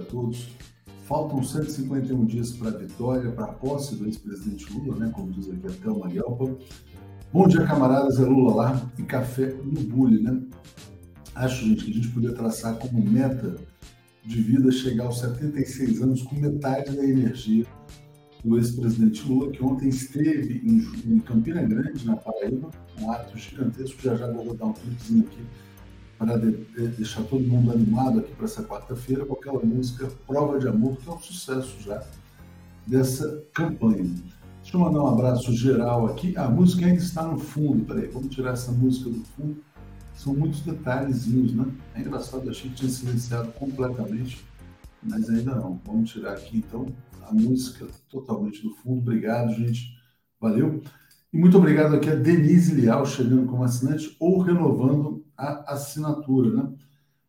todos. Faltam 151 dias para a vitória, para a posse do ex-presidente Lula, né, como diz aqui até o Marialpa. Bom dia, camaradas, é Lula lá e café no bule, né? Acho, gente, que a gente podia traçar como meta de vida chegar aos 76 anos com metade da energia do ex-presidente Lula, que ontem esteve em, Campina Grande, na Paraíba, um ato gigantesco, já já vou rodar um clipezinho aqui para de, de, deixar todo mundo animado aqui para essa quarta-feira com aquela música Prova de Amor, que é um sucesso já dessa campanha. Deixa eu mandar um abraço geral aqui. A música ainda está no fundo. Peraí, vamos tirar essa música do fundo. São muitos detalhezinhos, né? É engraçado, achei que tinha silenciado completamente, mas ainda não. Vamos tirar aqui então a música totalmente do fundo. Obrigado, gente. Valeu. E muito obrigado aqui a Denise Leal chegando como assinante ou renovando a assinatura, né?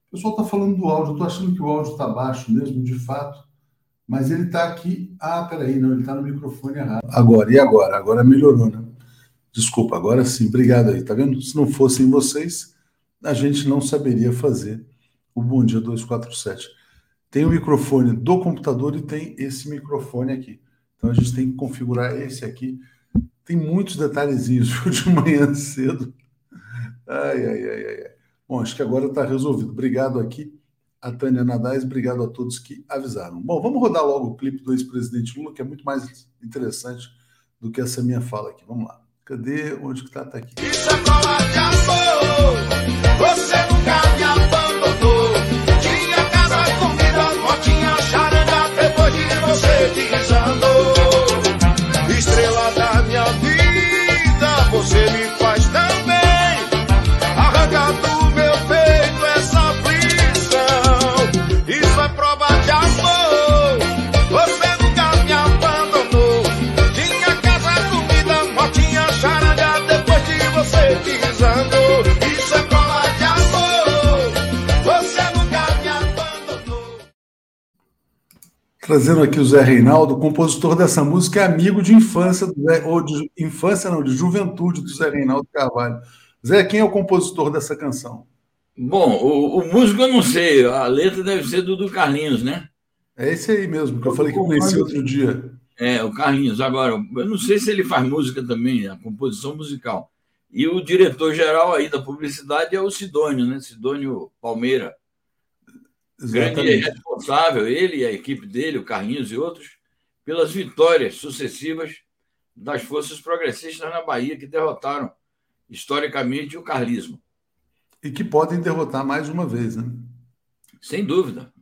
O pessoal está falando do áudio, eu estou achando que o áudio está baixo mesmo, de fato, mas ele está aqui. Ah, peraí, não, ele está no microfone errado. Agora, e agora? Agora melhorou, né? Desculpa, agora sim, obrigado aí, tá vendo? Se não fossem vocês, a gente não saberia fazer o Bom Dia 247. Tem o microfone do computador e tem esse microfone aqui. Então a gente tem que configurar esse aqui. Tem muitos detalhezinhos de manhã cedo Ai, ai, ai, ai. Bom, acho que agora está resolvido. Obrigado aqui a Tânia Nadais, obrigado a todos que avisaram. Bom, vamos rodar logo o clipe do ex-presidente Lula, que é muito mais interessante do que essa minha fala aqui. Vamos lá. Cadê? Onde que tá? Tá aqui. Trazendo aqui o Zé Reinaldo, compositor dessa música, é amigo de infância, Zé, ou de infância não, de juventude do Zé Reinaldo Carvalho. Zé, quem é o compositor dessa canção? Bom, o, o músico eu não sei, a letra deve ser do, do Carlinhos, né? É esse aí mesmo, que eu falei que eu conheci outro dia. É, o Carlinhos. Agora, eu não sei se ele faz música também, a composição musical. E o diretor-geral aí da publicidade é o Sidônio, né? Sidônio Palmeira. Grande responsável, ele e a equipe dele, o Carlinhos e outros, pelas vitórias sucessivas das forças progressistas na Bahia, que derrotaram historicamente o carlismo. E que podem derrotar mais uma vez, né? Sem dúvida.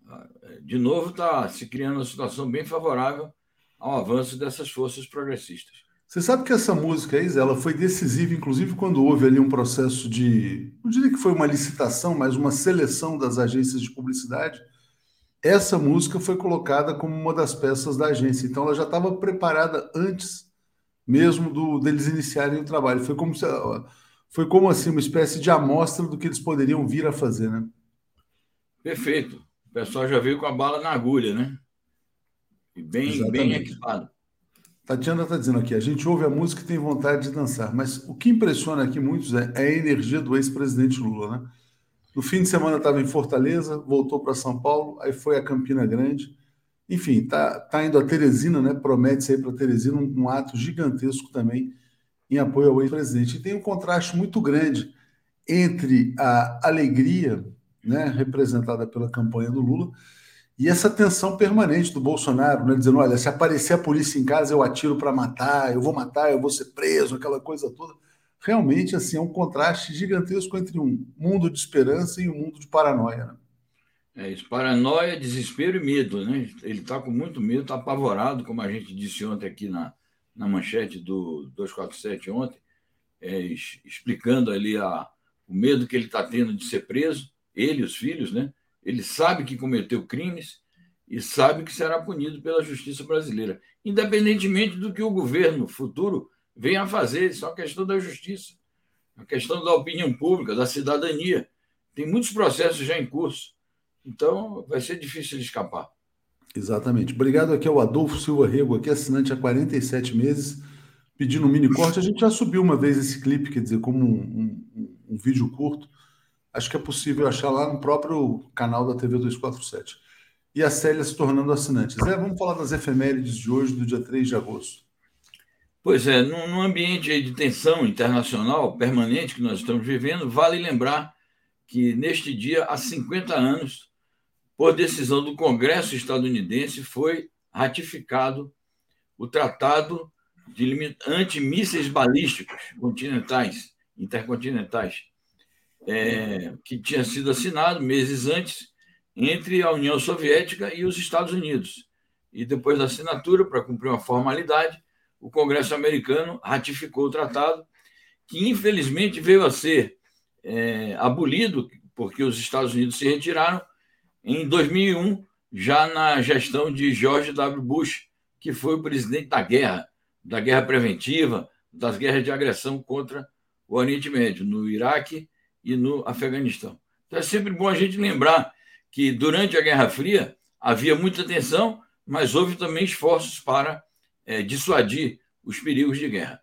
De novo, está se criando uma situação bem favorável ao avanço dessas forças progressistas. Você sabe que essa música aí, ela foi decisiva, inclusive quando houve ali um processo de, não diria que foi uma licitação, mas uma seleção das agências de publicidade. Essa música foi colocada como uma das peças da agência, então ela já estava preparada antes mesmo do deles iniciarem o trabalho. Foi como se, foi como assim uma espécie de amostra do que eles poderiam vir a fazer, né? Perfeito. O pessoal já veio com a bala na agulha, né? E bem, bem equipado. Tatiana está dizendo aqui: a gente ouve a música e tem vontade de dançar, mas o que impressiona aqui muitos é, é a energia do ex-presidente Lula, né? No fim de semana estava em Fortaleza, voltou para São Paulo, aí foi a Campina Grande. Enfim, tá, tá indo a Teresina, né? Promete sair para Teresina um, um, ato gigantesco também em apoio ao ex-presidente. E tem um contraste muito grande entre a alegria, né, representada pela campanha do Lula, e essa tensão permanente do Bolsonaro, né, dizendo: olha, se aparecer a polícia em casa, eu atiro para matar, eu vou matar, eu vou ser preso, aquela coisa toda. Realmente, assim, é um contraste gigantesco entre um mundo de esperança e um mundo de paranoia. Né? É isso, paranoia, desespero e medo, né? Ele está com muito medo, está apavorado, como a gente disse ontem aqui na, na manchete do 247 ontem, é, explicando ali a, o medo que ele está tendo de ser preso, ele e os filhos, né? Ele sabe que cometeu crimes e sabe que será punido pela justiça brasileira, independentemente do que o governo futuro venha a fazer. Isso é uma questão da justiça, é uma questão da opinião pública, da cidadania. Tem muitos processos já em curso. Então, vai ser difícil de escapar. Exatamente. Obrigado aqui ao Adolfo Silva Rego, aqui assinante há 47 meses, pedindo um mini corte. A gente já subiu uma vez esse clipe, quer dizer, como um, um, um vídeo curto acho que é possível achar lá no próprio canal da TV 247. E a Célia se tornando assinante. Zé, vamos falar das efemérides de hoje, do dia 3 de agosto. Pois é, num ambiente de tensão internacional permanente que nós estamos vivendo, vale lembrar que neste dia, há 50 anos, por decisão do Congresso estadunidense, foi ratificado o Tratado de Antimísseis Balísticos Continentais, Intercontinentais, é, que tinha sido assinado meses antes entre a União Soviética e os Estados Unidos. E depois da assinatura, para cumprir uma formalidade, o Congresso americano ratificou o tratado, que infelizmente veio a ser é, abolido, porque os Estados Unidos se retiraram em 2001, já na gestão de George W. Bush, que foi o presidente da guerra, da guerra preventiva, das guerras de agressão contra o Oriente Médio, no Iraque e no Afeganistão. Então é sempre bom a gente lembrar que durante a Guerra Fria havia muita tensão, mas houve também esforços para é, dissuadir os perigos de guerra.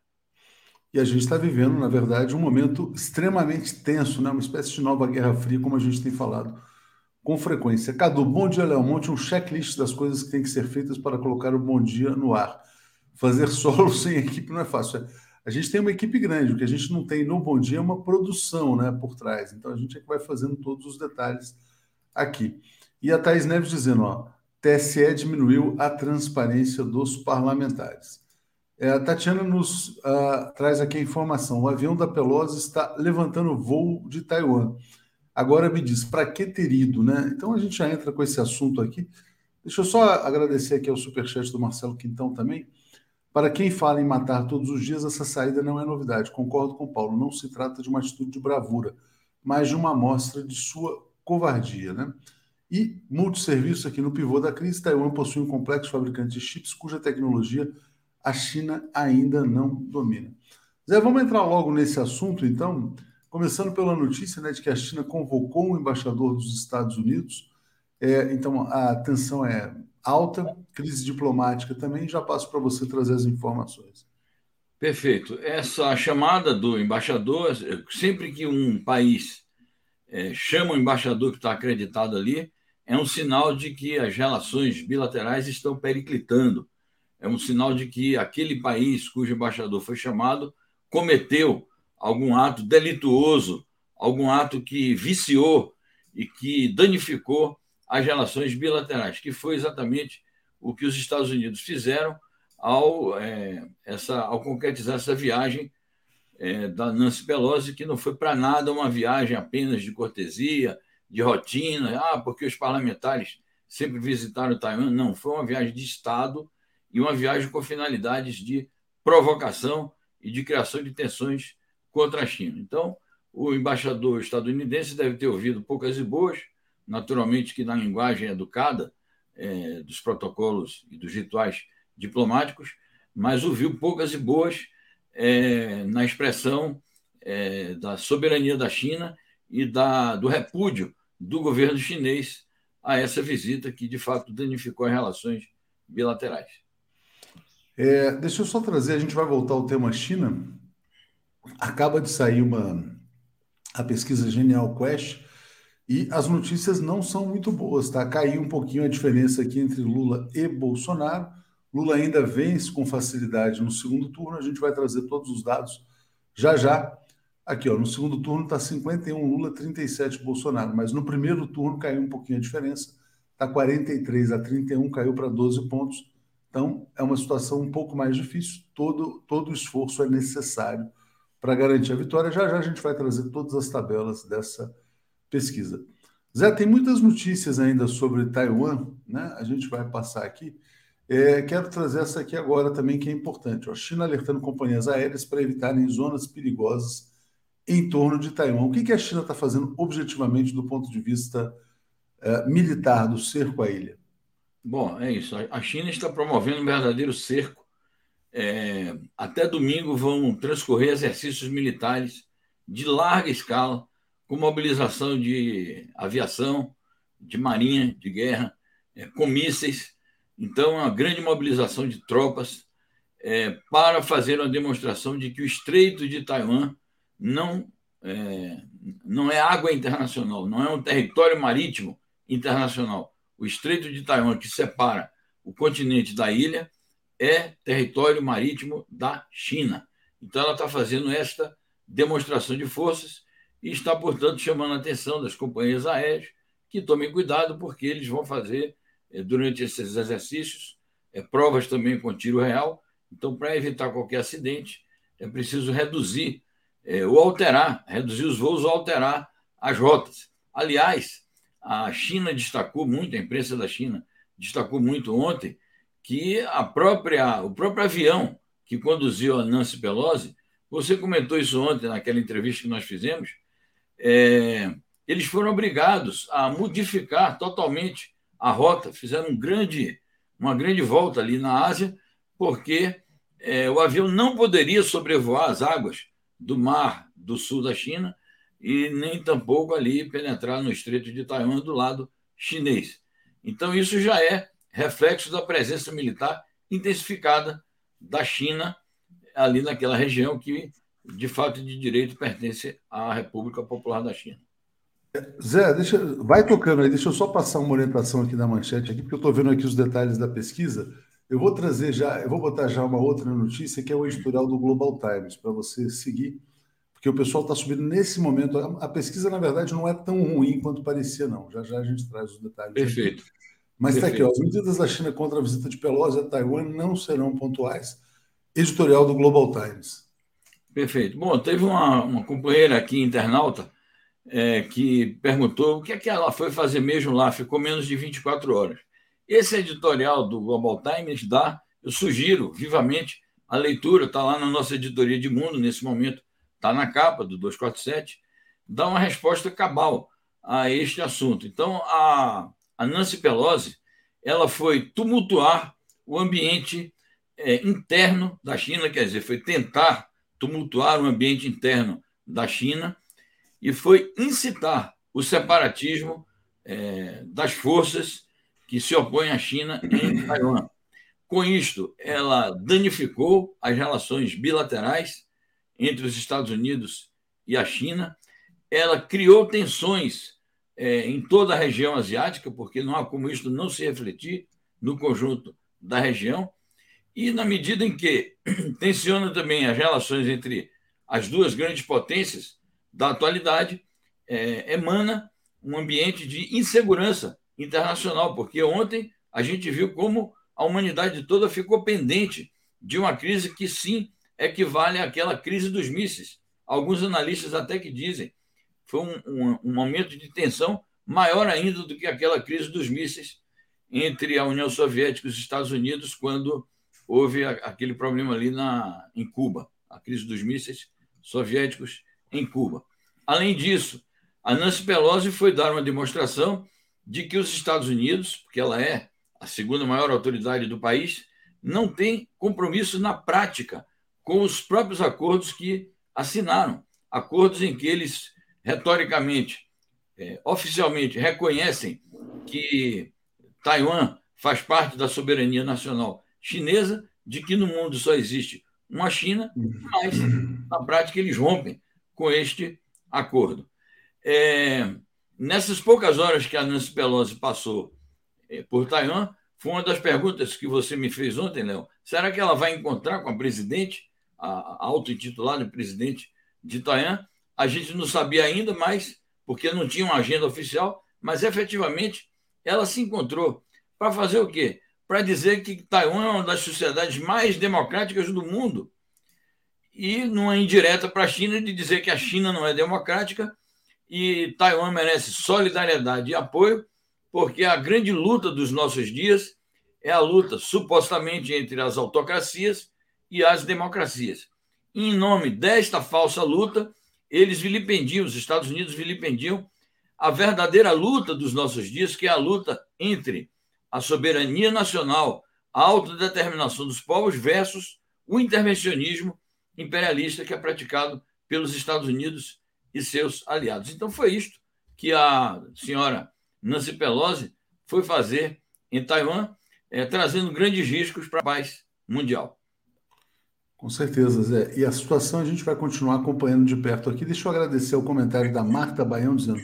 E a gente está vivendo, na verdade, um momento extremamente tenso, né? uma espécie de nova Guerra Fria, como a gente tem falado com frequência. Cadu, bom dia, Léo. Monte um checklist das coisas que têm que ser feitas para colocar o bom dia no ar. Fazer solo sem equipe não é fácil. É a gente tem uma equipe grande, o que a gente não tem no Bom Dia é uma produção né, por trás. Então a gente é que vai fazendo todos os detalhes aqui. E a Thais Neves dizendo: ó, TSE diminuiu a transparência dos parlamentares. É, a Tatiana nos uh, traz aqui a informação: o avião da Pelosi está levantando voo de Taiwan. Agora me diz, para que ter ido, né? Então a gente já entra com esse assunto aqui. Deixa eu só agradecer aqui ao superchat do Marcelo Quintão também. Para quem fala em matar todos os dias, essa saída não é novidade. Concordo com Paulo. Não se trata de uma atitude de bravura, mas de uma amostra de sua covardia. Né? E multisserviço aqui no pivô da crise, Taiwan possui um complexo fabricante de chips cuja tecnologia a China ainda não domina. Zé, vamos entrar logo nesse assunto, então, começando pela notícia né, de que a China convocou o embaixador dos Estados Unidos. É, então, a tensão é alta, crise diplomática também. Já passo para você trazer as informações. Perfeito. Essa chamada do embaixador, sempre que um país é, chama o embaixador que está acreditado ali, é um sinal de que as relações bilaterais estão periclitando. É um sinal de que aquele país cujo embaixador foi chamado cometeu algum ato delituoso, algum ato que viciou e que danificou as relações bilaterais, que foi exatamente o que os Estados Unidos fizeram ao, é, essa, ao concretizar essa viagem é, da Nancy Pelosi, que não foi para nada uma viagem apenas de cortesia, de rotina, ah, porque os parlamentares sempre visitaram Taiwan. Não, foi uma viagem de Estado e uma viagem com finalidades de provocação e de criação de tensões contra a China. Então, o embaixador estadunidense deve ter ouvido poucas e boas, naturalmente que na linguagem educada é, dos protocolos e dos rituais diplomáticos, mas ouviu poucas e boas é, na expressão é, da soberania da China e da, do repúdio do governo chinês a essa visita que, de fato, danificou as relações bilaterais. É, deixa eu só trazer, a gente vai voltar ao tema China. Acaba de sair uma a pesquisa Genial Quest e as notícias não são muito boas, tá? Caiu um pouquinho a diferença aqui entre Lula e Bolsonaro. Lula ainda vence com facilidade no segundo turno. A gente vai trazer todos os dados já já. Aqui, ó, no segundo turno está 51 Lula, 37 Bolsonaro, mas no primeiro turno caiu um pouquinho a diferença, está 43 a 31, caiu para 12 pontos. Então, é uma situação um pouco mais difícil. Todo, todo esforço é necessário para garantir a vitória. Já já a gente vai trazer todas as tabelas dessa pesquisa. Zé, tem muitas notícias ainda sobre Taiwan, né? A gente vai passar aqui. É, quero trazer essa aqui agora também, que é importante. A China alertando companhias aéreas para evitarem zonas perigosas em torno de Taiwan. O que, que a China está fazendo objetivamente do ponto de vista uh, militar do cerco à ilha? Bom, é isso. A China está promovendo um verdadeiro cerco. É, até domingo vão transcorrer exercícios militares de larga escala, com mobilização de aviação, de marinha, de guerra, é, com mísseis. Então, uma grande mobilização de tropas é, para fazer uma demonstração de que o Estreito de Taiwan não é, não é água internacional, não é um território marítimo internacional. O Estreito de Taiwan, que separa o continente da ilha, é território marítimo da China. Então, ela está fazendo esta demonstração de forças e está, portanto, chamando a atenção das companhias aéreas que tomem cuidado, porque eles vão fazer, é, durante esses exercícios, é, provas também com tiro real. Então, para evitar qualquer acidente, é preciso reduzir é, ou alterar, reduzir os voos ou alterar as rotas. Aliás, a China destacou muito, a imprensa da China destacou muito ontem, que a própria, o próprio avião que conduziu a Nancy Pelosi, você comentou isso ontem naquela entrevista que nós fizemos, é, eles foram obrigados a modificar totalmente a rota, fizeram um grande, uma grande volta ali na Ásia, porque é, o avião não poderia sobrevoar as águas do mar do sul da China e nem tampouco ali penetrar no Estreito de Taiwan do lado chinês. Então, isso já é reflexo da presença militar intensificada da China ali naquela região que, de fato de direito, pertence à República Popular da China. Zé, deixa, vai tocando aí, deixa eu só passar uma orientação aqui da manchete aqui, porque eu estou vendo aqui os detalhes da pesquisa. Eu vou trazer já, eu vou botar já uma outra notícia que é o editorial do Global Times para você seguir, porque o pessoal está subindo nesse momento. A, pesquisa, na verdade, não é tão ruim quanto parecia, não. Já já a gente traz os detalhes. Perfeito. Aqui. Mas está aqui, ó, as medidas da China contra a visita de Pelosi a Taiwan não serão pontuais. Editorial do Global Times. Perfeito. Bom, teve uma, uma companheira aqui, internauta, é, que perguntou o que é que ela foi fazer mesmo lá, ficou menos de 24 horas. Esse editorial do Global Times dá, eu sugiro vivamente a leitura, está lá na nossa editoria de mundo, nesse momento está na capa do 247, dá uma resposta cabal a este assunto. Então, a, a Nancy Pelosi ela foi tumultuar o ambiente é, interno da China, quer dizer, foi tentar tumultuar o ambiente interno da China e foi incitar o separatismo é, das forças que se opõe à China em Taiwan. Com isto, ela danificou as relações bilaterais entre os Estados Unidos e a China, ela criou tensões é, em toda a região asiática, porque não há como isso não se refletir no conjunto da região, e na medida em que tensiona também as relações entre as duas grandes potências da atualidade, é, emana um ambiente de insegurança internacional, porque ontem a gente viu como a humanidade toda ficou pendente de uma crise que sim equivale àquela crise dos mísseis. Alguns analistas até que dizem foi um, um, um momento de tensão maior ainda do que aquela crise dos mísseis entre a União Soviética e os Estados Unidos quando houve aquele problema ali na, em Cuba, a crise dos mísseis soviéticos em Cuba. Além disso, a Nancy Pelosi foi dar uma demonstração de que os Estados Unidos, porque ela é a segunda maior autoridade do país, não tem compromisso na prática com os próprios acordos que assinaram. Acordos em que eles, retoricamente, é, oficialmente, reconhecem que Taiwan faz parte da soberania nacional chinesa, de que no mundo só existe uma China, mas, na prática, eles rompem com este acordo. É, nessas poucas horas que a Nancy Pelosi passou é, por Taiwan, foi uma das perguntas que você me fez ontem, Léo. Será que ela vai encontrar com a presidente, a auto-intitulada presidente de Taiwan? A gente não sabia ainda, mas porque não tinha uma agenda oficial, mas efetivamente ela se encontrou para fazer o quê? Para dizer que Taiwan é uma das sociedades mais democráticas do mundo. E numa indireta para a China de dizer que a China não é democrática e Taiwan merece solidariedade e apoio porque a grande luta dos nossos dias é a luta supostamente entre as autocracias e as democracias. E, em nome desta falsa luta, eles vilipendiam, os Estados Unidos vilipendiam a verdadeira luta dos nossos dias, que é a luta entre a soberania nacional, a autodeterminação dos povos versus o intervencionismo imperialista que é praticado pelos Estados Unidos e seus aliados. Então foi isto que a senhora Nancy Pelosi foi fazer em Taiwan, é, trazendo grandes riscos para a paz mundial. Com certeza, Zé. E a situação a gente vai continuar acompanhando de perto aqui. Deixa eu agradecer o comentário da Marta Baião dizendo: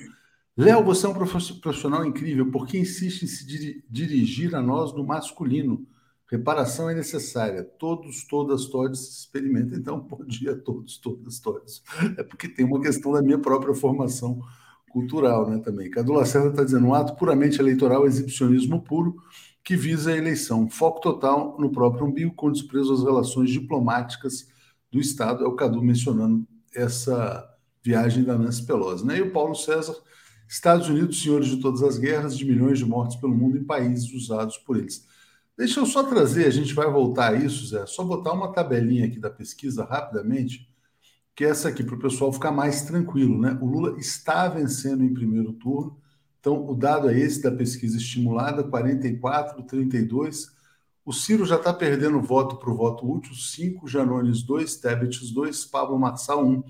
Léo, você é um profissional incrível, porque insiste em se dirigir a nós no masculino. Reparação é necessária. Todos, todas, todos experimentem. Então, bom dia a todos, todas, todos. É porque tem uma questão da minha própria formação cultural né, também. Cadu Lacerda está dizendo um ato puramente eleitoral, exibicionismo puro, que visa a eleição. Foco total no próprio umbigo, com desprezo às relações diplomáticas do Estado. É o Cadu mencionando essa viagem da Nancy Pelosi. Né? E o Paulo César, Estados Unidos, senhores de todas as guerras, de milhões de mortes pelo mundo em países usados por eles. Deixa eu só trazer, a gente vai voltar a isso, Zé, só botar uma tabelinha aqui da pesquisa rapidamente que é essa aqui, para o pessoal ficar mais tranquilo. Né? O Lula está vencendo em primeiro turno, então o dado é esse da pesquisa estimulada, 44, 32. O Ciro já está perdendo voto para o voto útil, 5, Janones 2, Tebet 2, Pablo Marçal 1.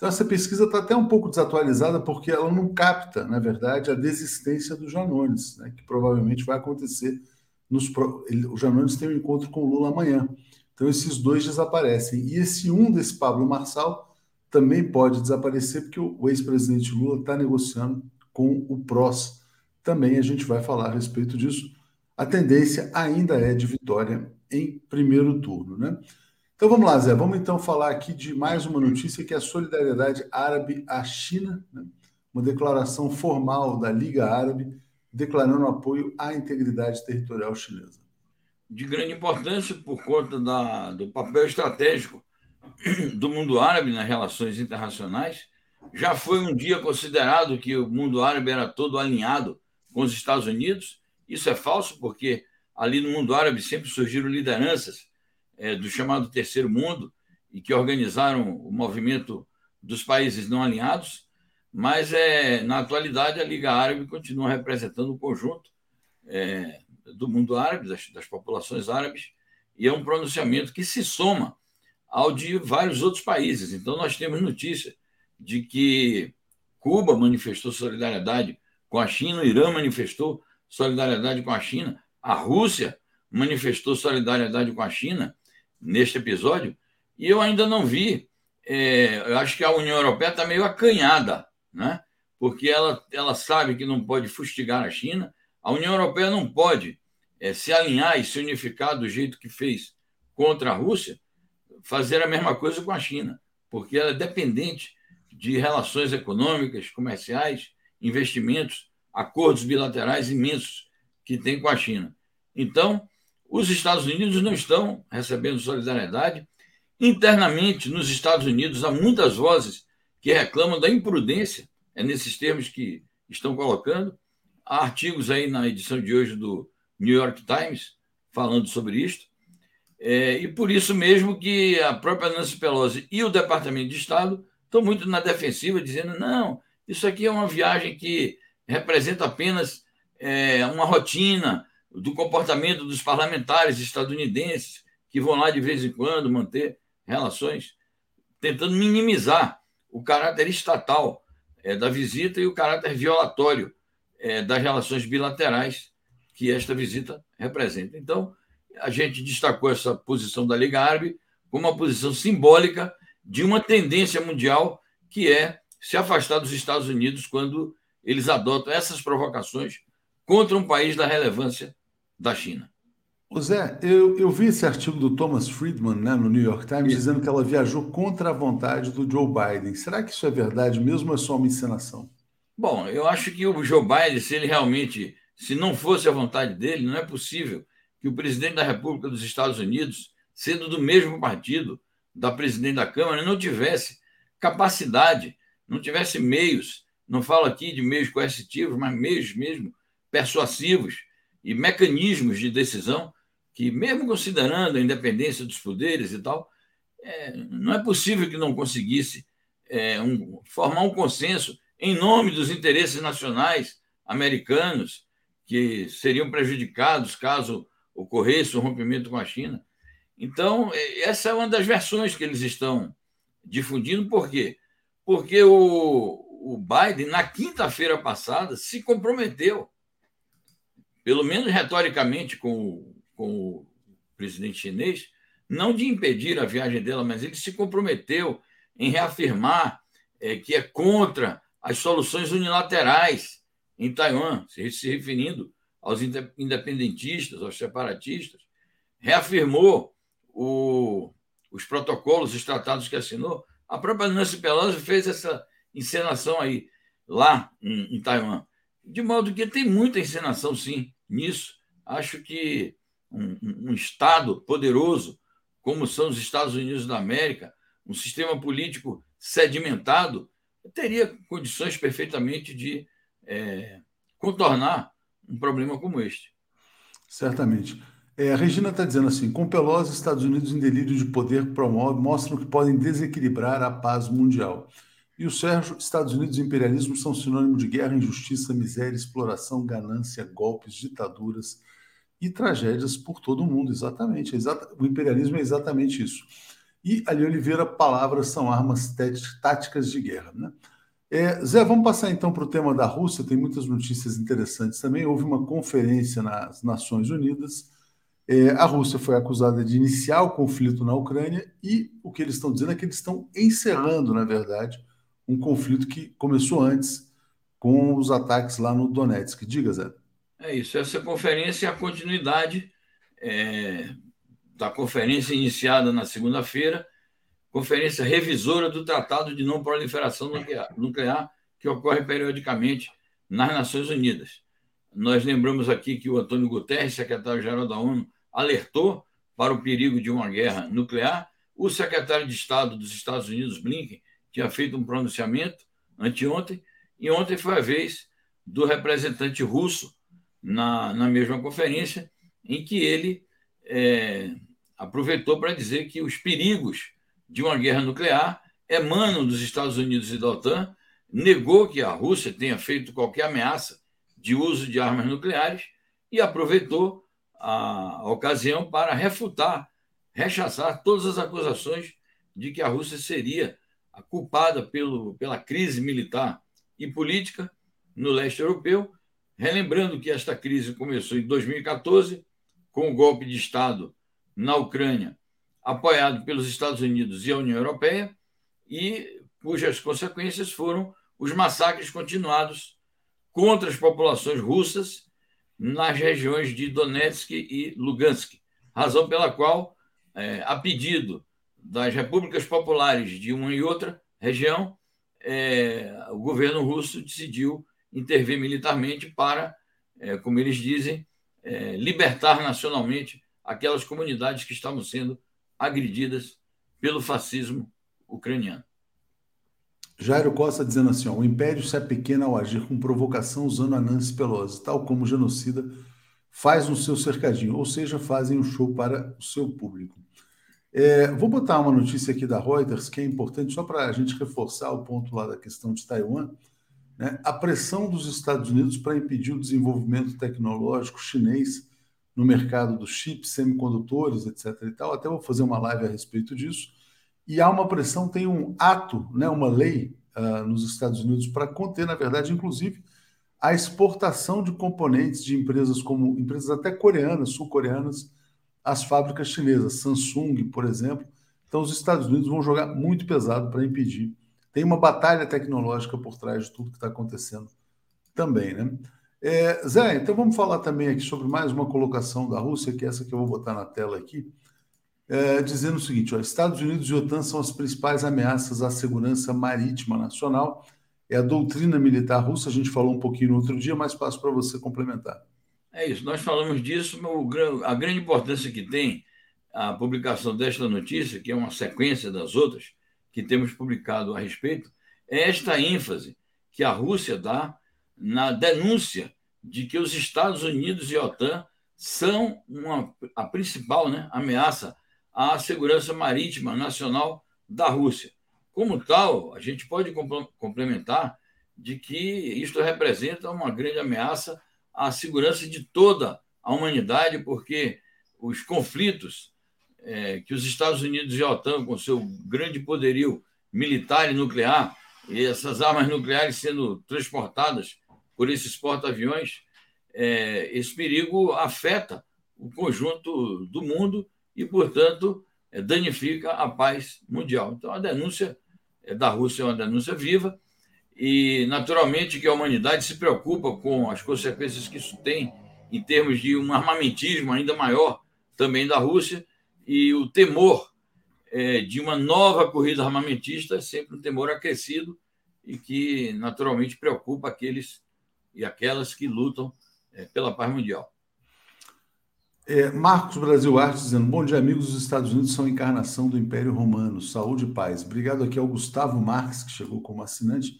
Então essa pesquisa está até um pouco desatualizada porque ela não capta, na verdade, a desistência do Janones, né? que provavelmente vai acontecer nos pro... o Janones tem um encontro com o Lula amanhã. Então, esses dois desaparecem. E esse um desse Pablo Marçal também pode desaparecer, porque o ex-presidente Lula está negociando com o PROS. Também a gente vai falar a respeito disso. A tendência ainda é de vitória em primeiro turno, né? Então vamos lá, Zé. Vamos então falar aqui de mais uma notícia que é a solidariedade árabe à China, né? uma declaração formal da Liga Árabe declarando apoio à integridade territorial chinesa de grande importância por conta da, do papel estratégico do mundo árabe nas relações internacionais. Já foi um dia considerado que o mundo árabe era todo alinhado com os Estados Unidos. Isso é falso, porque ali no mundo árabe sempre surgiram lideranças é, do chamado Terceiro Mundo e que organizaram o movimento dos países não alinhados. Mas é, na atualidade a Liga Árabe continua representando o conjunto é, do mundo árabe, das, das populações árabes, e é um pronunciamento que se soma ao de vários outros países. Então, nós temos notícia de que Cuba manifestou solidariedade com a China, o Irã manifestou solidariedade com a China, a Rússia manifestou solidariedade com a China neste episódio, e eu ainda não vi. É, eu acho que a União Europeia está meio acanhada, né? porque ela, ela sabe que não pode fustigar a China, a União Europeia não pode é, se alinhar e se unificar do jeito que fez contra a Rússia, fazer a mesma coisa com a China, porque ela é dependente de relações econômicas, comerciais, investimentos, acordos bilaterais imensos que tem com a China. Então, os Estados Unidos não estão recebendo solidariedade. Internamente, nos Estados Unidos, há muitas vozes que reclamam da imprudência, é nesses termos que estão colocando, Há artigos aí na edição de hoje do New York Times falando sobre isto. É, e por isso mesmo que a própria Nancy Pelosi e o Departamento de Estado estão muito na defensiva, dizendo: não, isso aqui é uma viagem que representa apenas é, uma rotina, do comportamento dos parlamentares estadunidenses, que vão lá de vez em quando manter relações, tentando minimizar o caráter estatal é, da visita e o caráter violatório é, das relações bilaterais que esta visita representa. Então, a gente destacou essa posição da Liga Árabe como uma posição simbólica de uma tendência mundial que é se afastar dos Estados Unidos quando eles adotam essas provocações contra um país da relevância da China. O Zé, eu, eu vi esse artigo do Thomas Friedman né, no New York Times dizendo que ela viajou contra a vontade do Joe Biden. Será que isso é verdade mesmo ou é só uma encenação? Bom, eu acho que o Joe Biden, se ele realmente, se não fosse a vontade dele, não é possível que o presidente da República dos Estados Unidos, sendo do mesmo partido da presidente da Câmara, não tivesse capacidade, não tivesse meios, não falo aqui de meios coercitivos, mas meios mesmo persuasivos e mecanismos de decisão que, mesmo considerando a independência dos poderes e tal, é, não é possível que não conseguisse é, um, formar um consenso em nome dos interesses nacionais americanos que seriam prejudicados caso ocorresse um rompimento com a China. Então, é, essa é uma das versões que eles estão difundindo. Por quê? Porque o, o Biden, na quinta-feira passada, se comprometeu, pelo menos retoricamente, com com o presidente chinês, não de impedir a viagem dela, mas ele se comprometeu em reafirmar é, que é contra as soluções unilaterais em Taiwan, se, se referindo aos independentistas, aos separatistas, reafirmou o, os protocolos, os tratados que assinou. A própria Nancy Pelosi fez essa encenação aí, lá em, em Taiwan. De modo que tem muita encenação, sim, nisso. Acho que um, um Estado poderoso, como são os Estados Unidos da América, um sistema político sedimentado, teria condições perfeitamente de é, contornar um problema como este. Certamente. É, a Regina está dizendo assim: com Pelosi, Estados Unidos em delírio de poder promove, mostram que podem desequilibrar a paz mundial. E o Sérgio, Estados Unidos e imperialismo são sinônimo de guerra, injustiça, miséria, exploração, ganância, golpes, ditaduras, e tragédias por todo o mundo, exatamente. O imperialismo é exatamente isso. E ali Oliveira, palavras são armas táticas de guerra. Né? É, Zé, vamos passar então para o tema da Rússia, tem muitas notícias interessantes também. Houve uma conferência nas Nações Unidas. É, a Rússia foi acusada de iniciar o conflito na Ucrânia e o que eles estão dizendo é que eles estão encerrando, na verdade, um conflito que começou antes com os ataques lá no Donetsk. Diga, Zé. É isso. Essa conferência é a continuidade é, da conferência iniciada na segunda-feira, conferência revisora do Tratado de Não Proliferação Nuclear, que ocorre periodicamente nas Nações Unidas. Nós lembramos aqui que o Antônio Guterres, secretário-geral da ONU, alertou para o perigo de uma guerra nuclear. O secretário de Estado dos Estados Unidos, Blinken, tinha feito um pronunciamento anteontem, e ontem foi a vez do representante russo na, na mesma conferência, em que ele é, aproveitou para dizer que os perigos de uma guerra nuclear emanam dos Estados Unidos e da OTAN, negou que a Rússia tenha feito qualquer ameaça de uso de armas nucleares e aproveitou a, a ocasião para refutar, rechaçar todas as acusações de que a Rússia seria a culpada pelo, pela crise militar e política no leste europeu Relembrando que esta crise começou em 2014, com o golpe de Estado na Ucrânia, apoiado pelos Estados Unidos e a União Europeia, e cujas consequências foram os massacres continuados contra as populações russas nas regiões de Donetsk e Lugansk, razão pela qual, é, a pedido das repúblicas populares de uma e outra região, é, o governo russo decidiu intervir militarmente para, é, como eles dizem, é, libertar nacionalmente aquelas comunidades que estavam sendo agredidas pelo fascismo ucraniano. Jairo Costa dizendo assim: ó, o império se apequena ao agir com provocação usando a Nancy Pelosi, tal como o genocida faz no seu cercadinho, ou seja, fazem um show para o seu público. É, vou botar uma notícia aqui da Reuters que é importante só para a gente reforçar o ponto lá da questão de Taiwan né, a pressão dos Estados Unidos para impedir o desenvolvimento tecnológico chinês no mercado dos chips, semicondutores, etc. E tal. Até vou fazer uma live a respeito disso. E há uma pressão, tem um ato, né, uma lei uh, nos Estados Unidos para conter, na verdade, inclusive, a exportação de componentes de empresas como empresas até coreanas, sul-coreanas, às fábricas chinesas, Samsung, por exemplo. Então, os Estados Unidos vão jogar muito pesado para impedir. Tem uma batalha tecnológica por trás de tudo que está acontecendo também, né? É, Zé, então vamos falar também aqui sobre mais uma colocação da Rússia, que é essa que eu vou botar na tela aqui, é, dizendo o seguinte: ó, Estados Unidos e OTAN são as principais ameaças à segurança marítima nacional. É a doutrina militar russa, a gente falou um pouquinho no outro dia, mas passo para você complementar. É isso, nós falamos disso, a grande importância que tem a publicação desta notícia, que é uma sequência das outras que temos publicado a respeito, é esta ênfase que a Rússia dá na denúncia de que os Estados Unidos e a OTAN são uma, a principal né, ameaça à segurança marítima nacional da Rússia. Como tal, a gente pode complementar de que isto representa uma grande ameaça à segurança de toda a humanidade, porque os conflitos é, que os Estados Unidos e a OTAN, com seu grande poderio militar e nuclear, e essas armas nucleares sendo transportadas por esses porta-aviões, é, esse perigo afeta o conjunto do mundo e, portanto, é, danifica a paz mundial. Então, a denúncia é, da Rússia é uma denúncia viva e, naturalmente, que a humanidade se preocupa com as consequências que isso tem em termos de um armamentismo ainda maior também da Rússia e o temor é, de uma nova corrida armamentista é sempre um temor aquecido e que, naturalmente, preocupa aqueles e aquelas que lutam é, pela paz mundial. É, Marcos Brasil Arte dizendo: Bom dia, amigos. Os Estados Unidos são a encarnação do Império Romano. Saúde e paz. Obrigado aqui ao Gustavo Marques, que chegou como assinante,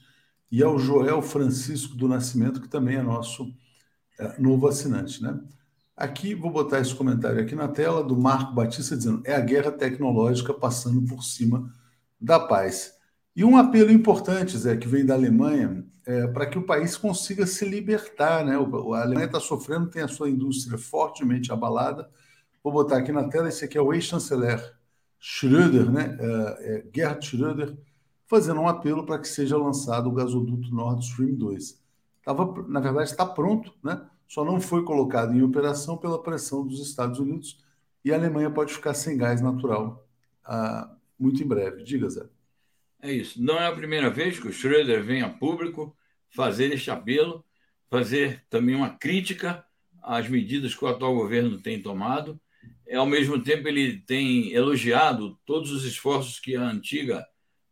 e ao Joel Francisco do Nascimento, que também é nosso é, novo assinante. Né? Aqui, vou botar esse comentário aqui na tela do Marco Batista dizendo: é a guerra tecnológica passando por cima da paz. E um apelo importante, Zé, que vem da Alemanha, é, para que o país consiga se libertar. Né? A Alemanha está sofrendo, tem a sua indústria fortemente abalada. Vou botar aqui na tela, esse aqui é o ex-chanceler Schröder, né? É, é, Gerhard Schröder, fazendo um apelo para que seja lançado o gasoduto Nord Stream 2. Tava, na verdade, está pronto, né? só não foi colocado em operação pela pressão dos Estados Unidos e a Alemanha pode ficar sem gás natural ah, muito em breve. Diga, Zé. É isso. Não é a primeira vez que o Schröder vem a público fazer este apelo, fazer também uma crítica às medidas que o atual governo tem tomado. É, ao mesmo tempo, ele tem elogiado todos os esforços que a antiga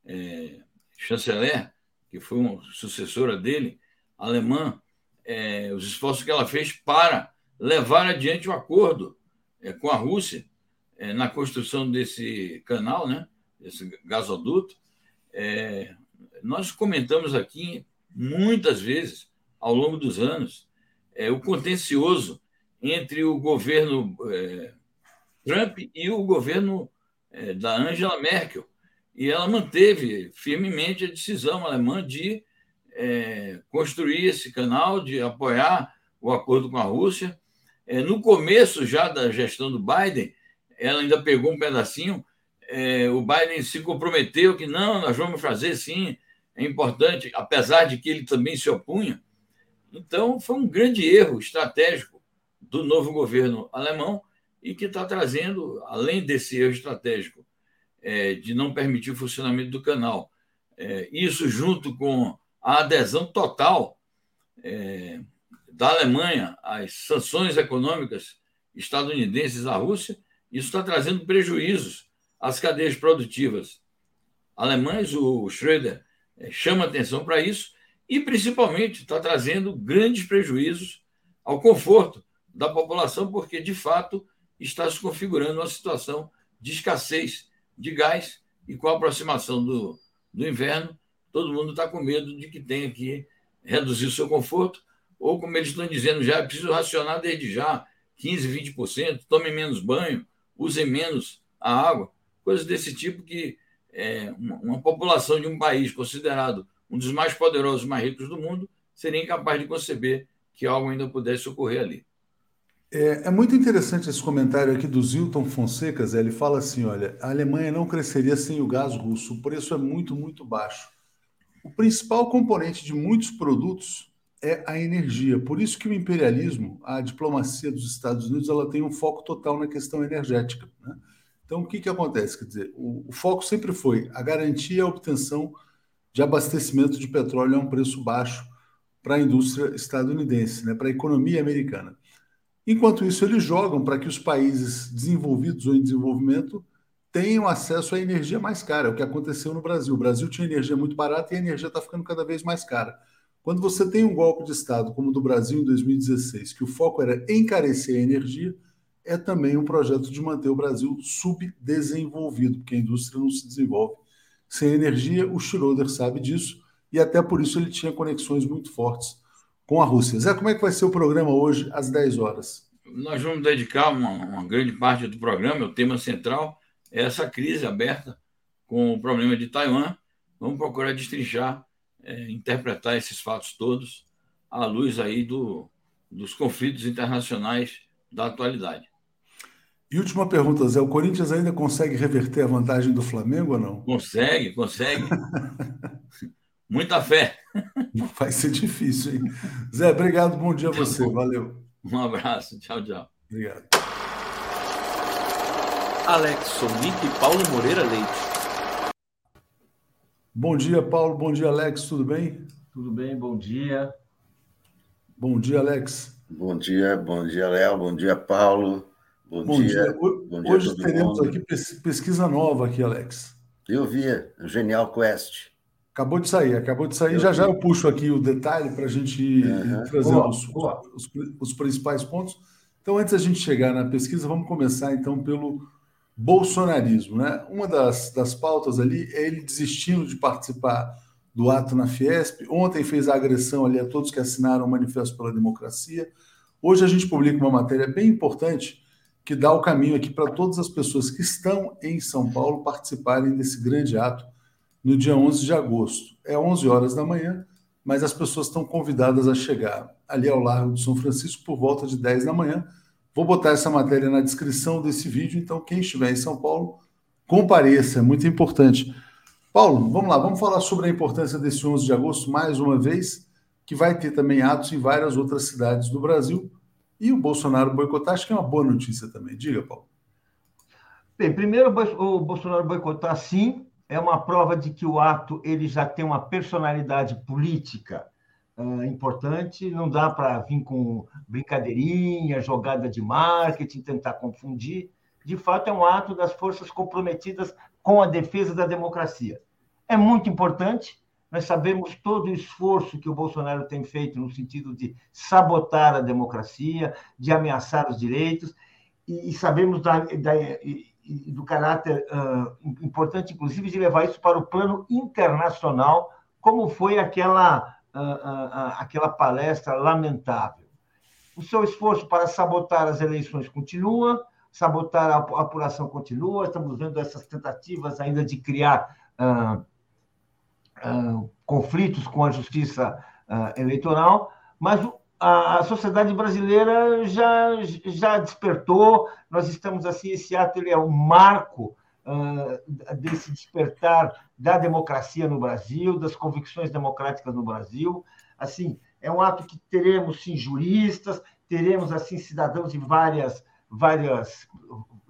é, chanceler, que foi uma sucessora dele, alemã, é, os esforços que ela fez para levar adiante o acordo é, com a Rússia é, na construção desse canal, né, desse gasoduto, é, nós comentamos aqui muitas vezes, ao longo dos anos, é, o contencioso entre o governo Trump e o governo da Angela Merkel. E ela manteve firmemente a decisão alemã de é, construir esse canal, de apoiar o acordo com a Rússia. É, no começo já da gestão do Biden, ela ainda pegou um pedacinho é, o Biden se comprometeu que não, nós vamos fazer sim, é importante, apesar de que ele também se opunha. Então, foi um grande erro estratégico do novo governo alemão e que está trazendo, além desse erro estratégico é, de não permitir o funcionamento do canal, é, isso junto com a adesão total é, da Alemanha às sanções econômicas estadunidenses à Rússia, isso está trazendo prejuízos as cadeias produtivas alemãs, o Schröder é, chama atenção para isso e, principalmente, está trazendo grandes prejuízos ao conforto da população, porque, de fato, está se configurando uma situação de escassez de gás e com a aproximação do, do inverno, todo mundo está com medo de que tenha que reduzir o seu conforto, ou, como eles estão dizendo já, é preciso racionar desde já 15%, 20%, tome menos banho, use menos a água coisas desse tipo que é, uma, uma, população de um país considerado um dos mais poderosos, mais ricos do mundo, seria incapaz de conceber que algo ainda pudesse ocorrer ali. É, é, muito interessante esse comentário aqui do Zilton Fonseca, Zé. Ele fala assim: olha, a Alemanha não cresceria sem o gás russo, o preço é muito, muito baixo. O principal componente de muitos produtos é a energia. Por isso que o imperialismo, a diplomacia dos Estados Unidos, ela tem um foco total na questão energética. Né? Então, o que, que acontece? Quer dizer, o, o foco sempre foi a garantia e a obtenção de abastecimento de petróleo a um preço baixo para a indústria estadunidense, né? para a economia americana. Enquanto isso, eles jogam para que os países desenvolvidos ou em desenvolvimento tenham acesso à energia mais cara, é o que aconteceu no Brasil. O Brasil tinha energia muito barata e a energia está ficando cada vez mais cara. Quando você tem um golpe de Estado como o do Brasil em 2016, que o foco era encarecer a energia, é também um projeto de manter o Brasil subdesenvolvido, porque a indústria não se desenvolve sem energia. O Schroeder sabe disso e até por isso ele tinha conexões muito fortes com a Rússia. Zé, como é que vai ser o programa hoje às 10 horas? Nós vamos dedicar uma, uma grande parte do programa, o tema central é essa crise aberta com o problema de Taiwan. Vamos procurar destrinchar é, interpretar esses fatos todos à luz aí do, dos conflitos internacionais da atualidade. E última pergunta, Zé: o Corinthians ainda consegue reverter a vantagem do Flamengo ou não? Consegue, consegue. Muita fé. Vai ser difícil, hein? Zé, obrigado, bom dia a você, valeu. Um abraço, tchau, tchau. Obrigado. Alex Sonic e Paulo Moreira Leite. Bom dia, Paulo. Bom dia, Alex. Tudo bem? Tudo bem, bom dia. Bom dia, Alex. Bom dia, bom dia, Léo. Bom dia, Paulo. Bom, bom dia. dia. Bom dia Hoje teremos mundo. aqui pesquisa nova aqui, Alex. Eu vi, Genial Quest. Acabou de sair, acabou de sair. Eu já já eu puxo aqui o detalhe para a gente trazendo os, os, os principais pontos. Então, antes da gente chegar na pesquisa, vamos começar então pelo bolsonarismo. Né? Uma das, das pautas ali é ele desistindo de participar do ato na Fiesp. Ontem fez a agressão ali a todos que assinaram o Manifesto pela Democracia. Hoje a gente publica uma matéria bem importante que dá o caminho aqui para todas as pessoas que estão em São Paulo participarem desse grande ato no dia 11 de agosto. É 11 horas da manhã, mas as pessoas estão convidadas a chegar ali ao Largo de São Francisco por volta de 10 da manhã Vou botar essa matéria na descrição desse vídeo, então quem estiver em São Paulo, compareça, é muito importante. Paulo, vamos lá, vamos falar sobre a importância desse 11 de agosto mais uma vez, que vai ter também atos em várias outras cidades do Brasil. E o Bolsonaro boicotar, acho que é uma boa notícia também. Diga, Paulo. Bem, primeiro, o Bolsonaro boicotar, sim, é uma prova de que o ato ele já tem uma personalidade política uh, importante, não dá para vir com brincadeirinha, jogada de marketing, tentar confundir. De fato, é um ato das forças comprometidas com a defesa da democracia. É muito importante, nós sabemos todo o esforço que o Bolsonaro tem feito no sentido de sabotar a democracia, de ameaçar os direitos, e, sabemos da, da, do caráter uh, importante, inclusive, de levar isso para o plano internacional, como foi aquela aquela palestra lamentável. O seu esforço para sabotar as eleições continua, sabotar a apuração continua, estamos vendo essas tentativas ainda de criar conflitos com a justiça eleitoral, mas a, a, sociedade brasileira já, já despertou, nós estamos assim, esse ato ele é um marco uh, desse despertar da democracia no Brasil, das convicções democráticas no Brasil. Assim, é um ato que teremos sim juristas, teremos assim cidadãos de várias várias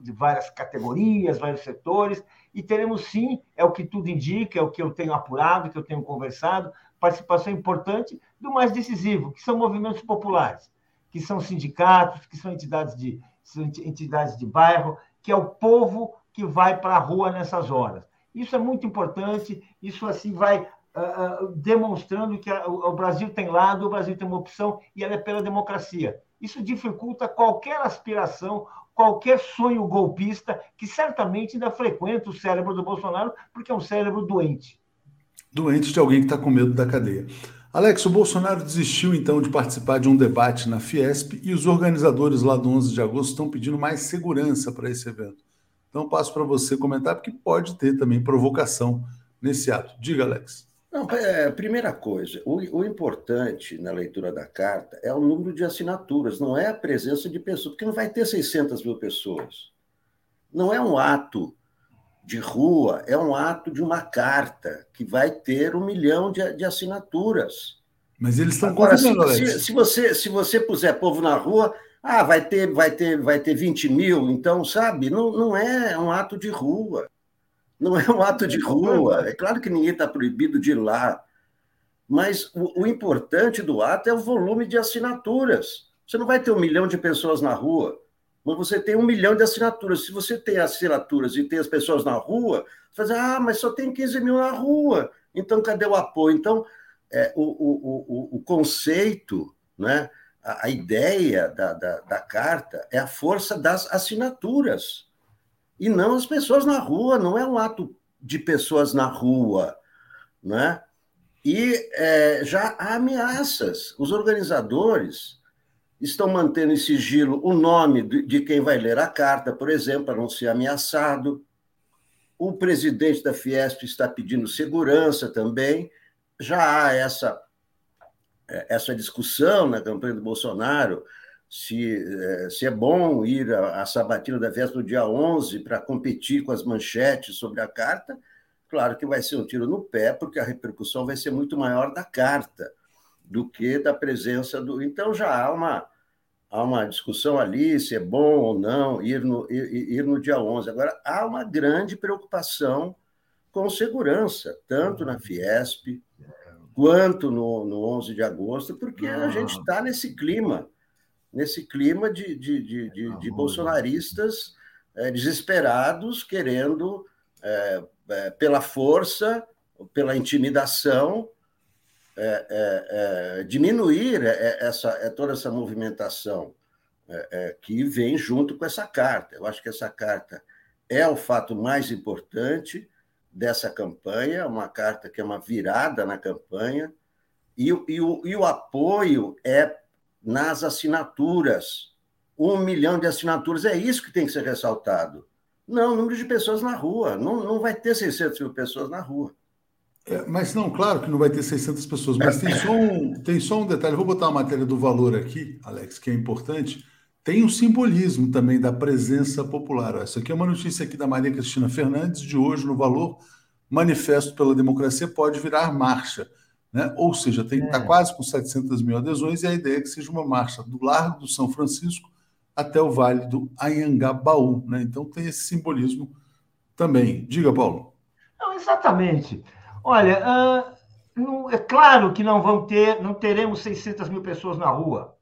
de várias categorias, vários setores, e teremos sim, é o que tudo indica, é o que eu tenho apurado, que eu tenho conversado, participação importante do mais decisivo, que são movimentos populares, que são sindicatos, que são entidades de são entidades de bairro, que é o povo que vai para a rua nessas horas. Isso é muito importante, isso assim vai uh, demonstrando que a, o Brasil tem lado, o Brasil tem uma opção e ela é pela democracia. Isso dificulta qualquer aspiração, qualquer sonho golpista que certamente ainda frequenta o cérebro do Bolsonaro, porque é um cérebro doente. Doente de alguém que está com medo da cadeia. Alex, o Bolsonaro desistiu então de participar de um debate na Fiesp e os organizadores lá do 11 de agosto estão pedindo mais segurança para esse evento. Então passo para você comentar, porque pode ter também provocação nesse ato. Diga, Alex. Não, é, primeira coisa, o, o, importante na leitura da carta é o número de assinaturas, não é a presença de pessoas, porque não vai ter 600 mil pessoas. Não é um ato de rua, é um ato de uma carta que vai ter um milhão de, de assinaturas. Mas eles estão Agora, se, se, se, você, se você puser povo na rua, ah, vai ter, vai ter, vai ter 20 mil, então, sabe, não, não é um ato de rua. Não é um ato de rua. É claro que ninguém está proibido de ir lá. Mas o, o, importante do ato é o volume de assinaturas. Você não vai ter um milhão de pessoas na rua, mas você tem um milhão de assinaturas. Se você tem assinaturas e tem as pessoas na rua, você vai dizer, ah, mas só tem 15 mil na rua. Então, cadê o apoio? Então, é, o, o, o, o conceito, né? a, a ideia da, da, da carta é a força das assinaturas e não as pessoas na rua, não é um ato de pessoas na rua, né? E é, já há ameaças. Os organizadores estão mantendo em sigilo o nome de quem vai ler a carta, por exemplo, para não ser ameaçado. O presidente da Fiesp está pedindo segurança também. Já há essa é, essa discussão na campanha do Bolsonaro, se, é, se é bom ir à, sabatina da véspera do dia 11 para competir com as manchetes sobre a carta, claro que vai ser um tiro no pé, porque a repercussão vai ser muito maior da carta do que da presença do. Então já há uma, há uma discussão ali se é bom ou não ir no, ir, ir no dia 11. Agora, há uma grande preocupação com segurança, tanto na Fiesp, quanto no, no 11 de agosto, porque a ah. gente está nesse clima, nesse clima de, de, de, de, de bolsonaristas é, desesperados, querendo, é, é, pela força, pela intimidação, diminuir essa, toda essa movimentação que vem junto com essa carta. Eu acho que essa carta é o fato mais importante, dessa campanha, uma carta que é uma virada na campanha, e, e, o, e o apoio é nas assinaturas. Um milhão de assinaturas, é isso que tem que ser ressaltado. Não, número de pessoas na rua. Não, não vai ter 600 mil pessoas na rua. É, mas não, claro que não vai ter 600 pessoas, mas tem só um, tem só um detalhe. vou botar uma matéria do valor aqui, Alex, que é importante. Tem um simbolismo também da presença popular. Essa aqui é uma notícia aqui da Maria Cristina Fernandes, de hoje, no Valor, Manifesto pela Democracia pode virar marcha. Né? Ou seja, tem está é. quase com 700 mil adesões, e a ideia é que seja uma marcha do Largo do São Francisco até o Vale do Anhangabaú. Né? Então tem esse simbolismo também. Diga, Paulo. Não, exatamente. Olha, uh, é claro que não vão ter, não teremos 600 mil pessoas na rua.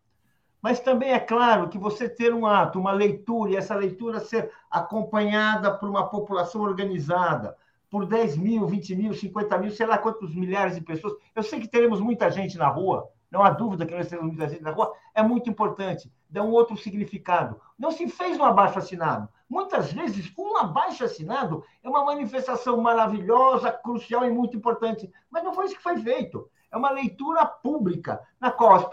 Mas também é claro que você ter um ato, uma leitura, e essa leitura ser acompanhada por uma população organizada, por 10 mil, 20 mil, 50 mil, sei lá quantos milhares de pessoas. Eu sei que teremos muita gente na rua, não há dúvida que nós teremos muita gente na rua, é muito importante, dá um outro significado. Não se fez um abaixo assinado. Muitas vezes, um abaixo assinado é uma manifestação maravilhosa, crucial e muito importante, mas não foi isso que foi feito. É uma leitura pública, na qual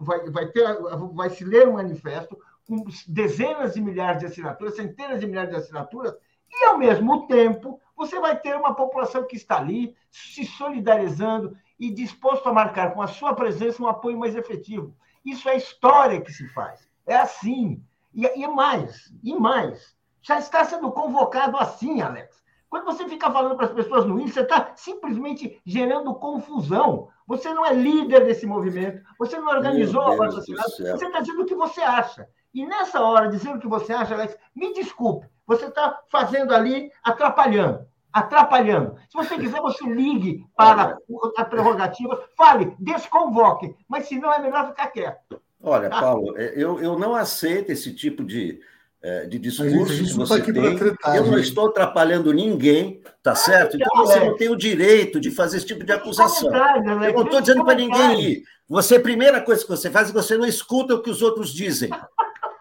vai, vai, ter, vai se ler um manifesto com dezenas de milhares de assinaturas, centenas de milhares de assinaturas, e, ao mesmo tempo, você vai ter uma população que está ali se solidarizando e disposto a marcar com a sua presença um apoio mais efetivo. Isso é história que se faz. É assim. E, e mais, e mais. Já está sendo convocado assim, Alex. Quando você fica falando para as pessoas no INSS, você está simplesmente gerando confusão. Você não é líder desse movimento, você não organizou a cidade, você está dizendo o que você acha. E nessa hora, dizer o que você acha, Alex, me desculpe, você está fazendo ali, atrapalhando. Atrapalhando. Se você quiser, você ligue para a prerrogativa, fale, desconvoque. Mas se não, é melhor ficar quieto. Olha, tá? Paulo, é, eu, eu não aceito esse tipo de, é, de discurso que tá você tem. Eu não estou atrapalhando ninguém, tá ah, certo? Então, então você é. não tem o direito de fazer esse tipo de acusação. Né? Eu não estou dizendo para ninguém ir. Você, a primeira coisa que você faz é que você não escuta o que os outros dizem.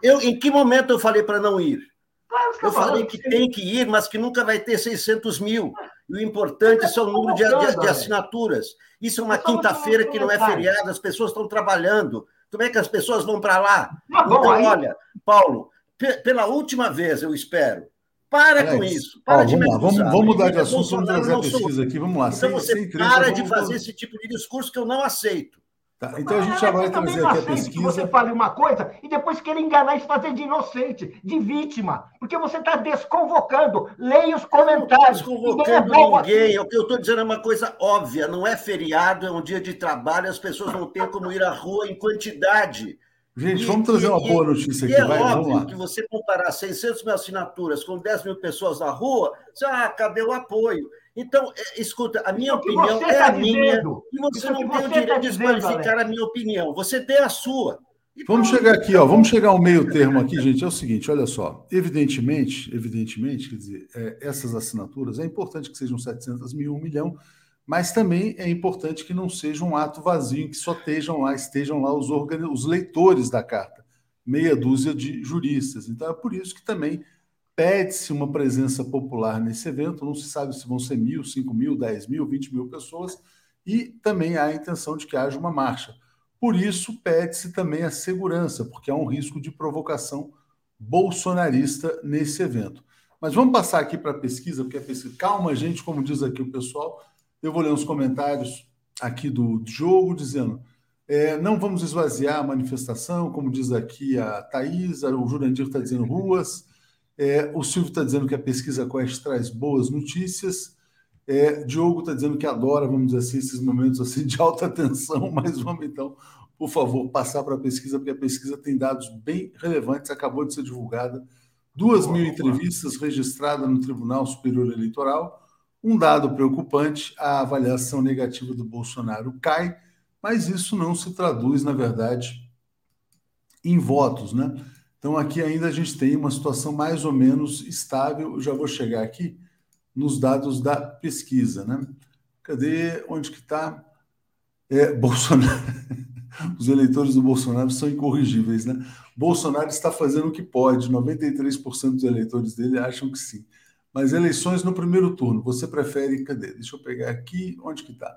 Eu, em que momento eu falei para não ir? Eu falei que tem que ir, mas que nunca vai ter 600 mil. E o importante é o número de, de, de assinaturas. Isso é uma quinta-feira que não é feriado, as pessoas estão trabalhando. Como é que as pessoas vão para lá? Então, olha, Paulo, pela última vez, eu espero, Para Alex, com isso. Para ó, de vamos, lá, vamos, vamos mudar de assunto, vamos trazer a pesquisa aqui. Vamos lá. Então sem, você sem para de fazer esse tipo de discurso que eu não aceito. Tá, então a gente já vai trazer aqui a pesquisa. Que você fale uma coisa e depois queira enganar e fazer de inocente, de vítima, porque você está desconvocando. Leia os comentários. Não desconvocando ninguém. Assim. O que eu estou dizendo é uma coisa óbvia. Não é feriado, é um dia de trabalho, as pessoas não têm como ir à rua em quantidade. Gente, vamos trazer uma boa notícia aqui. E é vai, óbvio que você comparar 600 mil assinaturas com 10 mil pessoas na rua, você, ah, cadê o apoio? Então, é, escuta, a minha opinião é tá a minha, e você não tem o direito tá de desqualificar a minha opinião. Você tem a sua. Vamos chegar aqui, ó. Vamos chegar ao meio termo aqui, gente. É o seguinte, olha só. Evidentemente, evidentemente, quer dizer, é, essas assinaturas é importante que sejam 700 mil, 1 milhão, mas também é importante que não seja um ato vazio, que só estejam lá, estejam lá os, organ... os leitores da carta, meia dúzia de juristas. Então é por isso que também pede-se uma presença popular nesse evento. Não se sabe se vão ser mil, cinco mil, dez mil, vinte mil pessoas, e também há a intenção de que haja uma marcha. Por isso, pede-se também a segurança, porque há um risco de provocação bolsonarista nesse evento. Mas vamos passar aqui para a pesquisa, porque a pesquisa. Calma, gente, como diz aqui o pessoal. Eu vou ler uns comentários aqui do jogo dizendo: é, não vamos esvaziar a manifestação, como diz aqui a Thaís, o Jurandir está dizendo ruas, é, o Silvio está dizendo que a pesquisa Quest traz boas notícias. É, Diogo está dizendo que adora, vamos dizer assim, esses momentos assim de alta tensão, mas vamos então, por favor, passar para a pesquisa, porque a pesquisa tem dados bem relevantes, acabou de ser divulgada. Duas mil entrevistas registradas no Tribunal Superior Eleitoral um dado preocupante: a avaliação negativa do Bolsonaro cai, mas isso não se traduz, na verdade, em votos, né? Então aqui ainda a gente tem uma situação mais ou menos estável. Eu já vou chegar aqui nos dados da pesquisa, né? Cadê? Onde que está? É, Bolsonaro. Os eleitores do Bolsonaro são incorrigíveis, né? Bolsonaro está fazendo o que pode. 93% dos eleitores dele acham que sim. Mas eleições no primeiro turno, você prefere. Cadê? Deixa eu pegar aqui. Onde que está?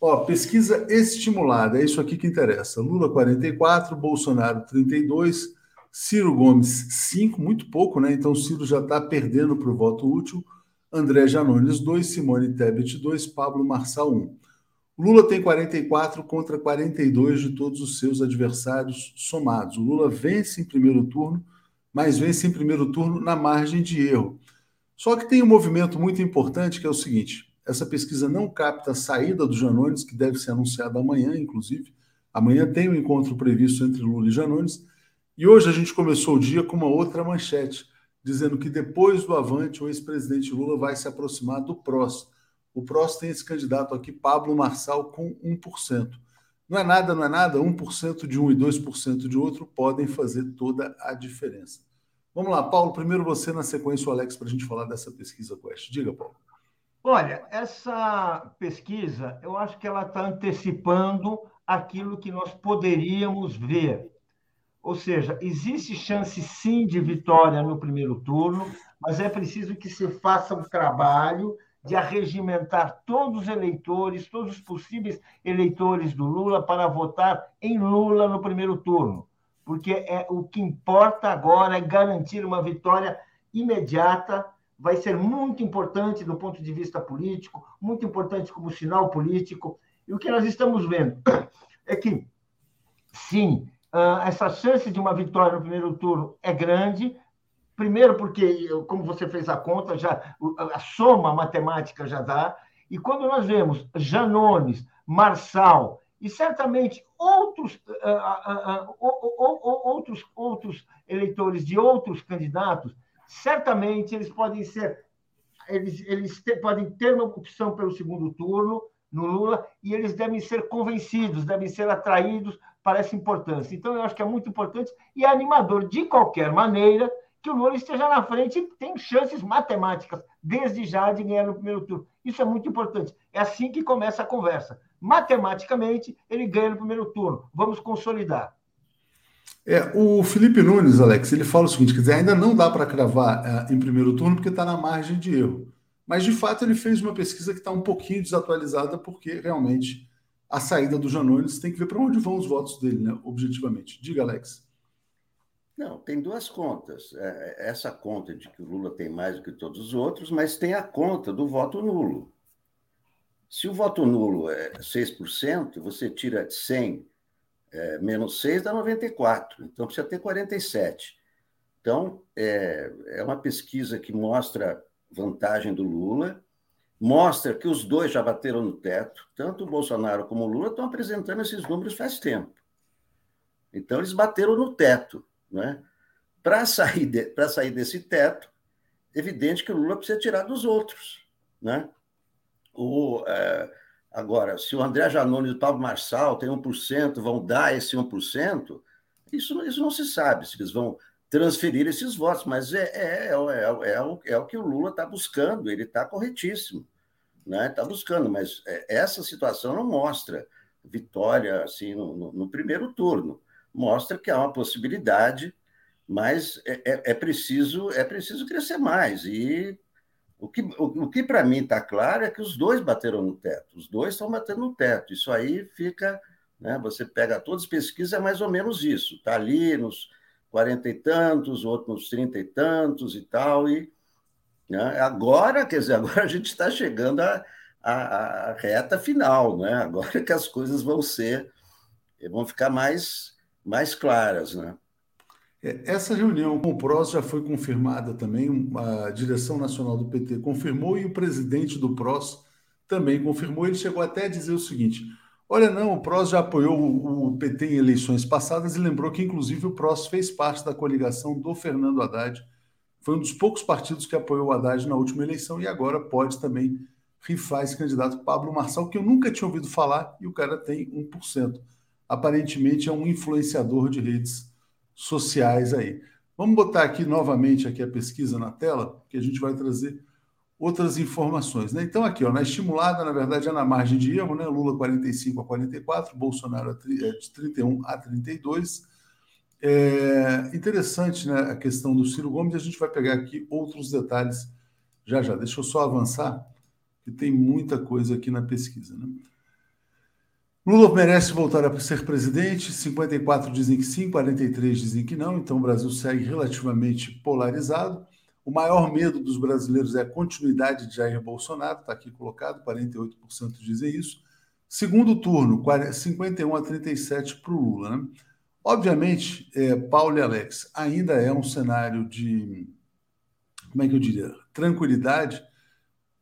Ó, pesquisa estimulada, é isso aqui que interessa. Lula 44, Bolsonaro 32, Ciro Gomes 5, muito pouco, né? Então Ciro já está perdendo para o voto útil. André Janones 2, Simone Tebet 2, Pablo Marçal 1. Lula tem 44 contra 42 de todos os seus adversários somados. O Lula vence em primeiro turno, mas vence em primeiro turno na margem de erro. Só que tem um movimento muito importante que é o seguinte: essa pesquisa não capta a saída do Janones, que deve ser anunciada amanhã, inclusive. Amanhã tem um encontro previsto entre Lula e Janones. E hoje a gente começou o dia com uma outra manchete, dizendo que depois do Avante, o ex-presidente Lula vai se aproximar do PROS. O PROS tem esse candidato aqui, Pablo Marçal, com 1%. Não é nada, não é nada, 1% de um e 2% de outro podem fazer toda a diferença. Vamos lá, Paulo, primeiro você, na sequência, o Alex, para a gente falar dessa pesquisa Quest. Diga, Paulo. Olha, essa pesquisa, eu acho que ela está antecipando aquilo que nós poderíamos ver. Ou seja, existe chance sim de vitória no primeiro turno, mas é preciso que se faça um trabalho de arregimentar todos os eleitores, todos os possíveis eleitores do Lula para votar em Lula no primeiro turno porque é, o que importa agora é garantir uma vitória imediata. Vai ser muito importante do ponto de vista político, muito importante como sinal político. E o que nós estamos vendo é que, sim, essa chance de uma vitória no primeiro turno é grande. Primeiro, porque, como você fez a conta, já a soma matemática já dá. E quando nós vemos Janones, Marçal, e certamente outros, uh, uh, uh, outros, outros eleitores de outros candidatos, certamente eles podem ser, eles, eles podem ter uma opção pelo segundo turno no Lula e eles devem ser convencidos, devem ser atraídos para essa importância. Então, eu acho que é muito importante e é animador, de qualquer maneira, que o Lula esteja na frente e tem chances matemáticas, desde já, de ganhar no primeiro turno. Isso é muito importante. É assim que começa a conversa matematicamente, ele ganha no primeiro turno. Vamos consolidar. É, o Felipe Nunes, Alex, ele fala o seguinte: quer dizer, ainda não dá para cravar é, em primeiro turno porque está na margem de erro. Mas, de fato, ele fez uma pesquisa que está um pouquinho desatualizada, porque realmente a saída do Janones tem que ver para onde vão os votos dele, né? Objetivamente. Diga, Alex. Não, tem duas contas. É, é, essa conta de que o Lula tem mais do que todos os outros, mas tem a conta do voto nulo. Se o voto nulo é 6%, você tira 100 é, menos 6 dá 94. Então precisa ter 47. Então, é, é uma pesquisa que mostra vantagem do Lula, mostra que os dois já bateram no teto, tanto o Bolsonaro como o Lula estão apresentando esses números faz tempo. Então, eles bateram no teto. Né? Para sair, de, sair desse teto, evidente que o Lula precisa tirar dos outros. Né? O, é, agora, se o André Janone e o Pablo Marçal têm 1%, vão dar esse 1%, isso, isso não se sabe, se eles vão transferir esses votos, mas é, é, é, é, o, é o que o Lula está buscando, ele está corretíssimo, né? Está buscando, mas essa situação não mostra vitória assim no, no, no primeiro turno mostra que há uma possibilidade, mas é, é, é preciso é preciso crescer mais. E o que, o, o que para mim está claro é que os dois bateram no teto, os dois estão batendo no teto. Isso aí fica, né, você pega todas as pesquisas, é mais ou menos isso, está ali nos quarenta e tantos, outro nos trinta e tantos e tal, e né, agora, quer dizer, agora a gente está chegando à, à, à reta final, né? agora que as coisas vão ser, vão ficar mais mais claras, né? É, essa reunião com o PROS já foi confirmada também, a direção nacional do PT confirmou e o presidente do PROS também confirmou. Ele chegou até a dizer o seguinte: olha, não, o PROS já apoiou o PT em eleições passadas e lembrou que, inclusive, o PROS fez parte da coligação do Fernando Haddad. Foi um dos poucos partidos que apoiou o Haddad na última eleição e agora pode também rifar esse candidato Pablo Marçal, que eu nunca tinha ouvido falar e o cara tem 1% aparentemente é um influenciador de redes sociais aí. Vamos botar aqui novamente aqui a pesquisa na tela, que a gente vai trazer outras informações. Né? Então, aqui, ó, na estimulada, na verdade, é na margem de erro, né? Lula 45 a 44, Bolsonaro é de 31 a 32. É interessante né, a questão do Ciro Gomes, a gente vai pegar aqui outros detalhes já já. Deixa eu só avançar, que tem muita coisa aqui na pesquisa. Né? Lula merece voltar a ser presidente. 54 dizem que sim, 43 dizem que não. Então o Brasil segue relativamente polarizado. O maior medo dos brasileiros é a continuidade de Jair Bolsonaro, está aqui colocado, 48% dizem isso. Segundo turno, 51 a 37 para o Lula. Né? Obviamente, é, Paulo e Alex, ainda é um cenário de, como é que eu diria, tranquilidade,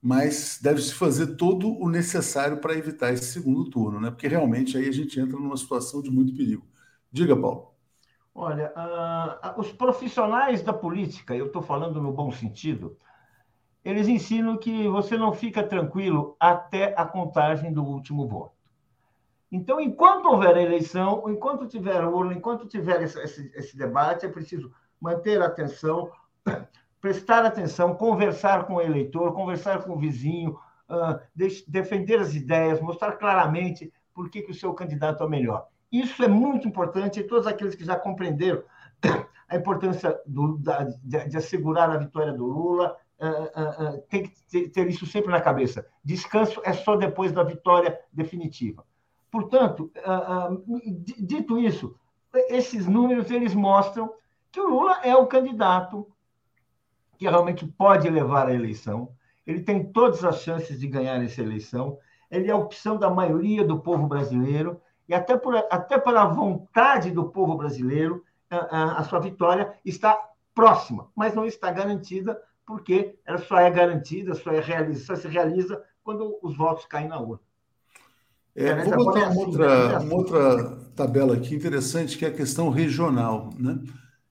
mas deve-se fazer todo o necessário para evitar esse segundo turno, né? porque realmente aí a gente entra numa situação de muito perigo. Diga, Paulo. Olha, uh, os profissionais da política, eu estou falando no bom sentido, eles ensinam que você não fica tranquilo até a contagem do último voto. Então, enquanto houver eleição, enquanto tiver urna, enquanto tiver esse, esse, esse debate, é preciso manter a atenção, prestar atenção, conversar com o eleitor, conversar com o vizinho, uh, de, defender as ideias, mostrar claramente por que, que o seu candidato é melhor. Isso é muito importante e todos aqueles que já compreenderam a importância do, da, de, de, assegurar a vitória do Lula uh, uh, tem que ter isso sempre na cabeça. Descanso é só depois da vitória definitiva. Portanto, dito isso, esses números eles mostram que o Lula é o candidato que realmente pode levar à eleição. Ele tem todas as chances de ganhar essa eleição. Ele é a opção da maioria do povo brasileiro e até por até pela vontade do povo brasileiro, a, a sua vitória está próxima, mas não está garantida porque ela só é garantida, só, é realiza, só se realiza quando os votos caem na urna. É, vou botar uma, assim, outra, uma outra tabela aqui interessante, que é a questão regional. Né?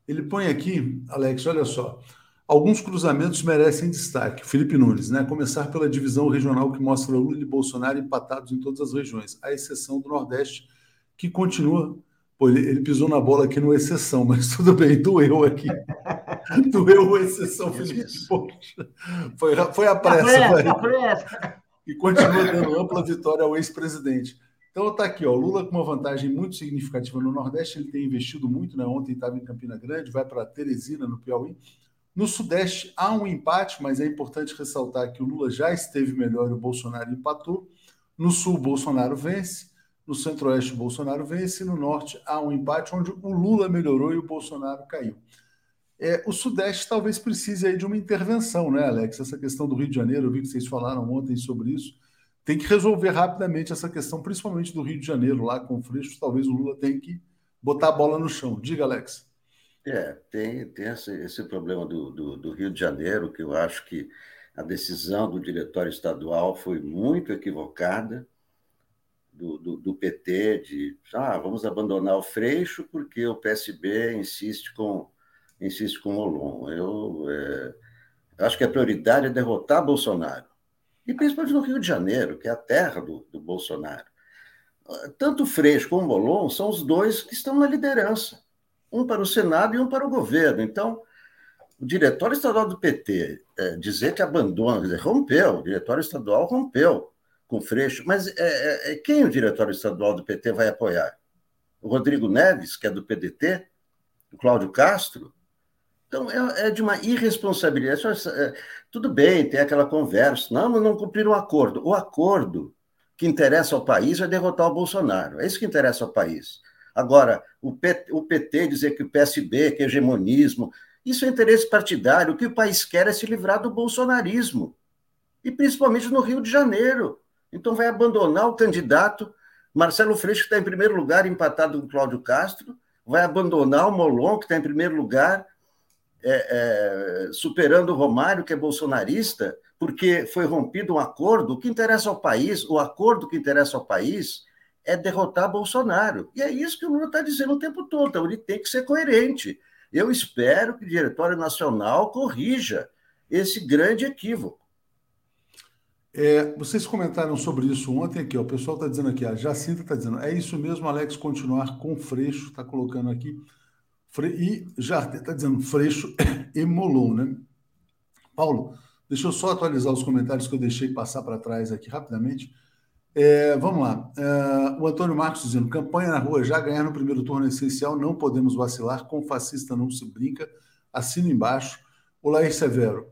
Ele põe aqui, Alex, olha só, Alguns cruzamentos merecem destaque. Felipe Nunes, né? Começar pela divisão regional que mostra Lula e Bolsonaro empatados em todas as regiões, à exceção do Nordeste, que continua. Pô, ele, ele pisou na bola aqui no exceção, mas tudo bem, doeu aqui. doeu a exceção, Felipe. Poxa, foi, foi a pressa. A pressa, a pressa. E continua dando ampla vitória ao ex-presidente. Então está aqui, ó, Lula com uma vantagem muito significativa no Nordeste, ele tem investido muito, né? Ontem estava em Campina Grande, vai para Teresina, no Piauí no Sudeste há um empate, mas é importante ressaltar que o Lula já esteve melhor e o Bolsonaro empatou. No Sul, Bolsonaro vence. No centro-oeste, Bolsonaro vence, no norte há um empate onde o Lula melhorou e o Bolsonaro caiu. É, o Sudeste talvez precise aí de uma intervenção, né, Alex? Essa questão do Rio de Janeiro, eu vi que vocês falaram ontem sobre isso. Tem que resolver rapidamente essa questão, principalmente do Rio de Janeiro, lá com o Freixo. Talvez o Lula tenha que botar a bola no chão. Diga, Alex. É, tem, tem esse, esse problema do, do, do, Rio de Janeiro, que eu acho que a decisão do diretório estadual foi muito equivocada, do, do, do PT, de ah, vamos abandonar o Freixo porque o PSB insiste com, insiste com o Olon. Eu, é, acho que a prioridade é derrotar Bolsonaro, e principalmente no Rio de Janeiro, que é a terra do, do Bolsonaro. Tanto Freixo como o Molon são os dois que estão na liderança um para o Senado e um para o governo. Então, o diretório estadual do PT é, dizer que abandona, dizer, rompeu, o diretório estadual rompeu com Freixo, mas é, é, é, quem o diretório estadual do PT vai apoiar? O Rodrigo Neves, que é do PDT? O Cláudio Castro? Então, é, é de uma irresponsabilidade. É, tudo bem, tem aquela conversa, não, não cumpriram o acordo. O acordo que interessa ao país é derrotar o Bolsonaro. É isso que interessa ao país. Agora, o PT, o PT dizer que o PSB, que é hegemonismo, isso é interesse partidário. O que o país quer é se livrar do bolsonarismo. E principalmente no Rio de Janeiro. Então vai abandonar o candidato Marcelo Freixo, que está em primeiro lugar, empatado com Cláudio Castro, vai abandonar o Molon, que está em primeiro lugar, é, é, superando o Romário, que é bolsonarista, porque foi rompido um acordo. O que interessa ao país, o acordo que interessa ao país é derrotar Bolsonaro. E é isso que o Lula está dizendo o tempo todo. Então, ele tem que ser coerente. Eu espero que o Diretório Nacional corrija esse grande equívoco. É, vocês comentaram sobre isso ontem aqui, ó, o pessoal está dizendo aqui, a Jacinta está dizendo, é isso mesmo, Alex, continuar com Freixo, está colocando aqui. E já está dizendo Freixo e Molon, né? Paulo, deixa eu só atualizar os comentários que eu deixei passar para trás aqui rapidamente. É, vamos lá. É, o Antônio Marcos dizendo: campanha na rua já ganhar no primeiro turno é essencial, não podemos vacilar. Com fascista não se brinca. Assina embaixo. O Laís Severo.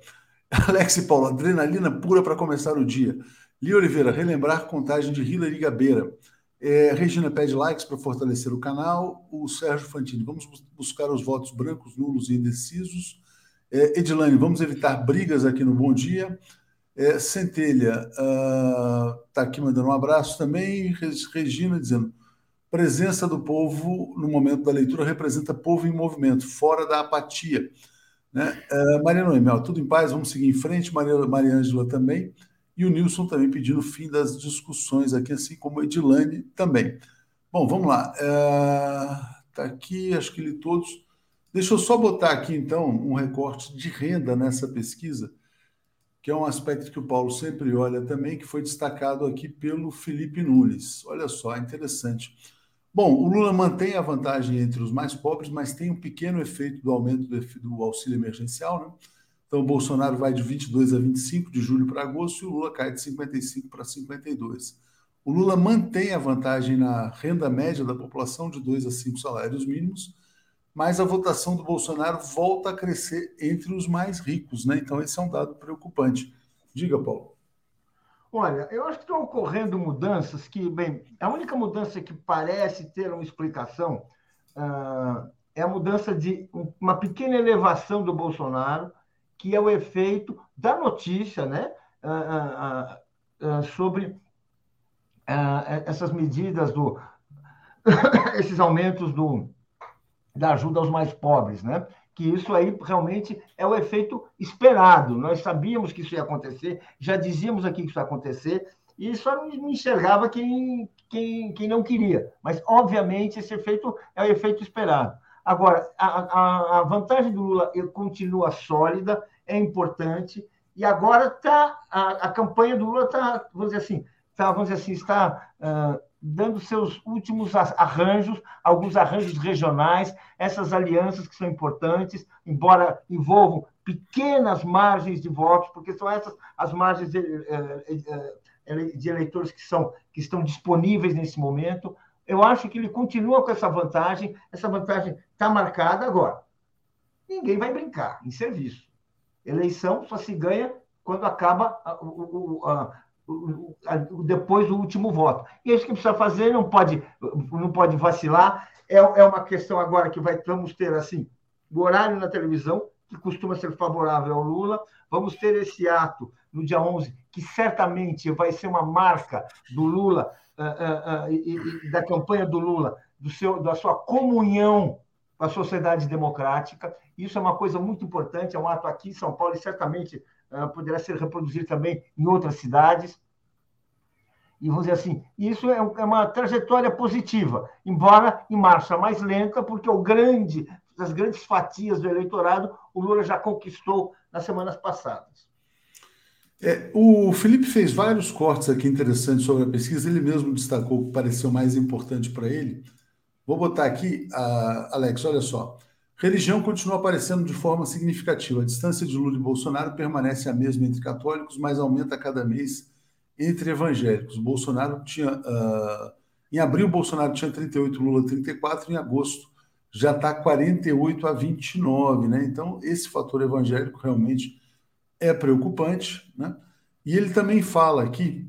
Alex e Paulo, adrenalina pura para começar o dia. Li Oliveira, relembrar contagem de Hillary Gabeira. É, Regina pede likes para fortalecer o canal. O Sérgio Fantini, vamos buscar os votos brancos, nulos e indecisos. É, Edilane, vamos evitar brigas aqui no Bom Dia. É, Centelha está uh, aqui mandando um abraço também. Regina dizendo: presença do povo no momento da leitura representa povo em movimento, fora da apatia. Né? Uh, Maria Noemel, tudo em paz, vamos seguir em frente. Maria, Maria Ângela também. E o Nilson também pedindo fim das discussões aqui, assim como Edilane também. Bom, vamos lá. Está uh, aqui, acho que li todos. Deixa eu só botar aqui, então, um recorte de renda nessa pesquisa que é um aspecto que o Paulo sempre olha também, que foi destacado aqui pelo Felipe Nunes. Olha só, interessante. Bom, o Lula mantém a vantagem entre os mais pobres, mas tem um pequeno efeito do aumento do auxílio emergencial, né? Então, o Bolsonaro vai de 22 a 25 de julho para agosto e o Lula cai de 55 para 52. O Lula mantém a vantagem na renda média da população de 2 a 5 salários mínimos, mas a votação do Bolsonaro volta a crescer entre os mais ricos, né? Então, esse é um dado preocupante. Diga, Paulo. Olha, eu acho que estão ocorrendo mudanças que, bem, a única mudança que parece ter uma explicação uh, é a mudança de uma pequena elevação do Bolsonaro, que é o efeito da notícia, né? Uh, uh, sobre essas medidas do esses aumentos do da ajuda aos mais pobres, né? Que isso aí realmente é o efeito esperado. Nós sabíamos que isso ia acontecer, já dizíamos aqui que isso ia acontecer, e só não enxergava quem, quem, quem não queria. Mas, obviamente, esse efeito é o efeito esperado. Agora, a, a, a vantagem do Lula continua sólida, é importante, e agora tá, a, a campanha do Lula está, vamos dizer assim, tá, vamos dizer assim, está uh, dando seus últimos arranjos, alguns arranjos regionais, essas alianças que são importantes, embora envolvam pequenas margens de votos, porque são essas as margens de, de eleitores que, são, que estão disponíveis nesse momento. Eu acho que ele continua com essa vantagem, essa vantagem está marcada agora. Ninguém vai brincar em serviço. Eleição só se ganha quando acaba a, a, depois do último voto. E é isso que precisa fazer, não pode, não pode vacilar. É, é uma questão agora que vai, vamos ter assim, o horário na televisão, que costuma ser favorável ao Lula, vamos ter esse ato no dia 11, que certamente vai ser uma marca do Lula da campanha do Lula, do seu, da sua comunhão com a sociedade democrática. Isso é uma coisa muito importante, é um ato aqui em São Paulo e certamente uh, poderá ser reproduzido também em outras cidades. E vamos dizer assim, isso é, é uma trajetória positiva, embora em marcha mais lenta, porque o grande, as grandes fatias do eleitorado, o Lula já conquistou nas semanas passadas. É, o Felipe fez vários cortes aqui interessantes sobre a pesquisa, ele mesmo destacou o que pareceu mais importante para ele. Vou botar aqui, uh, Alex, olha só. Religião continua aparecendo de forma significativa. A distância de Lula e Bolsonaro permanece a mesma entre católicos, mas aumenta a cada mês entre evangélicos. Bolsonaro tinha. Uh, em abril, Bolsonaro tinha 38, Lula 34, em agosto já está 48 a 29, né? Então, esse fator evangélico realmente é preocupante, né? E ele também fala aqui,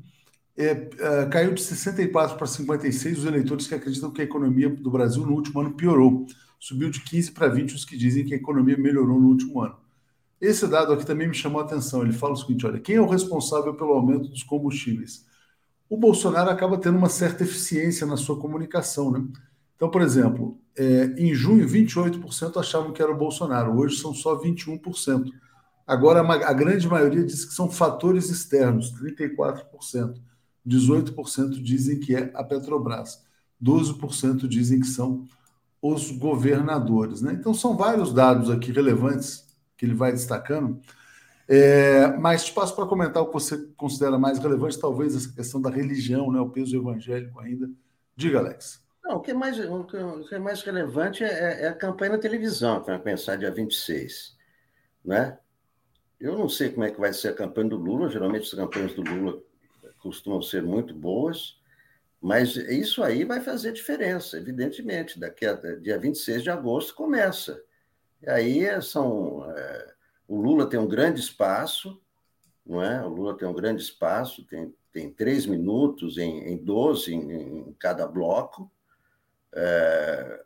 é, é, caiu de 64 para 56 os eleitores que acreditam que a economia do Brasil no último ano piorou subiu de 15 para 20 os que dizem que a economia melhorou no último ano. Esse dado aqui também me chamou a atenção. Ele fala o seguinte: olha, quem é o responsável pelo aumento dos combustíveis? O Bolsonaro acaba tendo uma certa eficiência na sua comunicação, né? Então, por exemplo, é, em junho, 28% achavam que era o Bolsonaro, hoje são só 21%. Agora, a grande maioria diz que são fatores externos, 34%. 18% dizem que é a Petrobras, 12% dizem que são os governadores. Né? Então, são vários dados aqui relevantes que ele vai destacando. É, mas te passo para comentar o que você considera mais relevante, talvez essa questão da religião, né, o peso evangélico ainda. Diga, Alex. Não, o que é mais, o que é mais relevante é, é a campanha na televisão, que vai pensar dia 26. Né? Eu não sei como é que vai ser a campanha do Lula, geralmente as campanhas do Lula costumam ser muito boas, mas isso aí vai fazer diferença, evidentemente. Daqui a dia 26 de agosto começa. E aí são. É, o Lula tem um grande espaço, não é? O Lula tem um grande espaço, tem, tem três minutos em, em 12 em, em cada bloco. É,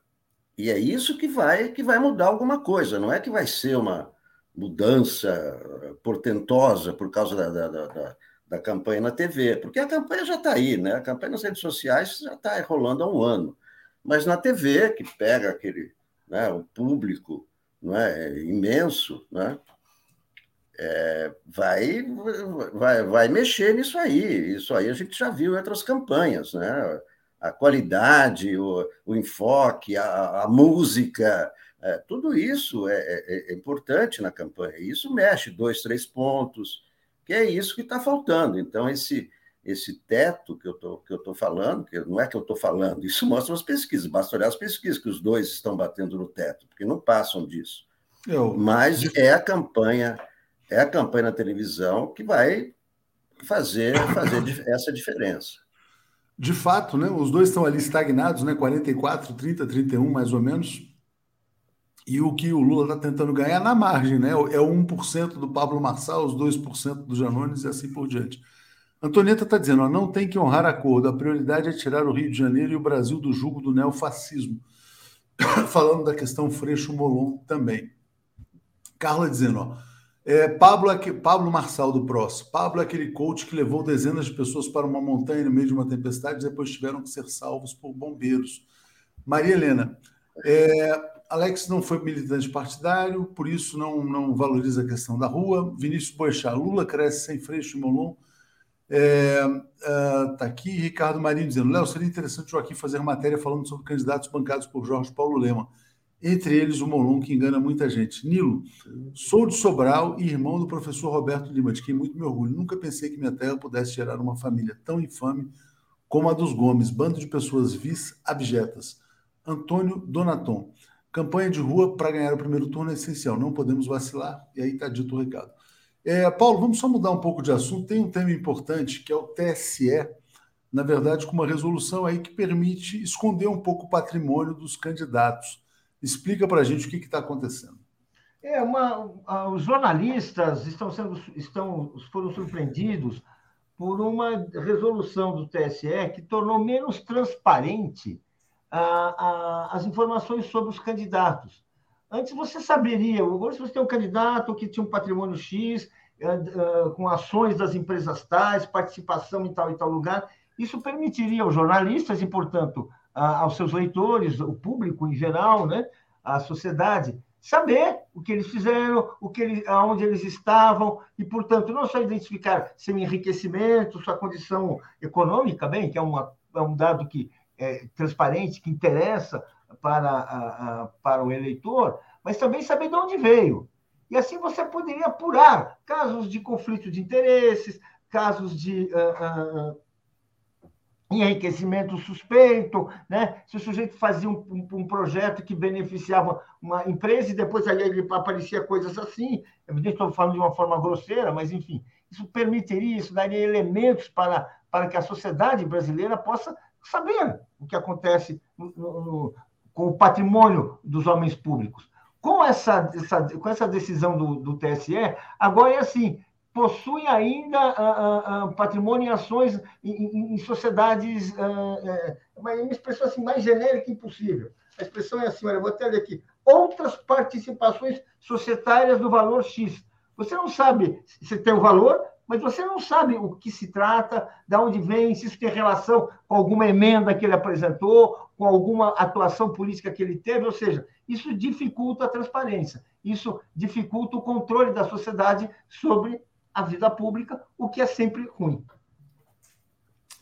e é isso que vai, que vai mudar alguma coisa, não é que vai ser uma mudança portentosa por causa da, da, da da campanha na TV, porque a campanha já está aí, né? A campanha nas redes sociais já está rolando há um ano. Mas na TV, que pega aquele, né, o público não é, imenso, né? É, vai, vai, vai mexer nisso aí. Isso aí a gente já viu em outras campanhas, né? A qualidade, o, o enfoque, a, a música, é, tudo isso é, é, é importante na campanha. Isso mexe dois, três pontos que é isso que está faltando. Então, esse, esse teto que eu tô, que estou falando, que não é que eu estou falando, isso mostra as pesquisas, basta olhar as pesquisas, que os dois estão batendo no teto, porque não passam disso. Eu... Mas é a campanha, é a campanha na televisão que vai fazer, fazer essa diferença. De fato, né? Os dois estão ali estagnados, né? 44, 30, 31, mais ou menos. E o que o Lula está tentando ganhar na margem, né? É o 1% do Pablo Marçal, os 2% do Janones e assim por diante. Antonieta está dizendo: ó, não tem que honrar acordo, a prioridade é tirar o Rio de Janeiro e o Brasil do jugo do neofascismo. Falando da questão Freixo Molon também. Carla dizendo: ó, é, Pablo, é Pablo Marçal do PROS. Pablo é aquele coach que levou dezenas de pessoas para uma montanha no meio de uma tempestade e depois tiveram que ser salvos por bombeiros. Maria Helena, é, Alex não foi militante partidário, por isso não, não valoriza a questão da rua. Vinícius Boechat, Lula cresce sem freixo e Molon. Está é, uh, aqui Ricardo Marinho dizendo: Léo, seria interessante o Joaquim fazer matéria falando sobre candidatos bancados por Jorge Paulo Lema. Entre eles o Molon, que engana muita gente. Nilo, sou de Sobral e irmão do professor Roberto Lima, de quem muito me orgulho. Nunca pensei que minha terra pudesse gerar uma família tão infame como a dos Gomes, bando de pessoas vis abjetas. Antônio Donaton. Campanha de rua para ganhar o primeiro turno é essencial, não podemos vacilar, e aí está dito o recado. É, Paulo, vamos só mudar um pouco de assunto. Tem um tema importante que é o TSE, na verdade, com uma resolução aí que permite esconder um pouco o patrimônio dos candidatos. Explica para a gente o que está acontecendo. É uma, os jornalistas estão sendo, estão, foram surpreendidos por uma resolução do TSE que tornou menos transparente a, a, as informações sobre os candidatos. Antes você saberia, agora se você tem um candidato que tinha um patrimônio X, uh, uh, com ações das empresas tais, participação em tal e tal lugar, isso permitiria aos jornalistas e, portanto, aos seus leitores, o público em geral, né, a sociedade, saber o que eles fizeram, o que eles, aonde eles estavam, e, portanto, não só identificar seu enriquecimento, sua condição econômica, bem, que é, uma, é um dado que é transparente, que interessa para, a, a, para o eleitor, mas também saber de onde veio. E assim você poderia apurar casos de conflito de interesses, casos de uh, uh, enriquecimento suspeito, né? se o sujeito fazia um, um, um, projeto que beneficiava uma empresa e depois ele aparecia coisas assim, evidentemente estou falando de uma forma grosseira, mas enfim, isso permitiria, isso daria elementos para, para que a sociedade brasileira possa saber o que acontece no, no, com o patrimônio dos homens públicos. Com essa, essa, com essa decisão do, do TSE, agora é assim, possui ainda uh, uh, patrimônio em ações em, em sociedades, uh, uma expressão assim, mais genérica impossível. A expressão é assim, olha, vou até ler aqui. Outras participações societárias do valor X. Você não sabe se tem o valor, mas você não sabe o que se trata, de onde vem, se isso tem relação com alguma emenda que ele apresentou, com alguma atuação política que ele teve, ou seja, isso dificulta a transparência, isso dificulta o controle da sociedade sobre a vida pública, o que é sempre ruim.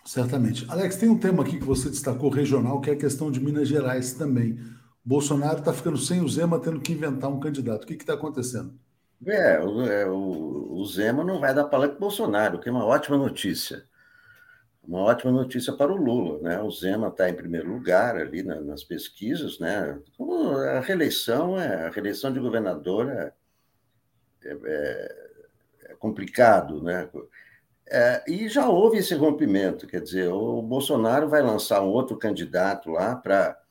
Certamente. Alex, tem um tema aqui que você destacou regional, que é a questão de Minas Gerais também. Bolsonaro está ficando sem o Zema, tendo que inventar um candidato. O que está acontecendo? É, o, é, o, o, Zema não vai dar palanque Bolsonaro, que é uma ótima notícia. Uma ótima notícia para o Lula, né? O Zema está em primeiro lugar ali na, nas pesquisas, né? A reeleição, é, a reeleição de governador é, é, é complicado, né? É, e já houve esse rompimento, quer dizer, o Bolsonaro vai lançar um outro candidato lá para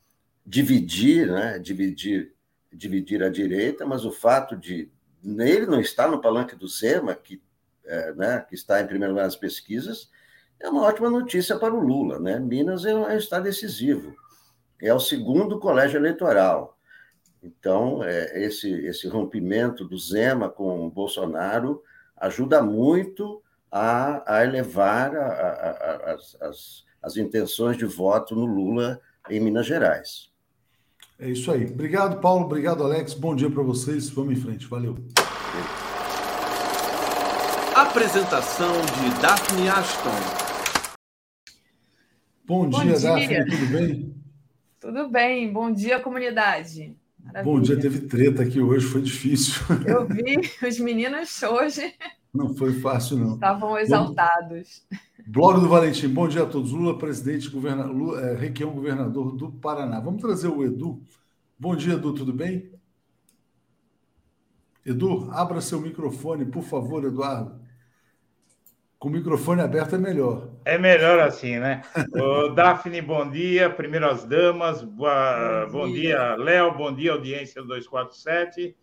dividir, né? Dividir, dividir a direita, mas o fato de ele não estar no palanque do SEMA, que, é, né, que está em primeiro lugar nas pesquisas, é uma ótima notícia para o Lula, né? Minas é, é um estado decisivo, é o segundo colégio eleitoral. Então, é, esse, esse rompimento do Zema com o Bolsonaro ajuda muito a, a elevar a, a, as, as, as intenções de voto no Lula em Minas Gerais. É isso aí. Obrigado, Paulo. Obrigado, Alex. Bom dia para vocês. Vamos em frente. Valeu. Apresentação de Daphne Ashton. Bom, Bom dia, dia, Daphne. Tudo bem? Tudo bem. Bom dia, comunidade. Maravilha. Bom dia, teve treta aqui hoje, foi difícil. Eu vi os meninos hoje. Não foi fácil, não. Estavam exaltados. Blog do Valentim, bom dia a todos. Lula, presidente, governador, Lula, é, Requião, governador do Paraná. Vamos trazer o Edu. Bom dia, Edu, tudo bem? Edu, abra seu microfone, por favor, Eduardo. Com o microfone aberto é melhor. É melhor assim, né? Ô, Daphne, bom dia. Primeiro as damas. Boa... Bom, bom dia, Léo. Bom dia, audiência 247.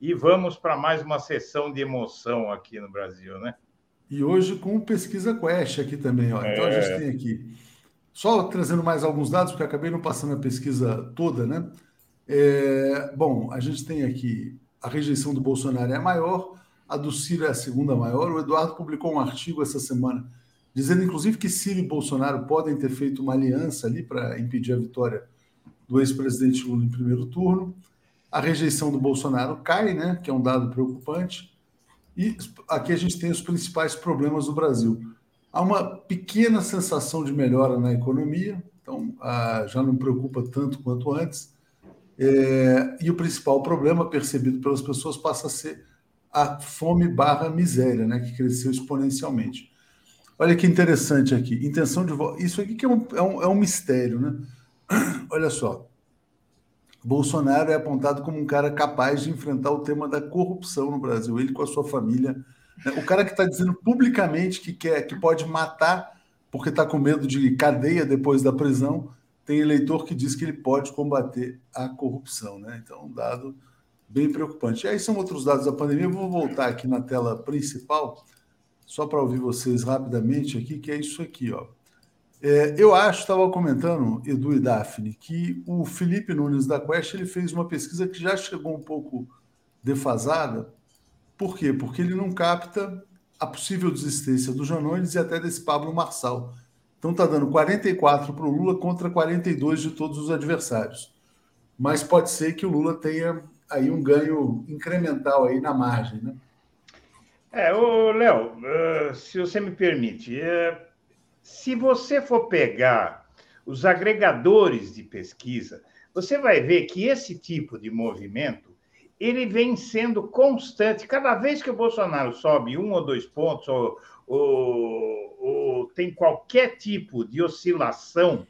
E vamos para mais uma sessão de emoção aqui no Brasil, né? E hoje com pesquisa Quest aqui também, ó. Então é... a gente tem aqui. Só trazendo mais alguns dados, porque acabei não passando a pesquisa toda, né? É... Bom, a gente tem aqui a rejeição do Bolsonaro é a maior, a do Ciro é a segunda maior. O Eduardo publicou um artigo essa semana dizendo, inclusive, que Ciro e Bolsonaro podem ter feito uma aliança ali para impedir a vitória do ex-presidente Lula em primeiro turno. A rejeição do Bolsonaro cai, né? Que é um dado preocupante. E aqui a gente tem os principais problemas do Brasil. Há uma pequena sensação de melhora na economia, então ah, já não preocupa tanto quanto antes. É, e o principal problema percebido pelas pessoas passa a ser a fome barra miséria, né, que cresceu exponencialmente. Olha que interessante aqui, intenção de voto. Isso aqui que é um, é um, é um mistério, né? Olha só. Bolsonaro é apontado como um cara capaz de enfrentar o tema da corrupção no Brasil, ele com a sua família. Né? O cara que está dizendo publicamente que quer, que pode matar porque está com medo de cadeia depois da prisão, tem eleitor que diz que ele pode combater a corrupção, né? Então, um dado bem preocupante. E aí são outros dados da pandemia. Eu vou voltar aqui na tela principal só para ouvir vocês rapidamente aqui, que é isso aqui, ó. É, eu acho, estava comentando, Edu e Daphne, que o Felipe Nunes da Quest ele fez uma pesquisa que já chegou um pouco defasada. Por quê? Porque ele não capta a possível desistência do Janones e até desse Pablo Marçal. Então está dando 44 para o Lula contra 42 de todos os adversários. Mas pode ser que o Lula tenha aí um ganho incremental aí na margem, né? É, o Léo, uh, se você me permite, uh, se você for pegar os agregadores de pesquisa, você vai ver que esse tipo de movimento ele vem sendo constante. Cada vez que o Bolsonaro sobe um ou dois pontos, ou, ou, ou tem qualquer tipo de oscilação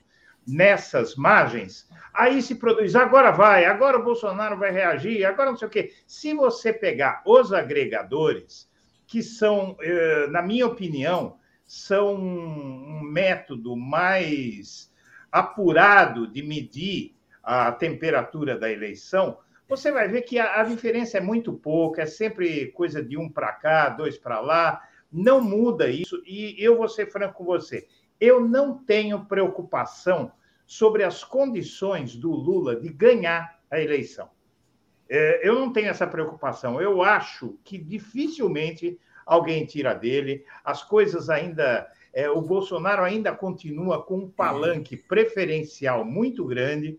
nessas margens, aí se produz, agora vai, agora o Bolsonaro vai reagir, agora não sei o quê. Se você pegar os agregadores, que são, eh, na minha opinião, são um método mais apurado de medir a temperatura da eleição, você vai ver que a, diferença é muito pouca, é sempre coisa de um para cá, dois para lá, não muda isso. E eu vou ser franco com você, eu não tenho preocupação sobre as condições do Lula de ganhar a eleição. É, eu não tenho essa preocupação. Eu acho que dificilmente alguém tira dele. As coisas ainda. É, o Bolsonaro ainda continua com um palanque preferencial muito grande,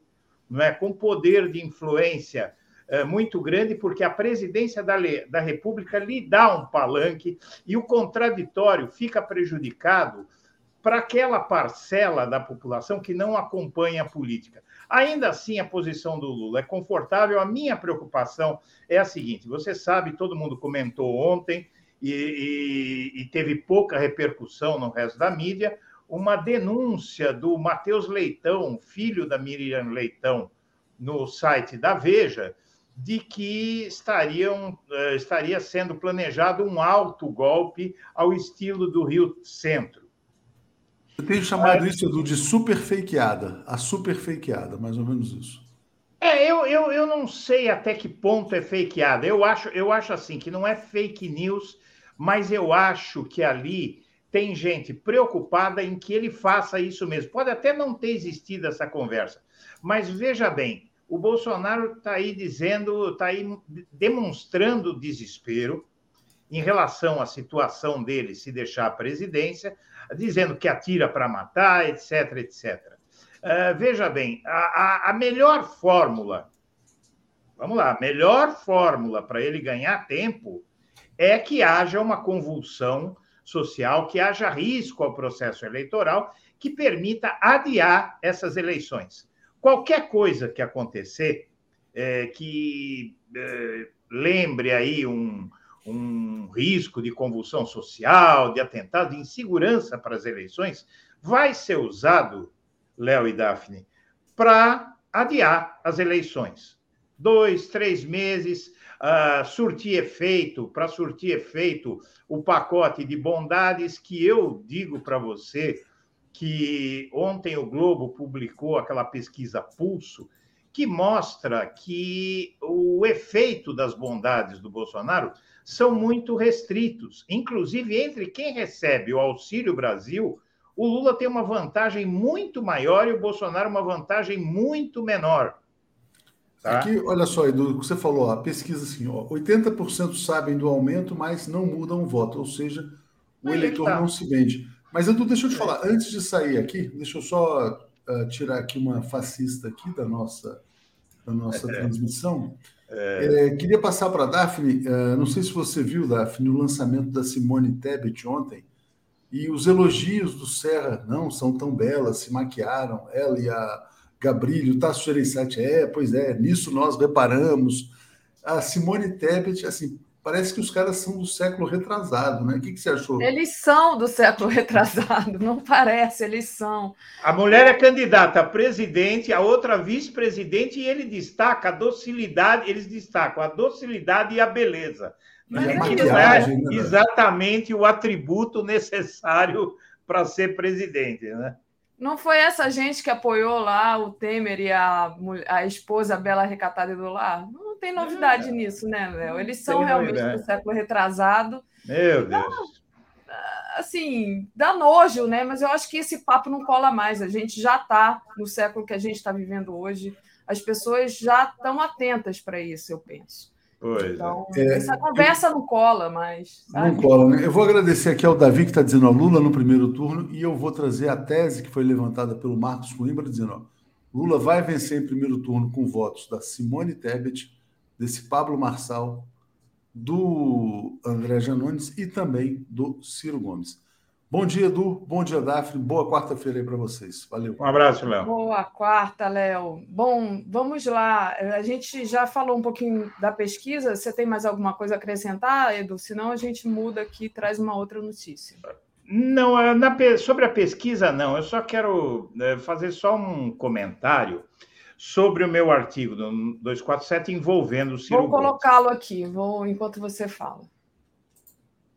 não é? com poder de influência é, muito grande, porque a presidência da, da República lhe dá um palanque e o contraditório fica prejudicado para aquela parcela da população que não acompanha a política. Ainda assim, a posição do Lula é confortável. A minha preocupação é a seguinte: você sabe, todo mundo comentou ontem, e, e, e teve pouca repercussão no resto da mídia, uma denúncia do Matheus Leitão, filho da Miriam Leitão, no site da Veja, de que estariam, eh, estaria sendo planejado um alto golpe ao estilo do Rio Centro. Eu tenho chamado é, isso Edu, de super fakeada, a super fakeada, mais ou menos isso. É, eu, eu, eu não sei até que ponto é fakeada. Eu acho, eu acho assim que não é fake news, mas eu acho que ali tem gente preocupada em que ele faça isso mesmo. Pode até não ter existido essa conversa, mas veja bem, o Bolsonaro está aí dizendo, está aí demonstrando desespero em relação à situação dele se deixar a presidência, dizendo que atira para matar, etc, etc. Uh, veja bem, a, a, a melhor fórmula, vamos lá, a melhor fórmula para ele ganhar tempo é que haja uma convulsão social, que haja risco ao processo eleitoral que permita adiar essas eleições. Qualquer coisa que acontecer, é, que é, lembre aí um, um risco de convulsão social, de atentado, de insegurança para as eleições, vai ser usado, Léo e Daphne, para adiar as eleições. Dois, três meses, uh, surtir efeito, para surtir efeito o pacote de bondades que eu digo para você que ontem o Globo publicou aquela pesquisa Pulso, que mostra que o efeito das bondades do Bolsonaro são muito restritos. Inclusive, entre quem recebe o Auxílio Brasil, o Lula tem uma vantagem muito maior e o Bolsonaro uma vantagem muito menor. Tá? Aqui, olha só, Edu, o que você falou, a pesquisa assim, ó, 80% sabem do aumento, mas não mudam o voto, ou seja, o Aí eleitor tá. não se vende. Mas, Edu, deixa eu te falar, antes de sair aqui, deixa eu só uh, tirar aqui uma fascista aqui da nossa, da nossa é. transmissão. É. É, queria passar para a Daphne, uh, não sei se você viu, Daphne, o lançamento da Simone Tebet ontem, e os elogios do Serra, não, são tão belas, se maquiaram, ela e a Gabrilho, Tasso Gereissati, é, pois é, nisso nós reparamos. A Simone Tebet, assim, parece que os caras são do século retrasado, né? O que, que você achou? Eles são do século retrasado, não parece, eles são. A mulher é candidata a presidente, a outra vice-presidente, e ele destaca a docilidade, eles destacam a docilidade e a beleza. Mas é não é né, exatamente o atributo necessário para ser presidente, né? Não foi essa gente que apoiou lá o Temer e a, a esposa Bela Recatada do Lar? Não tem novidade é. nisso, né, Léo? Eles são realmente novidade. do século retrasado. Meu então, Deus. assim, dá nojo, né? Mas eu acho que esse papo não cola mais. A gente já está no século que a gente está vivendo hoje. As pessoas já estão atentas para isso, eu penso. Pois é. então, é. essa conversa não cola mais. Sabe? Não cola, né? Eu vou agradecer aqui ao Davi, que está dizendo ó, Lula no primeiro turno, e eu vou trazer a tese que foi levantada pelo Marcos Coimbra, dizendo: ó, Lula vai vencer em primeiro turno com votos da Simone Tebet, desse Pablo Marçal, do André Janones e também do Ciro Gomes. Bom dia, Edu. Bom dia, Daphne. Boa quarta-feira aí para vocês. Valeu. Um abraço, Léo. Boa quarta, Léo. Bom, vamos lá. A gente já falou um pouquinho da pesquisa. Você tem mais alguma coisa a acrescentar, Edu? Senão a gente muda aqui e traz uma outra notícia. Não, na, sobre a pesquisa, não. Eu só quero é, fazer só um comentário sobre o meu artigo do 247 envolvendo o Ciro Vou colocá-lo aqui, vou enquanto você fala.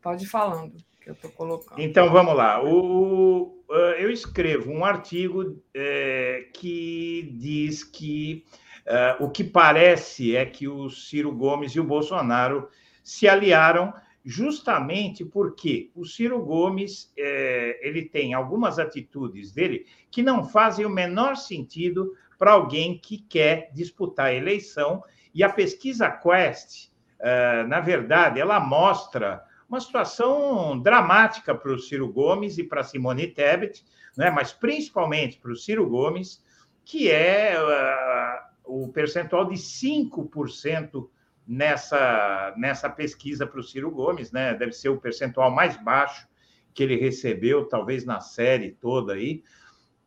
Pode ir falando, eu estou colocando. Então, vamos lá. O, eu escrevo um artigo é, que diz que é, o que parece é que o Ciro Gomes e o Bolsonaro se aliaram justamente porque o Ciro Gomes é, ele tem algumas atitudes dele que não fazem o menor sentido para alguém que quer disputar a eleição. E a pesquisa Quest, eh, na verdade, ela mostra uma situação dramática para o Ciro Gomes e para Simone Tebet, né? mas principalmente para o Ciro Gomes, que é uh, o percentual de 5% nessa, nessa pesquisa para o Ciro Gomes, né? deve ser o percentual mais baixo que ele recebeu, talvez na série toda aí.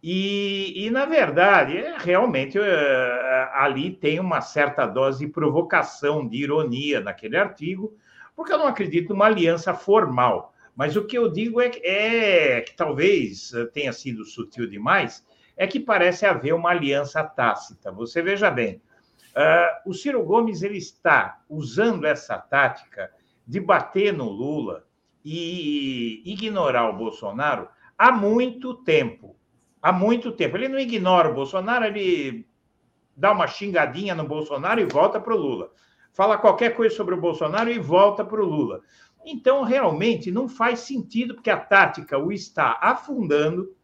E, e, na verdade, é, realmente é, ali tem uma certa dose de provocação, de ironia naquele artigo, porque eu não acredito numa aliança formal. Mas o que eu digo é, é que talvez tenha sido sutil demais, é que parece haver uma aliança tácita. Você veja bem, uh, o Ciro Gomes ele está usando essa tática de bater no Lula e ignorar o Bolsonaro há muito tempo há muito tempo. Ele não ignora o Bolsonaro, ele dá uma xingadinha no Bolsonaro e volta para o Lula. Fala qualquer coisa sobre o Bolsonaro e volta para o Lula. Então, realmente, não faz sentido, porque a tática o está afundando,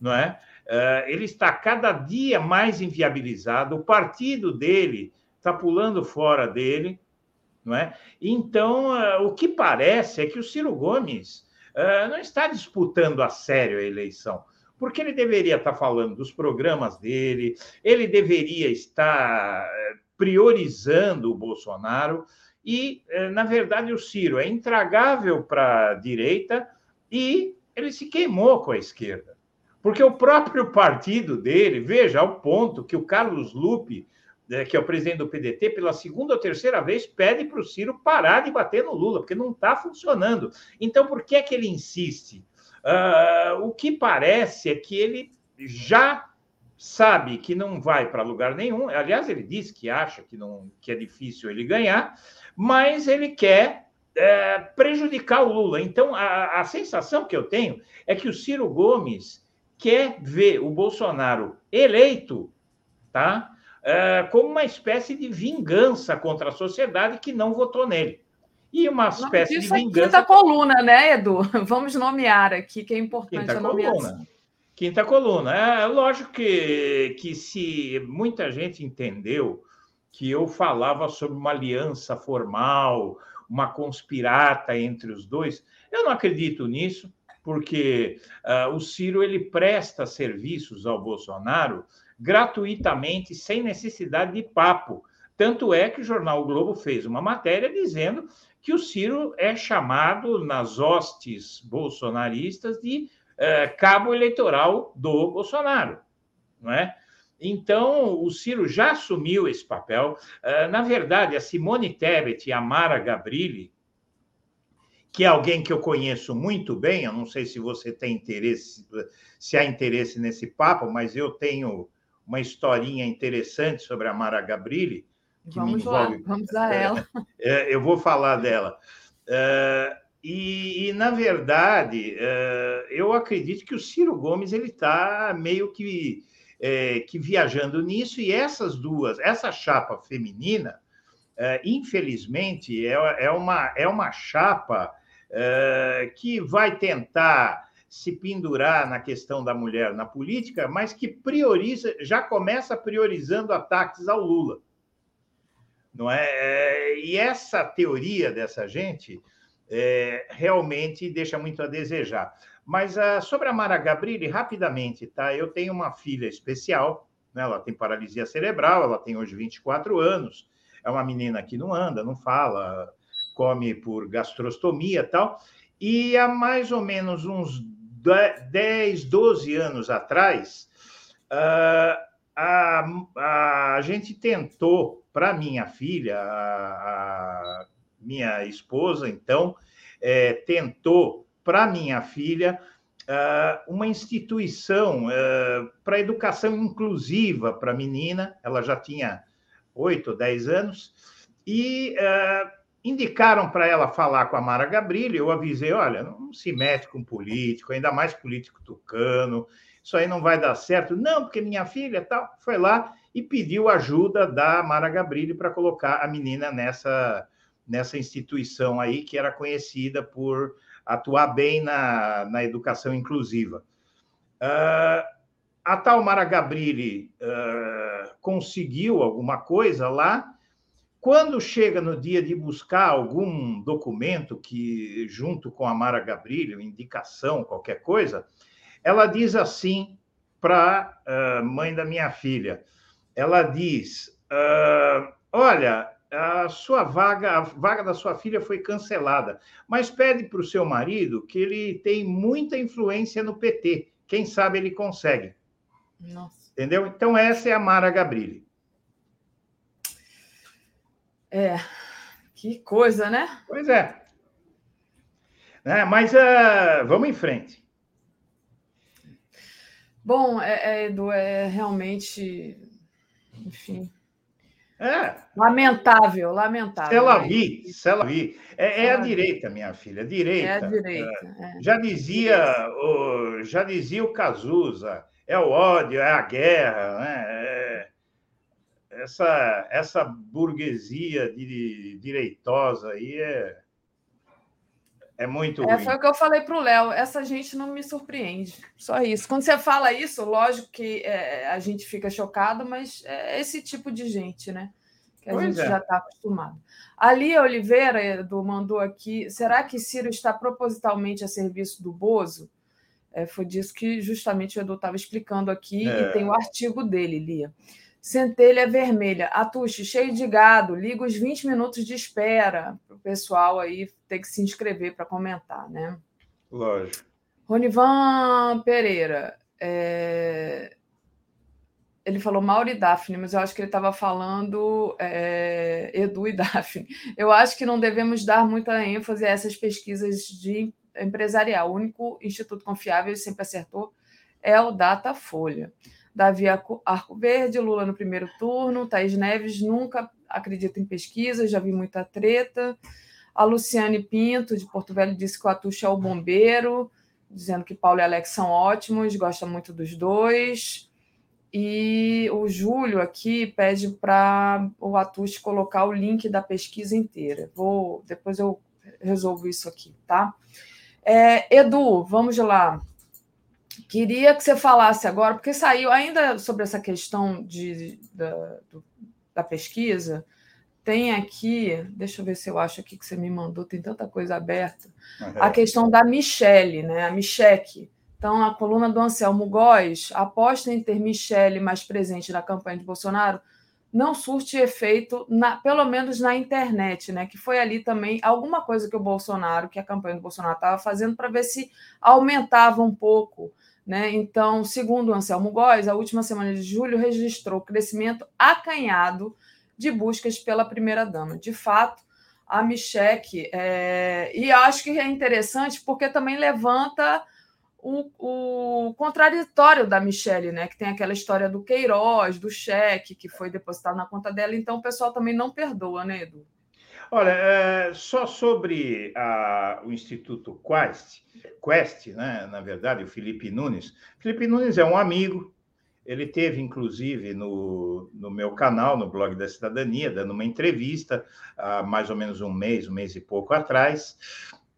não é? Uh, ele está cada dia mais inviabilizado, o partido dele está pulando fora dele, não é? Então, uh, o que parece é que o Ciro Gomes uh, não está disputando a sério a eleição porque ele deveria estar falando dos programas dele, ele deveria estar eh, priorizando o Bolsonaro, e, eh, na verdade, o Ciro é intragável para a direita e ele se queimou com a esquerda. Porque o próprio partido dele, veja, ao ponto que o Carlos Lupe, eh, que é o presidente do PDT, pela segunda ou terceira vez, pede para o Ciro parar de bater no Lula, porque não está funcionando. Então, por que é que ele insiste? Uh, o que parece é que ele já sabe que não vai para lugar nenhum. Aliás, ele disse que acha que, não, que é difícil ele ganhar, mas ele quer é, prejudicar o Lula. Então, a, a sensação que eu tenho é que o Ciro Gomes quer ver o Bolsonaro eleito, tá? É, como uma espécie de vingança contra a sociedade que não votou nele e uma espécie de é vingança. Quinta coluna, né, Edu? Vamos nomear aqui, que é importante Quinta a nomeação. Coluna. Quinta coluna. É lógico que, que se muita gente entendeu que eu falava sobre uma aliança formal, uma conspirata entre os dois, eu não acredito nisso, porque uh, o Ciro ele presta serviços ao Bolsonaro gratuitamente, sem necessidade de papo. Tanto é que o jornal o Globo fez uma matéria dizendo que o Ciro é chamado nas hostes bolsonaristas de eh, cabo eleitoral do Bolsonaro, não é? Então, o Ciro já assumiu esse papel. Uh, na verdade, a Simone Tebet e a Mara Gabrilli, que é alguém que eu conheço muito bem, eu não sei se você tem interesse, se há interesse nesse papo, mas eu tenho uma historinha interessante sobre a Mara Gabrilli vamos lá, vamos a ela. É, eu vou falar dela. É, e, e, na verdade, é, eu acredito que o Ciro Gomes ele está meio que, é, que viajando nisso, e essas duas, essa chapa feminina, é, infelizmente, é, é, uma, é uma chapa que vai tentar se pendurar na questão da mulher na política, mas que prioriza, já começa priorizando ataques ao Lula. Não é e essa teoria dessa gente é, realmente deixa muito a desejar. Mas uh, sobre a Mara Gabrilli, rapidamente, tá? Eu tenho uma filha especial, né? ela tem paralisia cerebral, ela tem hoje 24 anos, é uma menina que não anda, não fala, come por gastrostomia e tal. E há mais ou menos uns 10, 12 anos atrás, uh, a, a gente tentou, para minha filha, a, a, minha esposa, então, é, tentou para minha filha uh, uma instituição uh, para educação inclusiva para a menina, ela já tinha 8 ou 10 anos, e uh, indicaram para ela falar com a Mara Gabrilli, eu avisei, olha, não se mete com político, ainda mais político tucano, isso aí não vai dar certo. Não, porque minha filha tal, foi lá e pediu ajuda da Mara Gabrilli para colocar a menina nessa, nessa instituição aí, que era conhecida por atuar bem na, na educação inclusiva. Uh, a tal Mara Gabrilli uh, conseguiu alguma coisa lá, quando chega no dia de buscar algum documento que, junto com a Mara Gabrilho, indicação, qualquer coisa, ela diz assim para a uh, mãe da minha filha: ela diz, uh, olha, a sua vaga, a vaga da sua filha foi cancelada, mas pede para o seu marido que ele tem muita influência no PT. Quem sabe ele consegue. Nossa. Entendeu? Então, essa é a Mara Gabrilli. É, que coisa, né? Pois é. é mas uh, vamos em frente. Bom, é, é, Edu, é realmente, enfim. É. Lamentável, lamentável. Ela vi, ela vi. É, é a direita, minha filha, direita. É a direita. É. Já dizia, o, já dizia o Cazuza, é o ódio, é a guerra, né? É, essa, essa burguesia de, direitosa aí é, é muito. É, foi o que eu falei para o Léo. Essa gente não me surpreende. Só isso. Quando você fala isso, lógico que é, a gente fica chocado, mas é esse tipo de gente, né? Que a pois gente é. já está acostumado. Ali Oliveira do mandou aqui. Será que Ciro está propositalmente a serviço do Bozo? É, foi disso que justamente o Edu estava explicando aqui, e é. tem o artigo dele, Lia. Centelha vermelha. Atuche, cheio de gado. Liga os 20 minutos de espera para o pessoal aí ter que se inscrever para comentar, né? Lógico. Ronivan Pereira. É... Ele falou Mauro e Daphne, mas eu acho que ele estava falando é... Edu e Daphne. Eu acho que não devemos dar muita ênfase a essas pesquisas de empresarial. O único instituto confiável, ele sempre acertou, é o Datafolha. Davi Arco Verde, Lula no primeiro turno, Thaís Neves nunca acredita em pesquisa, já vi muita treta. A Luciane Pinto, de Porto Velho, disse que o Atucha é o bombeiro, dizendo que Paulo e Alex são ótimos, gosta muito dos dois. E o Júlio aqui pede para o Atush colocar o link da pesquisa inteira. Vou, depois eu resolvo isso aqui, tá? É, Edu, vamos lá. Queria que você falasse agora, porque saiu ainda sobre essa questão de, da, do, da pesquisa. Tem aqui, deixa eu ver se eu acho aqui que você me mandou, tem tanta coisa aberta. Uhum. A questão da Michele, né? A Micheque. Então, a coluna do Anselmo Góes aposta em ter Michele mais presente na campanha de Bolsonaro não surte efeito, na, pelo menos na internet, né? Que foi ali também alguma coisa que o Bolsonaro, que a campanha do Bolsonaro estava fazendo para ver se aumentava um pouco né? Então, segundo Anselmo Góes, a última semana de julho registrou crescimento acanhado de buscas pela primeira-dama. De fato, a Michelle, é... e acho que é interessante porque também levanta o, o, contraditório da Michelle, né? Que tem aquela história do Queiroz, do cheque que foi depositado na conta dela, então o pessoal também não perdoa, né, Edu? Olha, é, só sobre a, o Instituto Quest, Quest, né, na verdade, o Felipe Nunes. Felipe Nunes é um amigo, ele teve, inclusive, no, no meu canal, no blog da Cidadania, dando uma entrevista há mais ou menos um mês, um mês e pouco atrás.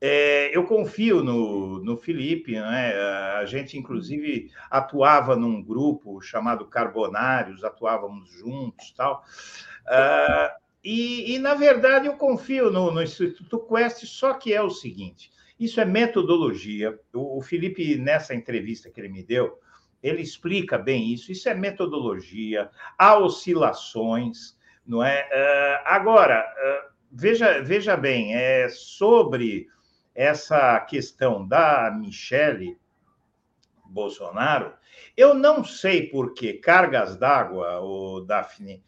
é, eu confio no, no Felipe, né? a gente, inclusive, atuava num grupo chamado Carbonários, atuávamos juntos tal. Uh, e, e, na verdade, eu confio no, no, Instituto Quest, só que é o seguinte: isso é metodologia. O, o Felipe, nessa entrevista que ele me deu, ele explica bem isso. Isso é metodologia, há oscilações, não é? Uh, agora, uh, veja, veja bem, é sobre essa questão da Michele Bolsonaro, eu não sei por que cargas d'água, o Daphne,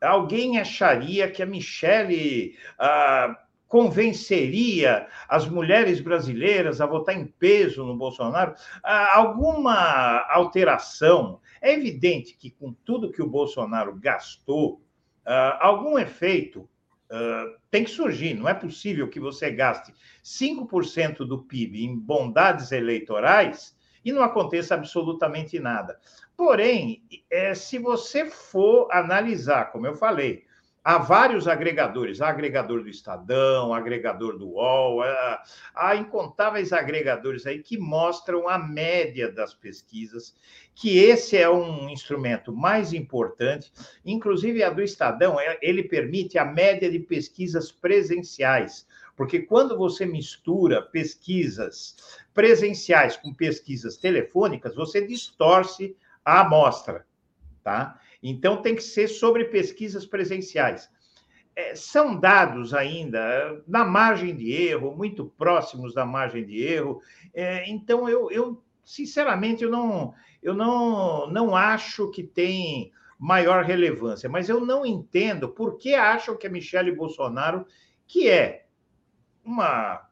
alguém acharia que a Michele ah, convenceria as mulheres brasileiras a votar em peso no Bolsonaro? Ah, alguma alteração? É evidente que, com tudo que o Bolsonaro gastou, ah, algum efeito Uh, tem que surgir. Não é possível que você gaste 5% do PIB em bondades eleitorais e não aconteça absolutamente nada. Porém, é, se você for analisar, como eu falei, há vários agregadores, há agregador do Estadão, agregador do UOL, há, há, incontáveis agregadores aí que mostram a média das pesquisas, que esse é um instrumento mais importante, inclusive a do Estadão, é, ele permite a média de pesquisas presenciais, porque quando você mistura pesquisas presenciais com pesquisas telefônicas, você distorce a amostra, tá? Então tem que ser sobre pesquisas presenciais. É, são dados ainda na margem de erro, muito próximos da margem de erro. É, então eu, eu, sinceramente, eu não, eu não, não acho que tem maior relevância, mas eu não entendo por que acham que a Michelle Bolsonaro, que é uma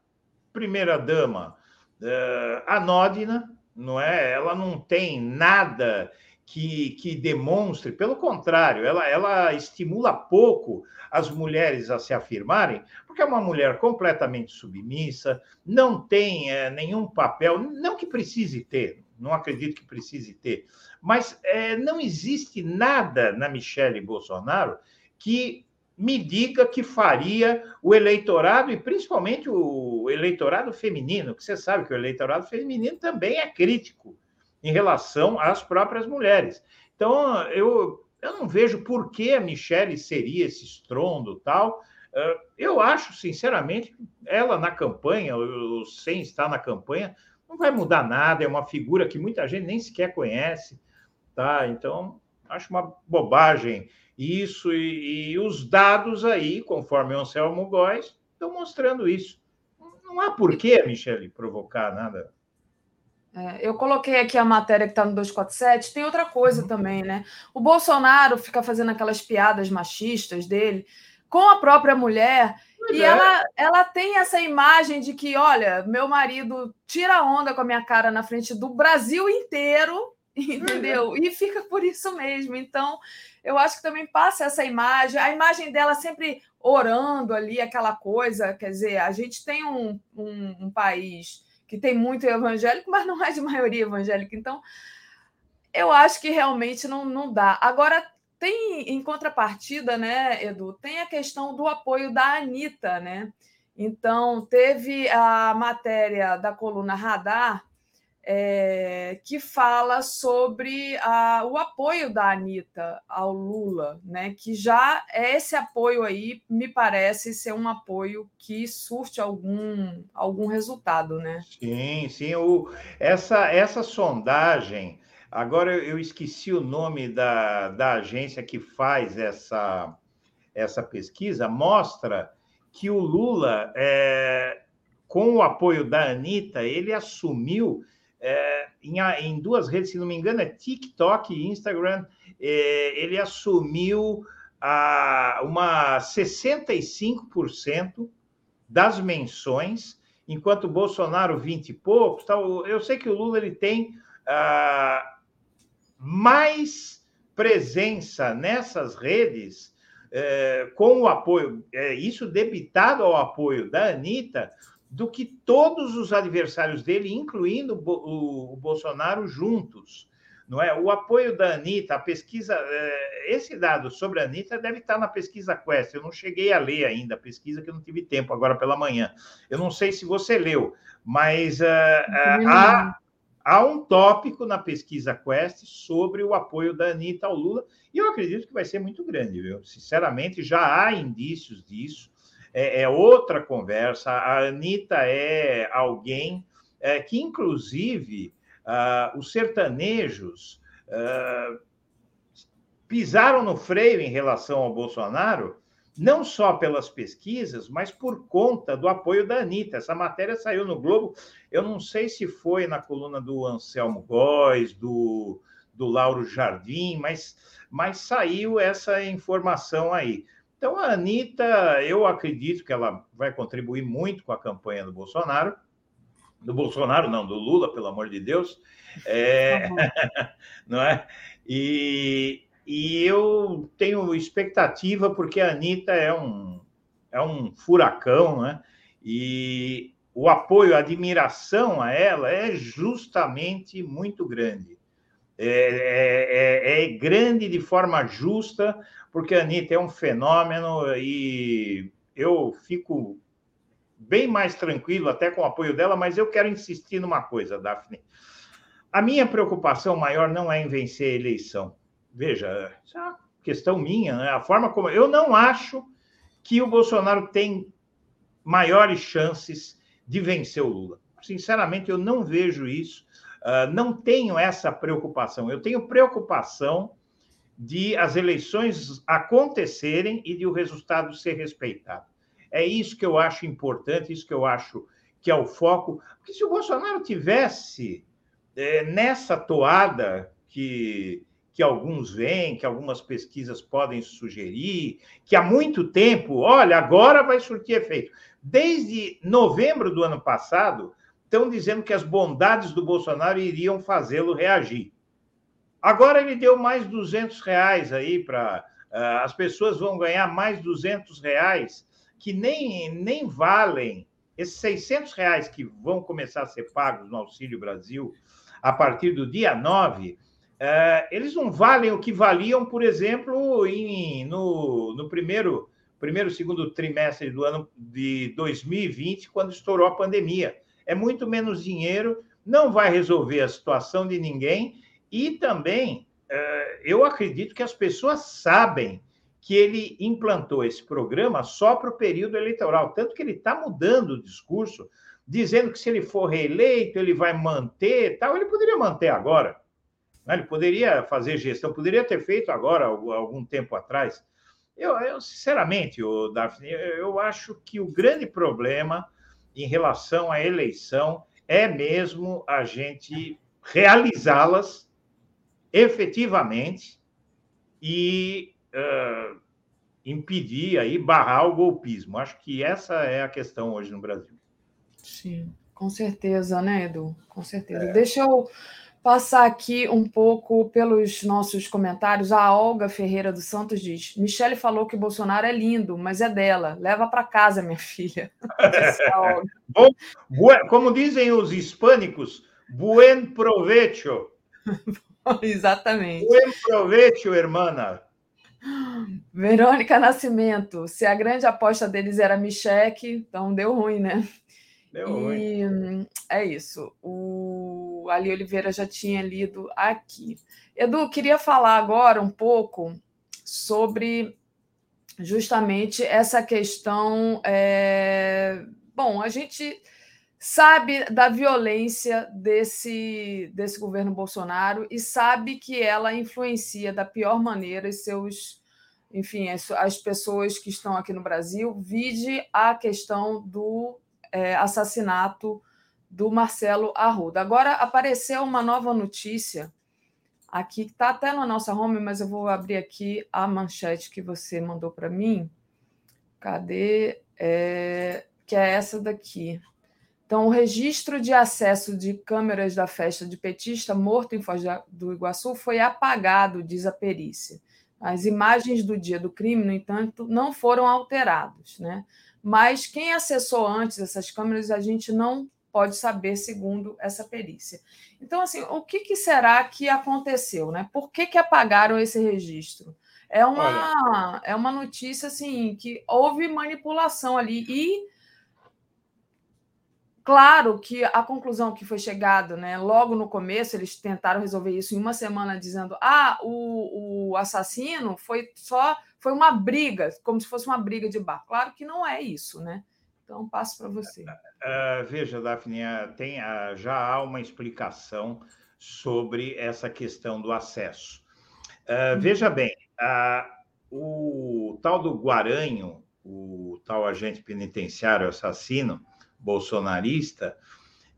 primeira dama uh, anódina, não é? Ela não tem nada que, que demonstre, pelo contrário, ela, ela estimula pouco as mulheres a se afirmarem, porque é uma mulher completamente submissa, não tem é, nenhum papel, não que precise ter, não acredito que precise ter, mas é, não existe nada na Michelle Bolsonaro que me diga que faria o eleitorado, e principalmente o eleitorado feminino, que você sabe que o eleitorado feminino também é crítico em relação às próprias mulheres. Então, eu, eu não vejo por que a Michelle seria esse estrondo tal. Eh, eu acho, sinceramente, ela na campanha, sem estar na campanha, não vai mudar nada, é uma figura que muita gente nem sequer conhece, tá? Então, acho uma bobagem isso, e, e os dados aí, conforme o Anselmo Góes, estão mostrando isso. Não há por que a Michelle provocar nada. É, eu coloquei aqui a matéria que está no 247. Tem outra coisa uhum. também, né? O Bolsonaro fica fazendo aquelas piadas machistas dele com a própria mulher. e é. ela, ela tem essa imagem de que, olha, meu marido tira onda com a minha cara na frente do Brasil inteiro, entendeu? E fica por isso mesmo. Então, eu acho que também passa essa imagem, a imagem dela sempre orando ali, aquela coisa. Quer dizer, a gente tem um, um, um país que tem muito evangélico, mas não é de maioria evangélica. Então, eu acho que realmente não, não dá. Agora, tem em contrapartida, né, Edu, tem a questão do apoio da Anitta, né? Então, teve a matéria da coluna Radar, é, que fala sobre a, o apoio da Anitta ao Lula, né? Que já esse apoio aí me parece ser um apoio que surte algum, algum resultado, né? Sim, sim. O, essa, essa sondagem, agora eu esqueci o nome da, da agência que faz essa, essa pesquisa, mostra que o Lula, é, com o apoio da Anitta, ele assumiu é, em, em, duas redes, se não me engano, é TikTok e Instagram, é, ele assumiu a, uma 65% das menções, enquanto o Bolsonaro 20 e poucos. Eu sei que o Lula ele tem mais presença nessas redes é, com o apoio, é, isso debitado ao apoio da Anitta, do que todos os adversários dele, incluindo o Bolsonaro, juntos. não é? O apoio da Anitta, a pesquisa, é, esse dado sobre a Anitta deve estar na pesquisa Quest. Eu não cheguei a ler ainda a pesquisa, que eu não tive tempo agora pela manhã. Eu não sei se você leu, mas uh, uh, há, há um tópico na pesquisa Quest sobre o apoio da Anitta ao Lula, e eu acredito que vai ser muito grande, viu? Sinceramente, já há indícios disso. É, é outra conversa. A Anitta é alguém é, que, inclusive, uh, os sertanejos uh, pisaram no freio em relação ao Bolsonaro, não só pelas pesquisas, mas por conta do apoio da Anitta. Essa matéria saiu no Globo, eu não sei se foi na coluna do Anselmo Góes, do, do Lauro Jardim, mas, mas saiu essa informação aí. Então, a Anitta, eu acredito que ela vai contribuir muito com a campanha do Bolsonaro, do Bolsonaro, não, do Lula, pelo amor de Deus. É, não é? E, e eu tenho expectativa, porque a Anitta é um, é um furacão, né? E o apoio, a admiração a ela é justamente muito grande. É, é, é, é grande de forma justa, porque a Anitta é um fenômeno e eu fico bem mais tranquilo, até com o apoio dela, mas eu quero insistir numa coisa, Daphne. A minha preocupação maior não é em vencer a eleição. Veja, isso é uma questão minha, né? A forma como. Eu não acho que o Bolsonaro tem maiores chances de vencer o Lula. Sinceramente, eu não vejo isso. Uh, não tenho essa preocupação. Eu tenho preocupação de as eleições acontecerem e de o resultado ser respeitado. É isso que eu acho importante, isso que eu acho que é o foco. Porque se o Bolsonaro tivesse é, nessa toada que, que alguns veem, que algumas pesquisas podem sugerir, que há muito tempo, olha, agora vai surtir efeito. Desde novembro do ano passado, estão dizendo que as bondades do Bolsonaro iriam fazê-lo reagir. Agora ele deu mais 200 reais aí para. Uh, as pessoas vão ganhar mais 200 reais que nem, nem valem esses 600 reais que vão começar a ser pagos no Auxílio Brasil a partir do dia 9, é, eles não valem o que valiam, por exemplo, em, no, no primeiro, primeiro, segundo trimestre do ano de 2020, quando estourou a pandemia. É muito menos dinheiro, não vai resolver a situação de ninguém, e também é, eu acredito que as pessoas sabem que ele implantou esse programa só para o período eleitoral, tanto que ele está mudando o discurso, dizendo que se ele for reeleito, ele vai manter tal. Ele poderia manter agora, né? ele poderia fazer gestão, poderia ter feito agora, algum tempo atrás. Eu, eu sinceramente, o Daphne, eu acho que o grande problema em relação à eleição é mesmo a gente realizá-las efetivamente e uh, impedir aí, barrar o golpismo. Acho que essa é a questão hoje no Brasil. Sim, com certeza, né, Edu? Com certeza. É. Deixa eu passar aqui um pouco pelos nossos comentários. A Olga Ferreira dos Santos diz: Michele falou que Bolsonaro é lindo, mas é dela. Leva para casa, minha filha. Bom, como dizem os hispânicos, buen provecho. Exatamente. Buen provecho, hermana. Verônica Nascimento, se a grande aposta deles era Micheque, então deu ruim, né? Deu e ruim. é isso. O Ali Oliveira já tinha lido aqui. Edu, queria falar agora um pouco sobre justamente essa questão. É... Bom, a gente sabe da violência desse, desse governo Bolsonaro e sabe que ela influencia da pior maneira os seus, enfim, as, as pessoas que estão aqui no Brasil. Vide a questão do é, assassinato do Marcelo Arruda. Agora apareceu uma nova notícia aqui, que está até na nossa home, mas eu vou abrir aqui a manchete que você mandou para mim. Cadê? É, que é essa daqui. Então, o registro de acesso de câmeras da festa de petista morto em Foz do Iguaçu foi apagado, diz a perícia. As imagens do dia do crime, no entanto, não foram alteradas. Né? Mas quem acessou antes essas câmeras, a gente não pode saber, segundo essa perícia. Então, assim, o que, que será que aconteceu? Né? Por que, que apagaram esse registro? É uma, é uma notícia assim que houve manipulação ali e Claro que a conclusão que foi chegada, né, logo no começo, eles tentaram resolver isso em uma semana, dizendo: ah, o, o assassino foi só foi uma briga, como se fosse uma briga de bar. Claro que não é isso, né? Então, passo para você. Uh, veja, Daphne, tem, uh, já há uma explicação sobre essa questão do acesso. Uh, veja bem, o tal do Guaranho, o tal agente penitenciário assassino, bolsonarista,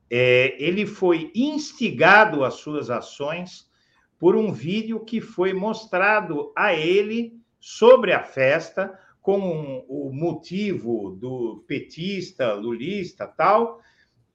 é, ele foi instigado às suas ações por um vídeo que foi mostrado a ele sobre a festa, com o motivo do petista, lulista, tal,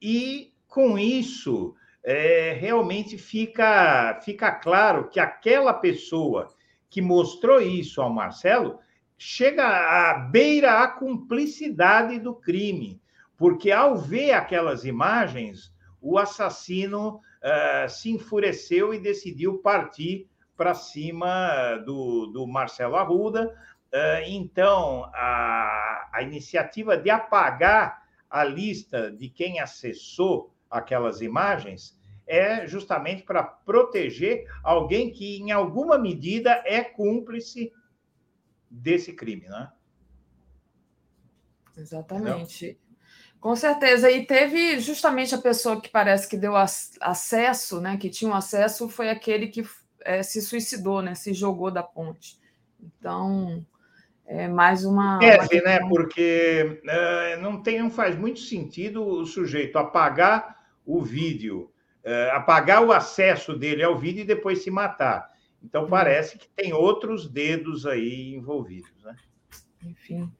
e com isso é, realmente fica, fica claro que aquela pessoa que mostrou isso ao Marcelo chega à beira a cumplicidade do crime porque ao ver aquelas imagens, o assassino uh, se enfureceu e decidiu partir para cima do, do Marcelo Arruda. Uh, então, a, a iniciativa de apagar a lista de quem acessou aquelas imagens é justamente para proteger alguém que, em alguma medida, é cúmplice desse crime, né? Exatamente. Entendeu? Com certeza. E teve justamente a pessoa que parece que deu acesso, né? Que tinha um acesso, foi aquele que é, se suicidou, né? Se jogou da ponte. Então, é mais uma. Tese, uma... né? Porque é, não, tem, não faz muito sentido o sujeito apagar o vídeo, é, apagar o acesso dele ao vídeo e depois se matar. Então, parece que tem outros dedos aí envolvidos, né? Enfim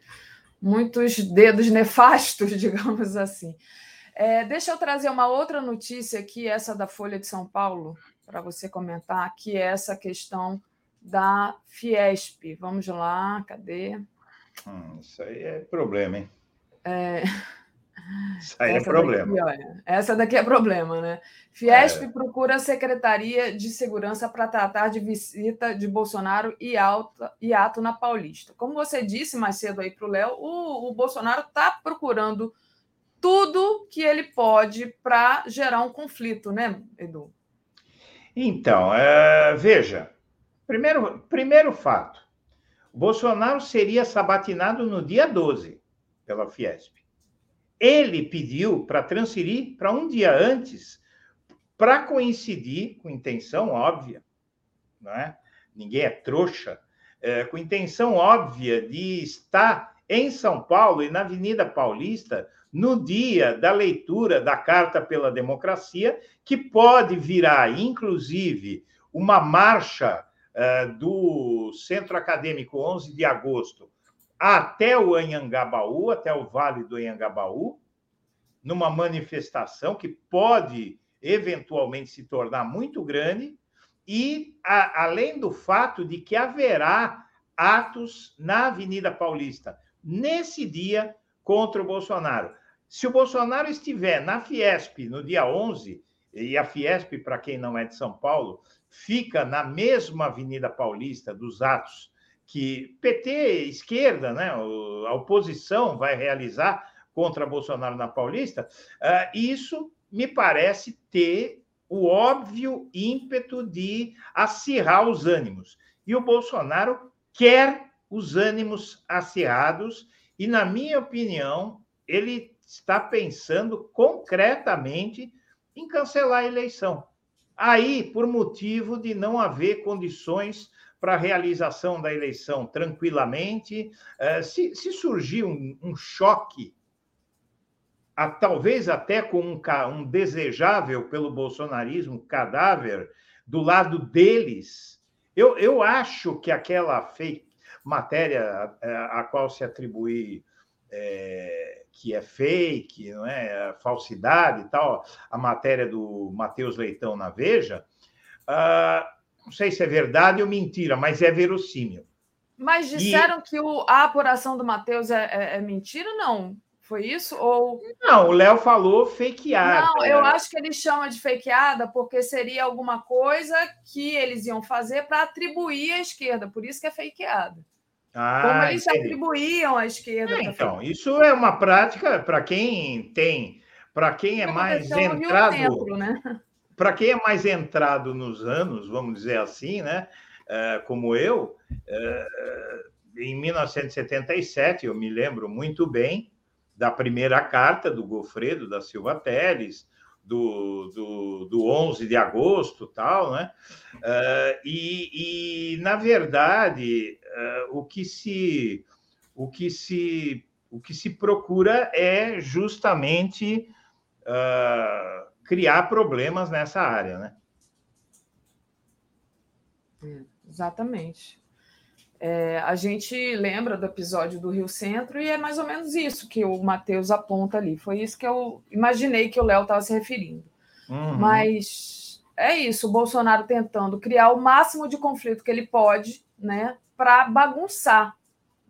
muitos dedos nefastos, digamos assim. É, deixa eu trazer uma outra notícia aqui, essa da Folha de São Paulo, para você comentar, que é essa questão da Fiesp. Vamos lá, cadê? Hum, isso aí é problema, hein? É... Isso aí é essa é problema. Daqui, olha, essa daqui é problema, né? Fiesp é. procura a Secretaria de Segurança para tratar de visita de Bolsonaro e, alta, e ato na Paulista. Como você disse mais cedo aí para o Léo, o Bolsonaro está procurando tudo que ele pode para gerar um conflito, né, Edu? Então, é, veja, primeiro, primeiro fato, Bolsonaro seria sabatinado no dia 12 pela Fiesp. Ele pediu para transferir para um dia antes, para coincidir, com intenção óbvia, não é? ninguém é trouxa, é, com intenção óbvia de estar em São Paulo e na Avenida Paulista no dia da leitura da Carta pela Democracia, que pode virar, inclusive, uma marcha é, do Centro Acadêmico 11 de agosto até o Anhangabaú, até o Vale do Anhangabaú, numa manifestação que pode eventualmente se tornar muito grande, e a, além do fato de que haverá atos na Avenida Paulista nesse dia contra o Bolsonaro. Se o Bolsonaro estiver na Fiesp no dia 11, e a Fiesp, para quem não é de São Paulo, fica na mesma Avenida Paulista dos atos que PT, esquerda, né, a oposição vai realizar contra Bolsonaro na Paulista, uh, isso me parece ter o óbvio ímpeto de acirrar os ânimos. E o Bolsonaro quer os ânimos acirrados, e, na minha opinião, ele está pensando concretamente em cancelar a eleição. Aí, por motivo de não haver condições para a realização da eleição tranquilamente. Eh, se, se surgir um, um choque, a, talvez até com um, um desejável pelo bolsonarismo cadáver do lado deles, eu, eu acho que aquela fake matéria a, eh, a qual se atribui é, que é fake, não é? falsidade e tal, a matéria do Matheus Leitão na Veja, uh, não sei se é verdade ou mentira, mas é verossímil. Mas disseram e... que o, a apuração do Matheus é, é, é, mentira, não? Foi isso? Ou. Não, o Léo falou fakeada. Não, eu acho que ele chama de fakeada porque seria alguma coisa que eles iam fazer para atribuir à esquerda, por isso que é fakeada. Ah, Como eles entendi. atribuíam à esquerda. É, então, isso é uma prática para quem tem, para quem é mais entrado. Né? Para quem é mais entrado nos anos, vamos dizer assim, né? Uh, como eu, uh, em 1977, eu me lembro muito bem da primeira carta do Gofredo da Silva Teles, do, do, do 11 de agosto, tal, né? Uh, e, e, na verdade, o que se o que se o que se procura é justamente criar problemas nessa área, né? É, exatamente. É, a gente lembra do episódio do Rio Centro e é mais ou menos isso que o Matheus aponta ali. Foi isso que eu imaginei que o Léo estava se referindo. Uhum. Mas é isso, o Bolsonaro tentando criar o máximo de conflito que ele pode, né, para bagunçar,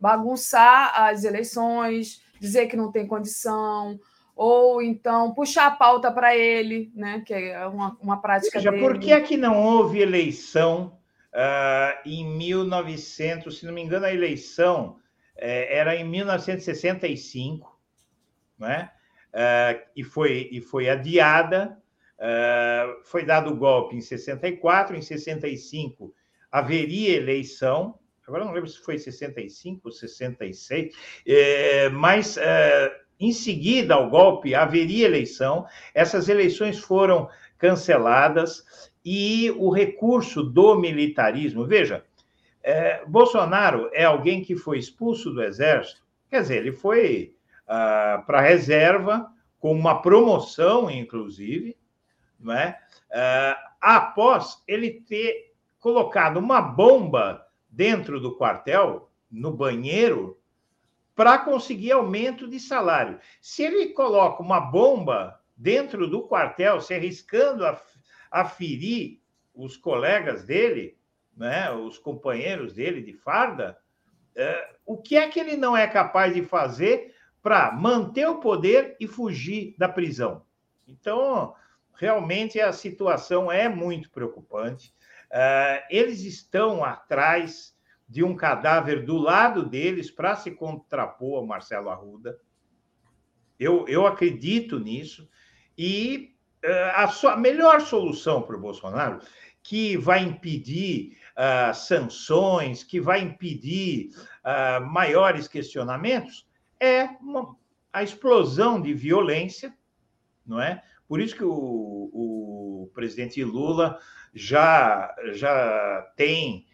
bagunçar as eleições, dizer que não tem condição, ou então puxar a pauta para ele, né, que é uma, uma prática Veja, dele. por que é que não houve eleição Uh, em 1900, se não me engano, a eleição uh, era em 1965, né? Uh, e, foi, e foi adiada. Ah, foi dado o golpe em 64, em 65 haveria eleição. Agora não lembro se foi 65 ou 66, eh, mas em seguida ao golpe haveria eleição. Essas eleições foram canceladas e o recurso do militarismo. Veja, é, Bolsonaro é alguém que foi expulso do exército, quer dizer, ele foi ah, para a reserva, com uma promoção, inclusive, não é? Ah, após ele ter colocado uma bomba dentro do quartel, no banheiro, para conseguir aumento de salário. Se ele coloca uma bomba dentro do quartel, se arriscando a aferir os colegas dele, né, os companheiros dele de farda, é, o que é que ele não é capaz de fazer para manter o poder e fugir da prisão? Então, realmente a situação é muito preocupante. É, eles estão atrás de um cadáver do lado deles para se contrapor ao Marcelo Arruda. Eu, eu acredito nisso. E eh, a, sua, melhor solução para o Bolsonaro, que vai impedir uh, sanções, que vai impedir uh, maiores questionamentos, é uma, a explosão de violência, não é? Por isso que o, o presidente Lula já, já tem uh,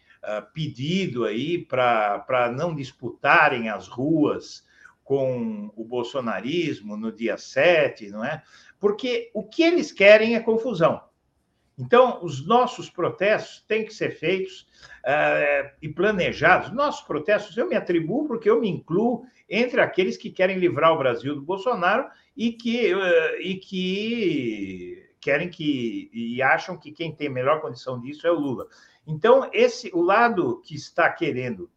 pedido aí para não disputarem as ruas com o bolsonarismo no dia 7, não é? porque o que eles querem é confusão. Então, os nossos protestos têm que ser feitos uh, e planejados. Nossos protestos eu me atribuo porque eu me incluo entre aqueles que querem livrar o Brasil do Bolsonaro e que, uh, e que querem que e acham que quem tem melhor condição disso é o Lula. Então, esse o lado que está querendo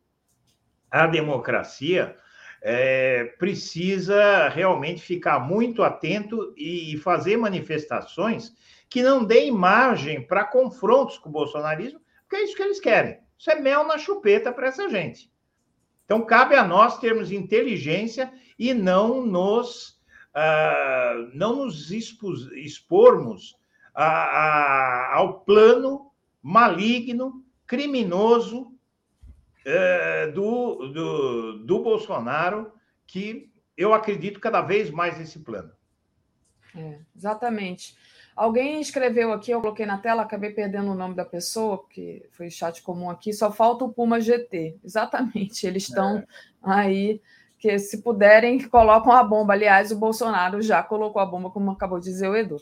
a democracia é, precisa realmente ficar muito atento e fazer manifestações que não deem margem para confrontos com o bolsonarismo, porque é isso que eles querem. Isso é mel na chupeta para essa gente. Então, cabe a nós termos inteligência e não nos, uh, não nos expus, expormos a, a, ao plano maligno, criminoso é, do, do, do Bolsonaro, que eu acredito cada vez mais nesse plano. É, exatamente. Alguém escreveu aqui, eu coloquei na tela, acabei perdendo o nome da pessoa, porque foi chat comum aqui, só falta o Puma GT. Exatamente, eles estão é. aí, que se puderem, colocam a bomba. Aliás, o Bolsonaro já colocou a bomba, como acabou de dizer o Edu.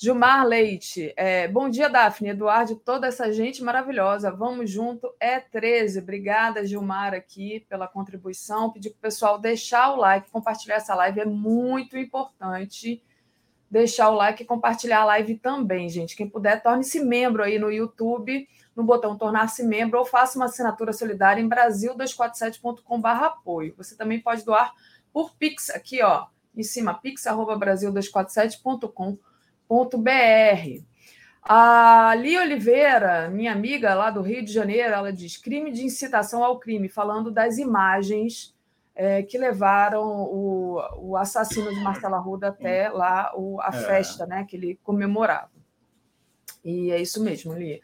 Gilmar Leite, é, bom dia, Daphne, Eduardo, toda essa gente maravilhosa. Vamos junto, é 13. Obrigada, Gilmar, aqui pela contribuição. Pedir para o pessoal deixar o like, compartilhar essa live, é muito importante. Deixar o like e compartilhar a live também, gente. Quem puder, torne-se membro aí no YouTube, no botão tornar-se membro, ou faça uma assinatura solidária em brasil247.com.br apoio. Você também pode doar por Pix aqui, ó em cima, pix.brasil247.com.br. A Li Oliveira, minha amiga lá do Rio de Janeiro, ela diz crime de incitação ao crime, falando das imagens é, que levaram o, o assassino de Marcelo Arruda até lá o, a é. festa né, que ele comemorava. E é isso mesmo, Li.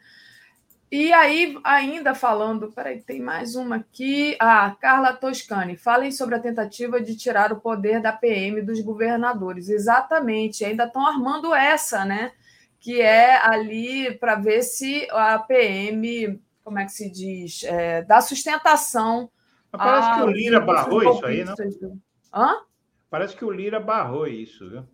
E aí, ainda falando, peraí, tem mais uma aqui. Ah, Carla Toscani, falem sobre a tentativa de tirar o poder da PM dos governadores. Exatamente, ainda estão armando essa, né? Que é ali para ver se a PM, como é que se diz, é, dá sustentação. parece que o Lira barrou isso aí, não? Hã? Parece que o Lira barrou isso, viu?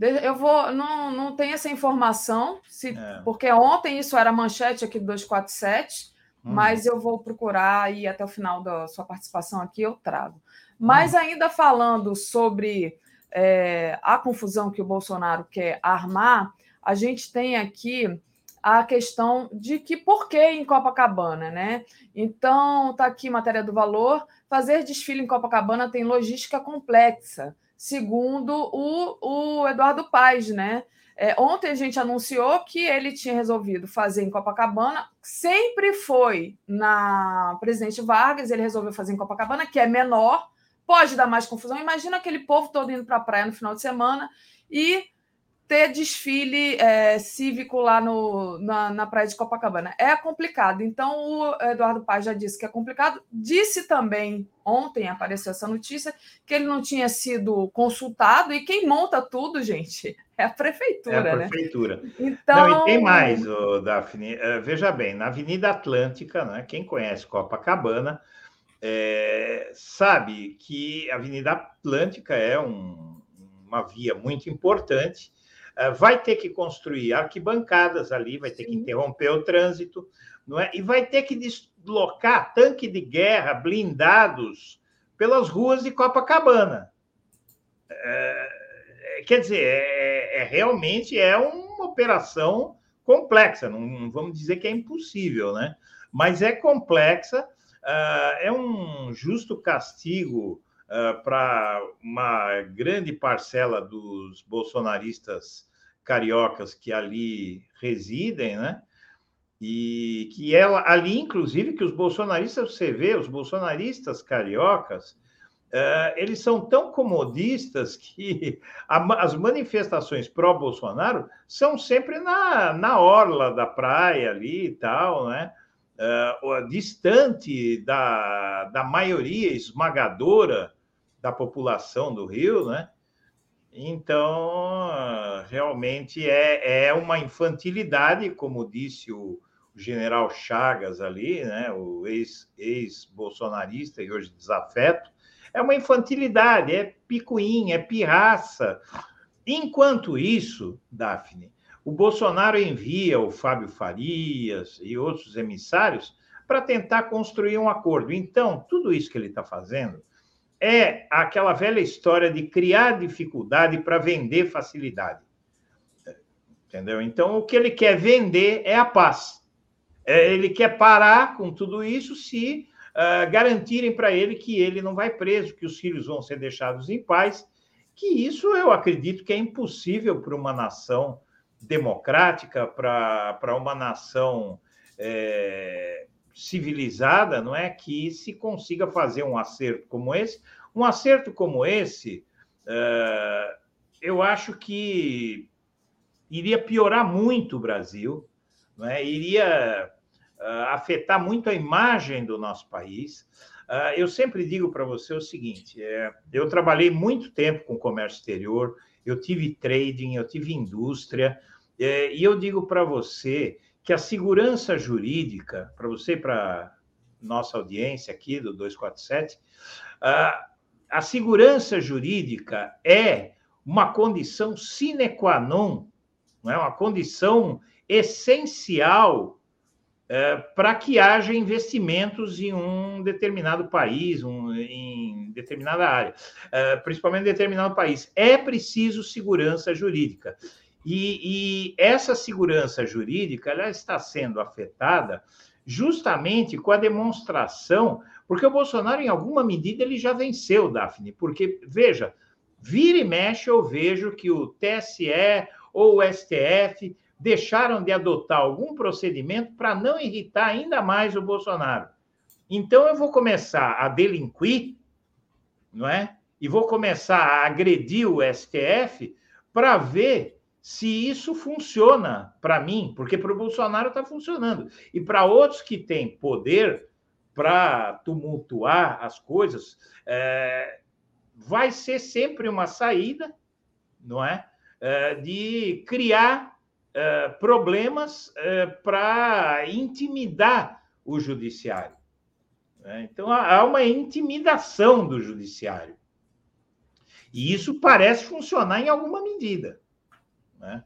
Eu vou, não, não tem essa informação, se, é. porque ontem isso era manchete aqui do 247, hum. mas eu vou procurar e até o final da sua participação aqui eu trago. Mas hum. ainda falando sobre é, a confusão que o Bolsonaro quer armar, a gente tem aqui a questão de que por que em Copacabana, né? Então, tá aqui matéria do valor. Fazer desfile em Copacabana tem logística complexa segundo o, o Eduardo Paes, né? É, ontem a gente anunciou que ele tinha resolvido fazer em Copacabana, sempre foi na Presidente Vargas, ele resolveu fazer em Copacabana, que é menor, pode dar mais confusão. Imagina aquele povo todo indo para a praia no final de semana e ter desfile é, cívico lá no, na, na praia de Copacabana. É complicado. Então, o Eduardo Paz já disse que é complicado. Disse também, ontem apareceu essa notícia, que ele não tinha sido consultado. E quem monta tudo, gente, é a prefeitura. É a né? prefeitura. Né? Então... Não, e tem mais, oh, Daphne. Uh, veja bem, na Avenida Atlântica, né, quem conhece Copacabana, é, sabe que a Avenida Atlântica é um, uma via muito importante vai ter que construir arquibancadas ali, vai ter Sim. que interromper o trânsito, não é? E vai ter que deslocar tanque de guerra blindados pelas ruas de Copacabana. É, quer dizer, é, é, realmente é uma operação complexa, não, não, vamos dizer que é impossível, né? Mas é complexa, uh, é um justo castigo uh, para uma grande parcela dos bolsonaristas cariocas que ali residem, né? E que ela ali, inclusive, que os bolsonaristas, você vê, os bolsonaristas cariocas, uh, eles são tão comodistas que a, as manifestações pró-Bolsonaro são sempre na, na orla da praia ali e tal, né? Uh, distante da, da maioria esmagadora da população do Rio, né? Então, realmente é, é uma infantilidade, como disse o, o general Chagas ali, né, o ex-bolsonarista ex e hoje desafeto, é uma infantilidade, é picuinha, é pirraça. Enquanto isso, Daphne, o Bolsonaro envia o Fábio Farias e outros emissários para tentar construir um acordo. Então, tudo isso que ele está fazendo é aquela velha história de criar dificuldade para vender facilidade. Entendeu? Então, o que ele quer vender é a paz. É, ele quer parar com tudo isso se uh, garantirem para ele que ele não vai preso, que os filhos vão ser deixados em paz, que isso eu acredito que é impossível para uma nação democrática, para uma nação é, civilizada, não é? Que se consiga fazer um acerto como esse. Um acerto como esse, uh, eu acho que iria piorar muito o Brasil, não é? iria uh, afetar muito a imagem do nosso país. Uh, eu sempre digo para você o seguinte: é, eu trabalhei muito tempo com comércio exterior, eu tive trading, eu tive indústria, é, e eu digo para você que a segurança jurídica, para você e para nossa audiência aqui do 247, a, a segurança jurídica é uma condição sine qua non, não é? uma condição essencial é, para que haja investimentos em um determinado país, um, em determinada área, é, principalmente em determinado país. É preciso segurança jurídica. E, e essa segurança jurídica ela está sendo afetada justamente com a demonstração, porque o Bolsonaro, em alguma medida, ele já venceu, Daphne, porque, veja, Vira e mexe, eu vejo que o TSE ou o STF deixaram de adotar algum procedimento para não irritar ainda mais o Bolsonaro. Então eu vou começar a delinquir, não é? E vou começar a agredir o STF para ver se isso funciona para mim, porque para o Bolsonaro está funcionando. E para outros que têm poder para tumultuar as coisas, é, vai ser sempre uma saída, não é? é de criar é, problemas é, para intimidar o judiciário. Né? Então, há uma intimidação do judiciário. E isso parece funcionar em alguma medida. Né?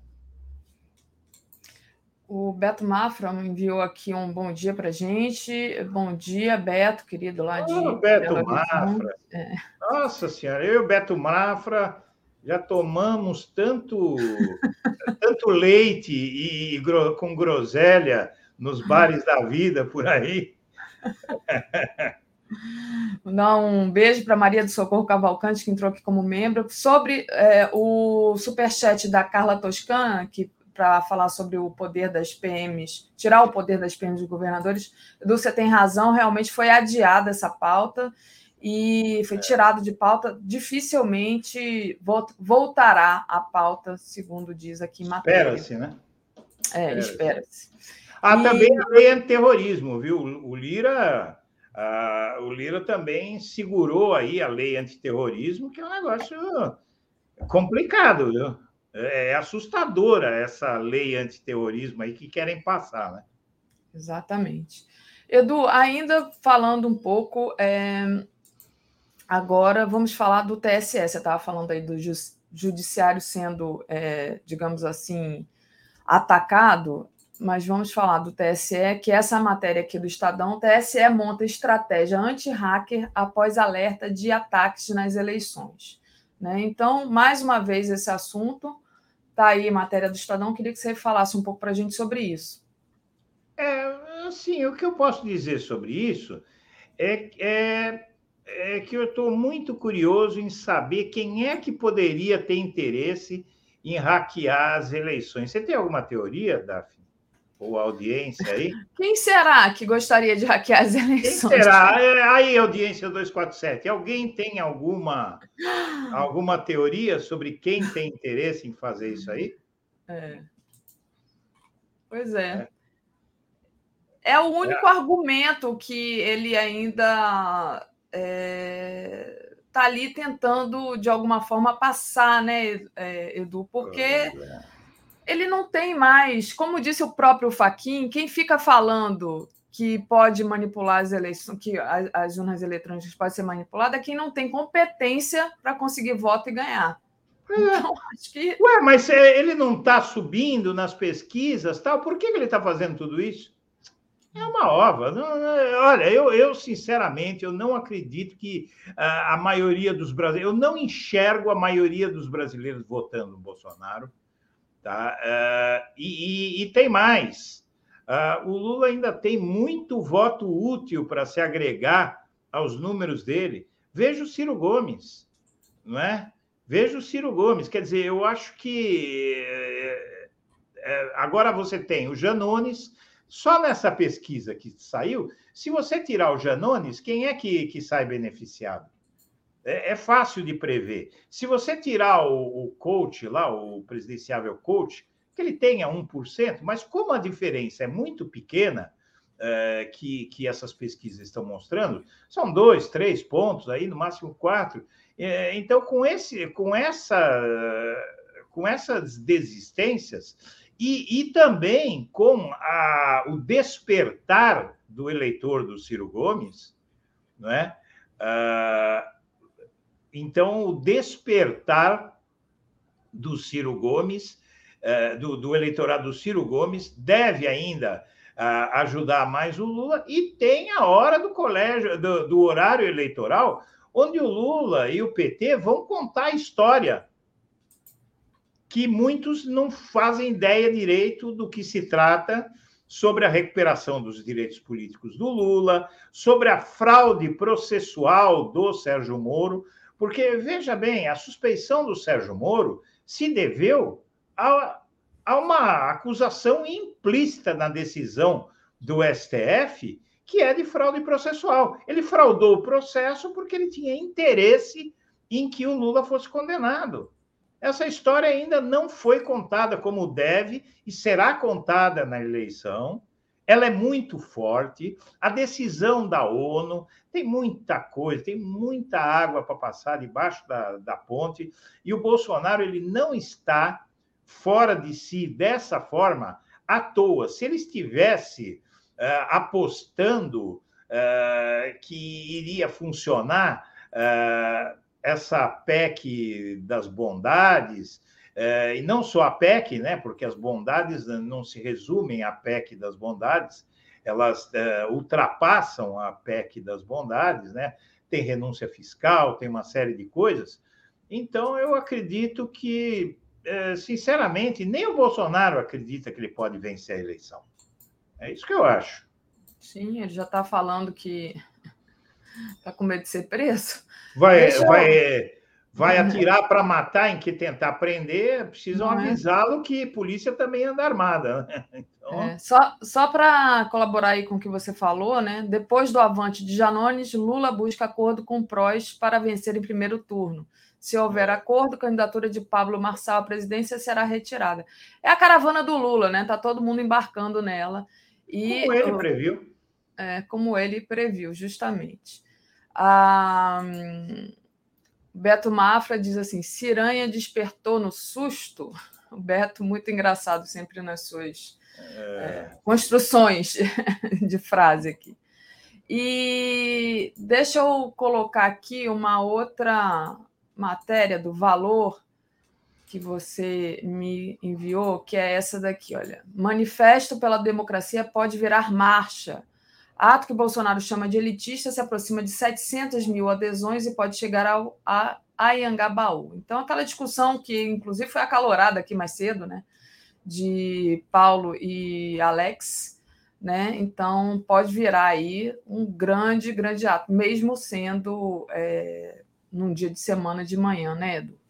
O Beto Mafra enviou aqui um bom dia para gente. Bom dia, Beto, querido, lá de. Oh, Beto Mafra. É. Nossa Senhora, eu e o Beto Mafra já tomamos tanto, tanto leite e, e, com groselha nos bares da vida por aí. Dar um beijo para Maria do Socorro Cavalcante, que entrou aqui como membro. Sobre é, o superchat da Carla Toscana, que para falar sobre o poder das PMs, tirar o poder das PMs dos governadores, Edu, você tem razão, realmente foi adiada essa pauta e foi é. tirado de pauta, dificilmente voltará à pauta, segundo diz aqui matéria. Espera-se, né? É, espera-se. Ah, e... também a lei antiterrorismo, viu? O Lira, ah, o Lira também segurou aí a lei antiterrorismo, que é um negócio complicado, viu? É, é assustadora essa lei antiterrorismo aí que querem passar, né? Exatamente. Edu, ainda falando um pouco, é, Agora vamos falar do TSE. Você estava falando aí do judiciário sendo, é, digamos assim, atacado, mas vamos falar do TSE, que essa matéria aqui do Estadão, o TSE monta estratégia anti-hacker após alerta de ataques nas eleições. Né? Então, mais uma vez, esse assunto está aí, matéria do Estadão, queria que você falasse um pouco para a gente sobre isso. É, assim, o que eu posso dizer sobre isso é, é é que eu estou muito curioso em saber quem é que poderia ter interesse em hackear as eleições. Você tem alguma teoria, Daphne? Ou audiência aí? Quem será que gostaria de hackear as eleições? Quem será? É, aí, audiência 247. Alguém tem alguma, alguma teoria sobre quem tem interesse em fazer isso aí? É. Pois é. É, é o único é. argumento que ele ainda está é, tá ali tentando, de alguma forma, passar, né, é, Edu? Porque. Ele não tem mais, como disse o próprio Faquin, quem fica falando que pode manipular as eleições, que as, as urnas eletrônicas podem ser manipuladas, é quem não tem competência para conseguir voto e ganhar. É. Então, acho que... Ué, mas ele não está subindo nas pesquisas, tal? Por que ele está fazendo tudo isso? É uma ova. olha, eu, eu sinceramente eu não acredito que a, a maioria dos brasileiros, eu não enxergo a maioria dos brasileiros votando no Bolsonaro, tá? Uh, e, e, e, tem mais. Uh, o Lula ainda tem muito voto útil para se agregar aos números dele. Veja o Ciro Gomes, não é? Veja o Ciro Gomes. Quer dizer, eu acho que é, é, agora você tem o Janones só nessa pesquisa que saiu, se você tirar o Janones, quem é que, que sai beneficiado? É, é fácil de prever. Se você tirar o, o coach lá, o presidenciável coach, que ele tenha 1%, mas como a diferença é muito pequena, é, que, que essas pesquisas estão mostrando, são dois, três pontos, aí no máximo quatro. É, então, com, esse, com, essa, com essas desistências, e, e também com a, o despertar do eleitor do Ciro Gomes, não é? Ah, então, o despertar do Ciro Gomes, eh, do, do, eleitorado do Ciro Gomes, deve ainda ah, ajudar mais o Lula, e tem a hora do colégio, do, do horário eleitoral, onde o Lula e o PT vão contar a história que muitos não fazem ideia direito do que se trata sobre a recuperação dos direitos políticos do Lula, sobre a fraude processual do Sérgio Moro, Porque, veja bem, a suspeição do Sérgio Moro se deveu a, a uma acusação implícita na decisão do STF, que é de fraude processual. Ele fraudou o processo porque ele tinha interesse em que o Lula fosse condenado. Essa história ainda não foi contada como deve e será contada na eleição. Ela é muito forte. A decisão da ONU tem muita coisa, tem muita água para passar debaixo da, da ponte. E o Bolsonaro ele não está fora de si dessa forma à toa. Se ele estivesse uh, apostando uh, que iria funcionar uh, essa PEC das bondades, e não só a PEC, né, porque as bondades não se resumem à PEC das bondades, elas ultrapassam a PEC das bondades, né? tem renúncia fiscal, tem uma série de coisas. Então, eu acredito que, sinceramente, nem o Bolsonaro acredita que ele pode vencer a eleição. É isso que eu acho. Sim, ele já está falando que está com medo de ser preso. Vai, vai, vai atirar para matar em que tentar prender, precisam é? avisá-lo que a polícia também anda armada. Né? Então... É, só só para colaborar aí com o que você falou, né? Depois do avante de Janones, Lula busca acordo com o PROS para vencer em primeiro turno. Se houver acordo, a candidatura de Pablo Marçal à presidência será retirada. É a caravana do Lula, né? Está todo mundo embarcando nela. E, como ele previu. É, como ele previu, justamente. A, um, Beto Mafra diz assim: Ciranha despertou no susto. O Beto, muito engraçado sempre nas suas é... É, construções de frase aqui. E deixa eu colocar aqui uma outra matéria do valor que você me enviou, que é essa daqui, olha. Manifesto pela democracia pode virar marcha. Ato que Bolsonaro chama de elitista se aproxima de 700 mil adesões e pode chegar ao, a Ayangabaú. Então, aquela discussão que, inclusive, foi acalorada aqui mais cedo, né? De Paulo e Alex, né? Então, pode virar aí um grande, grande ato, mesmo sendo é, num dia de semana de manhã, né, Edu?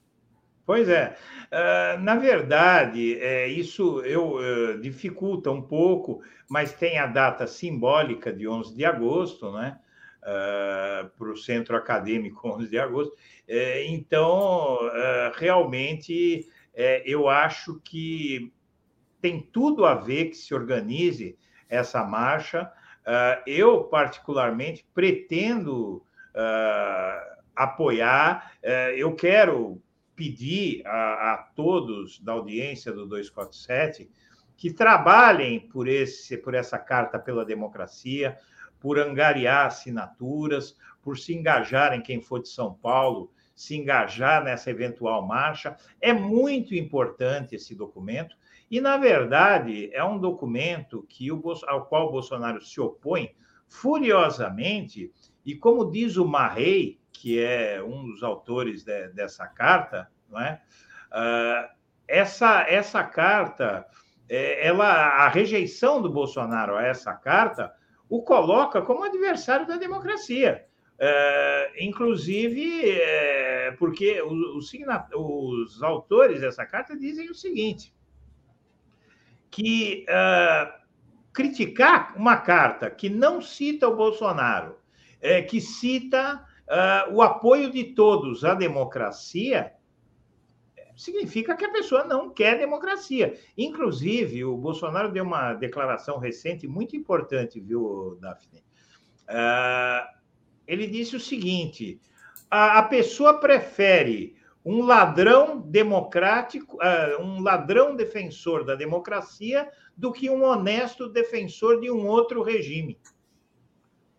Pois é. Uh, na verdade, é, isso eu uh, dificulta um pouco, mas tem a data simbólica de 11 de agosto, né? Uh, para o Centro Acadêmico 11 de agosto. É, então, realmente, é, eu acho que tem tudo a ver que se organize essa marcha. eu, particularmente, pretendo apoiar. Eu quero pedir a, a, todos da audiência do 247 que trabalhem por, esse, por essa carta pela democracia, por angariar assinaturas, por se engajar em quem for de São Paulo, se engajar nessa eventual marcha. É muito importante esse documento e, na verdade, é um documento que o, ao qual o Bolsonaro se opõe furiosamente e, como diz o Marrei, que é um dos autores de, dessa carta, não é? Uh, essa, essa carta, é, ela, a rejeição do Bolsonaro a essa carta o coloca como adversário da democracia. Uh, inclusive, é, porque os, os, autores dessa carta dizem o seguinte: que uh, criticar uma carta que não cita o Bolsonaro, é, que cita uh, o apoio de todos à democracia significa que a pessoa não quer democracia. Inclusive, o Bolsonaro deu uma declaração recente muito importante, viu, Daphne? Uh, ele disse o seguinte: a, a, pessoa prefere um ladrão democrático, uh, um ladrão defensor da democracia, do que um honesto defensor de um outro regime.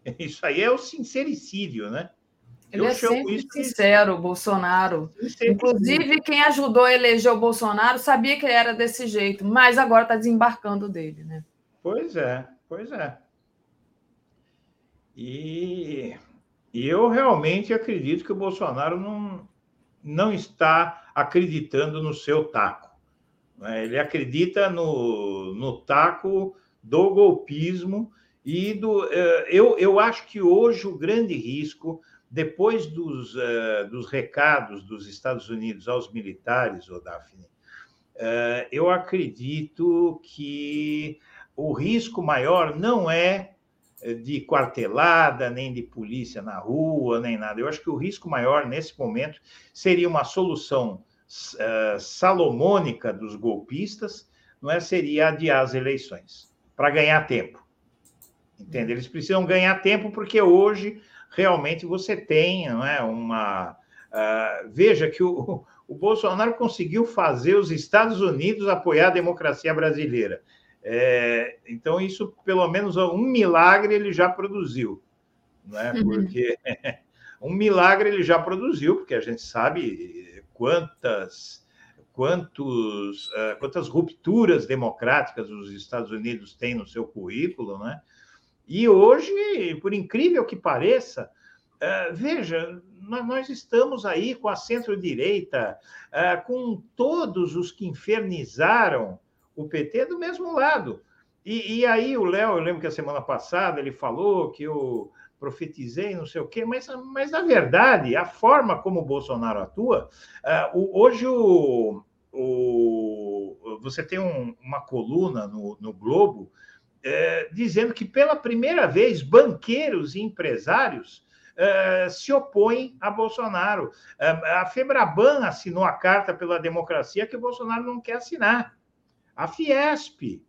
Isso aí é o sincericídio, né? Ele eu é sempre sincero, Bolsonaro. Inclusive, quem ajudou a eleger o Bolsonaro sabia que ele era desse jeito, mas agora está desembarcando dele, né? Pois é, pois é. E, e eu realmente acredito que o Bolsonaro não, não está acreditando no seu taco. Né? Ele acredita no, no taco do golpismo e do. Eh, eu, eu acho que hoje o grande risco depois dos, uh, dos recados dos Estados Unidos aos militares, o Daphne, uh, eu acredito que o risco maior não é de quartelada, nem de polícia na rua, nem nada. Eu acho que o risco maior nesse momento seria uma solução uh, salomônica dos golpistas, não é? Seria adiar as eleições para ganhar tempo. Entende? Eles precisam ganhar tempo porque hoje realmente você tem, é, uma uh, veja que o, o Bolsonaro conseguiu fazer os Estados Unidos apoiar a democracia brasileira. É, então, isso, pelo menos um milagre, ele já produziu. É? Uhum. Porque um milagre ele já produziu, porque a gente sabe quantas, quantos, uh, quantas rupturas democráticas os Estados Unidos têm no seu currículo, né? E hoje, por incrível que pareça, uh, veja, nós estamos aí com a centro-direita, uh, com todos os que infernizaram o PT do mesmo lado. E, e aí o Léo, eu lembro que a semana passada ele falou que eu profetizei, não sei o quê, mas, mas na verdade, a forma como o Bolsonaro atua, o, hoje o, o, você tem um, uma coluna no, no Globo uh, dizendo que pela primeira vez banqueiros e empresários Uh, se opõem a Bolsonaro. Uh, a Febraban assinou a carta pela democracia que o Bolsonaro não quer assinar a Fiesp,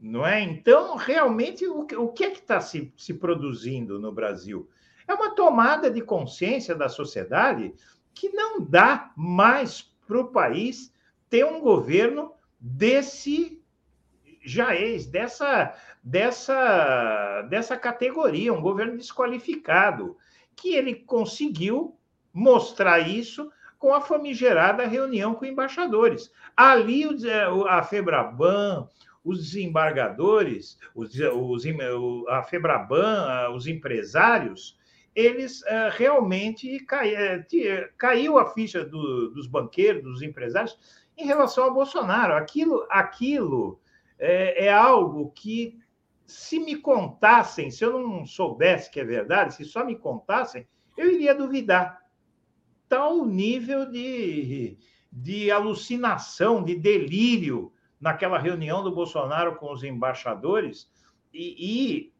não é? Então, realmente, o, o que é que está se, se produzindo no Brasil? É uma tomada de consciência da sociedade que não dá mais para o país ter um governo desse jaez, dessa, dessa, dessa categoria, um governo desqualificado, que ele conseguiu mostrar isso com a famigerada reunião com embaixadores. Ali a Febraban, os desembargadores, os, os, a Febraban, os empresários, eles uh, realmente cai, uh, caiu a ficha do, dos banqueiros, dos empresários, em relação ao Bolsonaro. Aquilo, aquilo é, é, algo que, se me contassem, se eu não soubesse que é verdade, se só me contassem, eu iria duvidar tal nível de, de alucinação, de delírio naquela reunião do Bolsonaro com os embaixadores e, e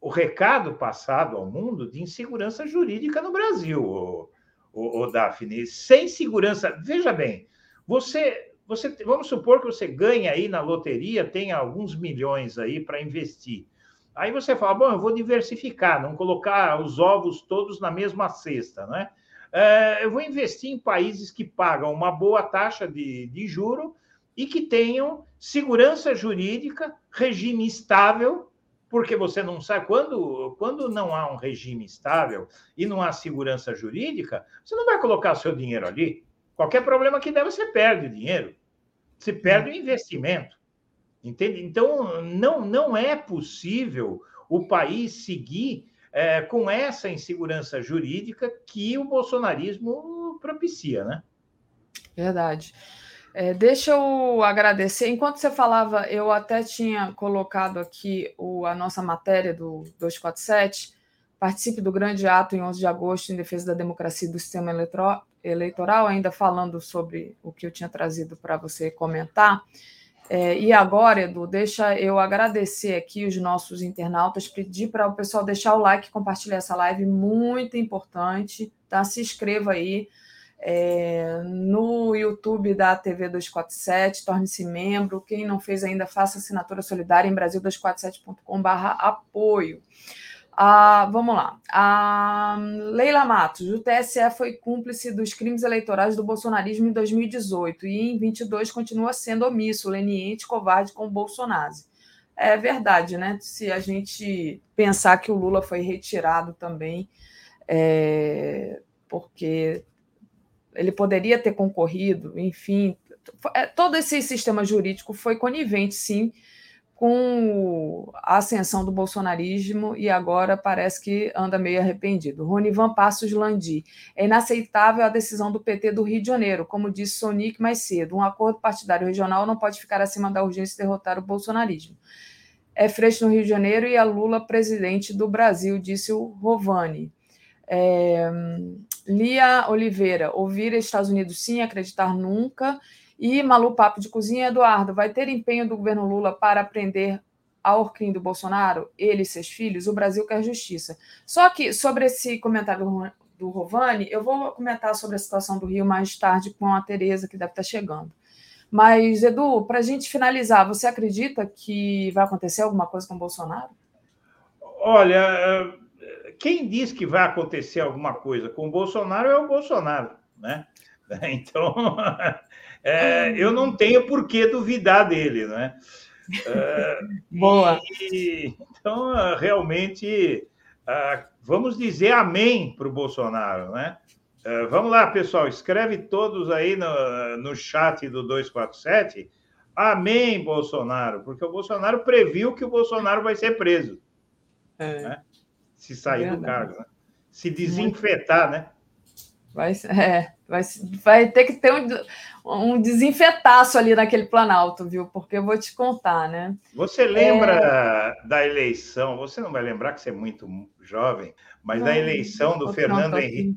o recado passado ao mundo de insegurança jurídica no Brasil, o, o, o Daphne. Sem segurança, veja bem, você, você, vamos supor que você ganha aí na loteria, tem alguns milhões aí para investir. Aí você fala, bom, eu vou diversificar, não colocar os ovos todos na mesma cesta, não é? É, eu vou investir em países que pagam uma boa taxa de, de juro e que tenham segurança jurídica, regime estável, porque você não sabe quando, quando não há um regime estável e não há segurança jurídica, você não vai colocar seu dinheiro ali. Qualquer problema que der, você perde o dinheiro. Você perde o investimento. Entende? Então, não, não é possível o país seguir é, com essa insegurança jurídica que o bolsonarismo propicia, né? Verdade. É, deixa eu agradecer. Enquanto você falava, eu até tinha colocado aqui o, a nossa matéria do 247. Participe do grande ato em 11 de agosto em defesa da democracia e do sistema eleitoral, ainda falando sobre o que eu tinha trazido para você comentar. É, e agora, Edu, deixa eu agradecer aqui os nossos internautas, pedir para o pessoal deixar o like, compartilhar essa live, muito importante, tá? Se inscreva aí é, no YouTube da TV 247, torne-se membro. Quem não fez ainda, faça assinatura solidária em brasil247.com/apoio. Ah, vamos lá. A Leila Matos, o TSE foi cúmplice dos crimes eleitorais do bolsonarismo em 2018 e em 22 continua sendo omisso, leniente, covarde com o Bolsonaro. É verdade, né? Se a gente pensar que o Lula foi retirado também, é, porque ele poderia ter concorrido, enfim, é, todo esse sistema jurídico foi conivente, sim, com a ascensão do bolsonarismo e agora parece que anda meio arrependido. Ronivan Passos Landi. É inaceitável a decisão do PT do Rio de Janeiro, como disse Sonic mais cedo. Um acordo partidário regional não pode ficar acima da urgência de derrotar o bolsonarismo. É Freixo no Rio de Janeiro e a Lula presidente do Brasil, disse o Rovani. É, Lia Oliveira, ouvir Estados Unidos sim, acreditar nunca. E Malu Papo de Cozinha, Eduardo, vai ter empenho do governo Lula para aprender a Orquim do Bolsonaro, ele e seus filhos? O Brasil quer justiça. Só que, sobre esse comentário do Rovani, eu vou comentar sobre a situação do Rio mais tarde com a Tereza, que deve estar chegando. Mas, Edu, para a gente finalizar, você acredita que vai acontecer alguma coisa com o Bolsonaro? Olha, quem diz que vai acontecer alguma coisa com o Bolsonaro é o Bolsonaro, né? Então, é, eu não tenho por que duvidar dele, né? É, Boa. E, então, realmente, ah, vamos dizer amém para o Bolsonaro, né? É, vamos lá, pessoal, escreve todos aí no, no chat do 247. Amém, Bolsonaro, porque o Bolsonaro previu que o Bolsonaro vai ser preso. É. Né? Se sair do cargo, né? se desinfetar, né? Vai, é, vai, vai ter que ter um, um desinfetaço ali naquele Planalto, viu? Porque eu vou te contar, né? Você lembra é... da eleição? Você não vai lembrar que você é muito jovem, mas da eleição do Fernando Henrique.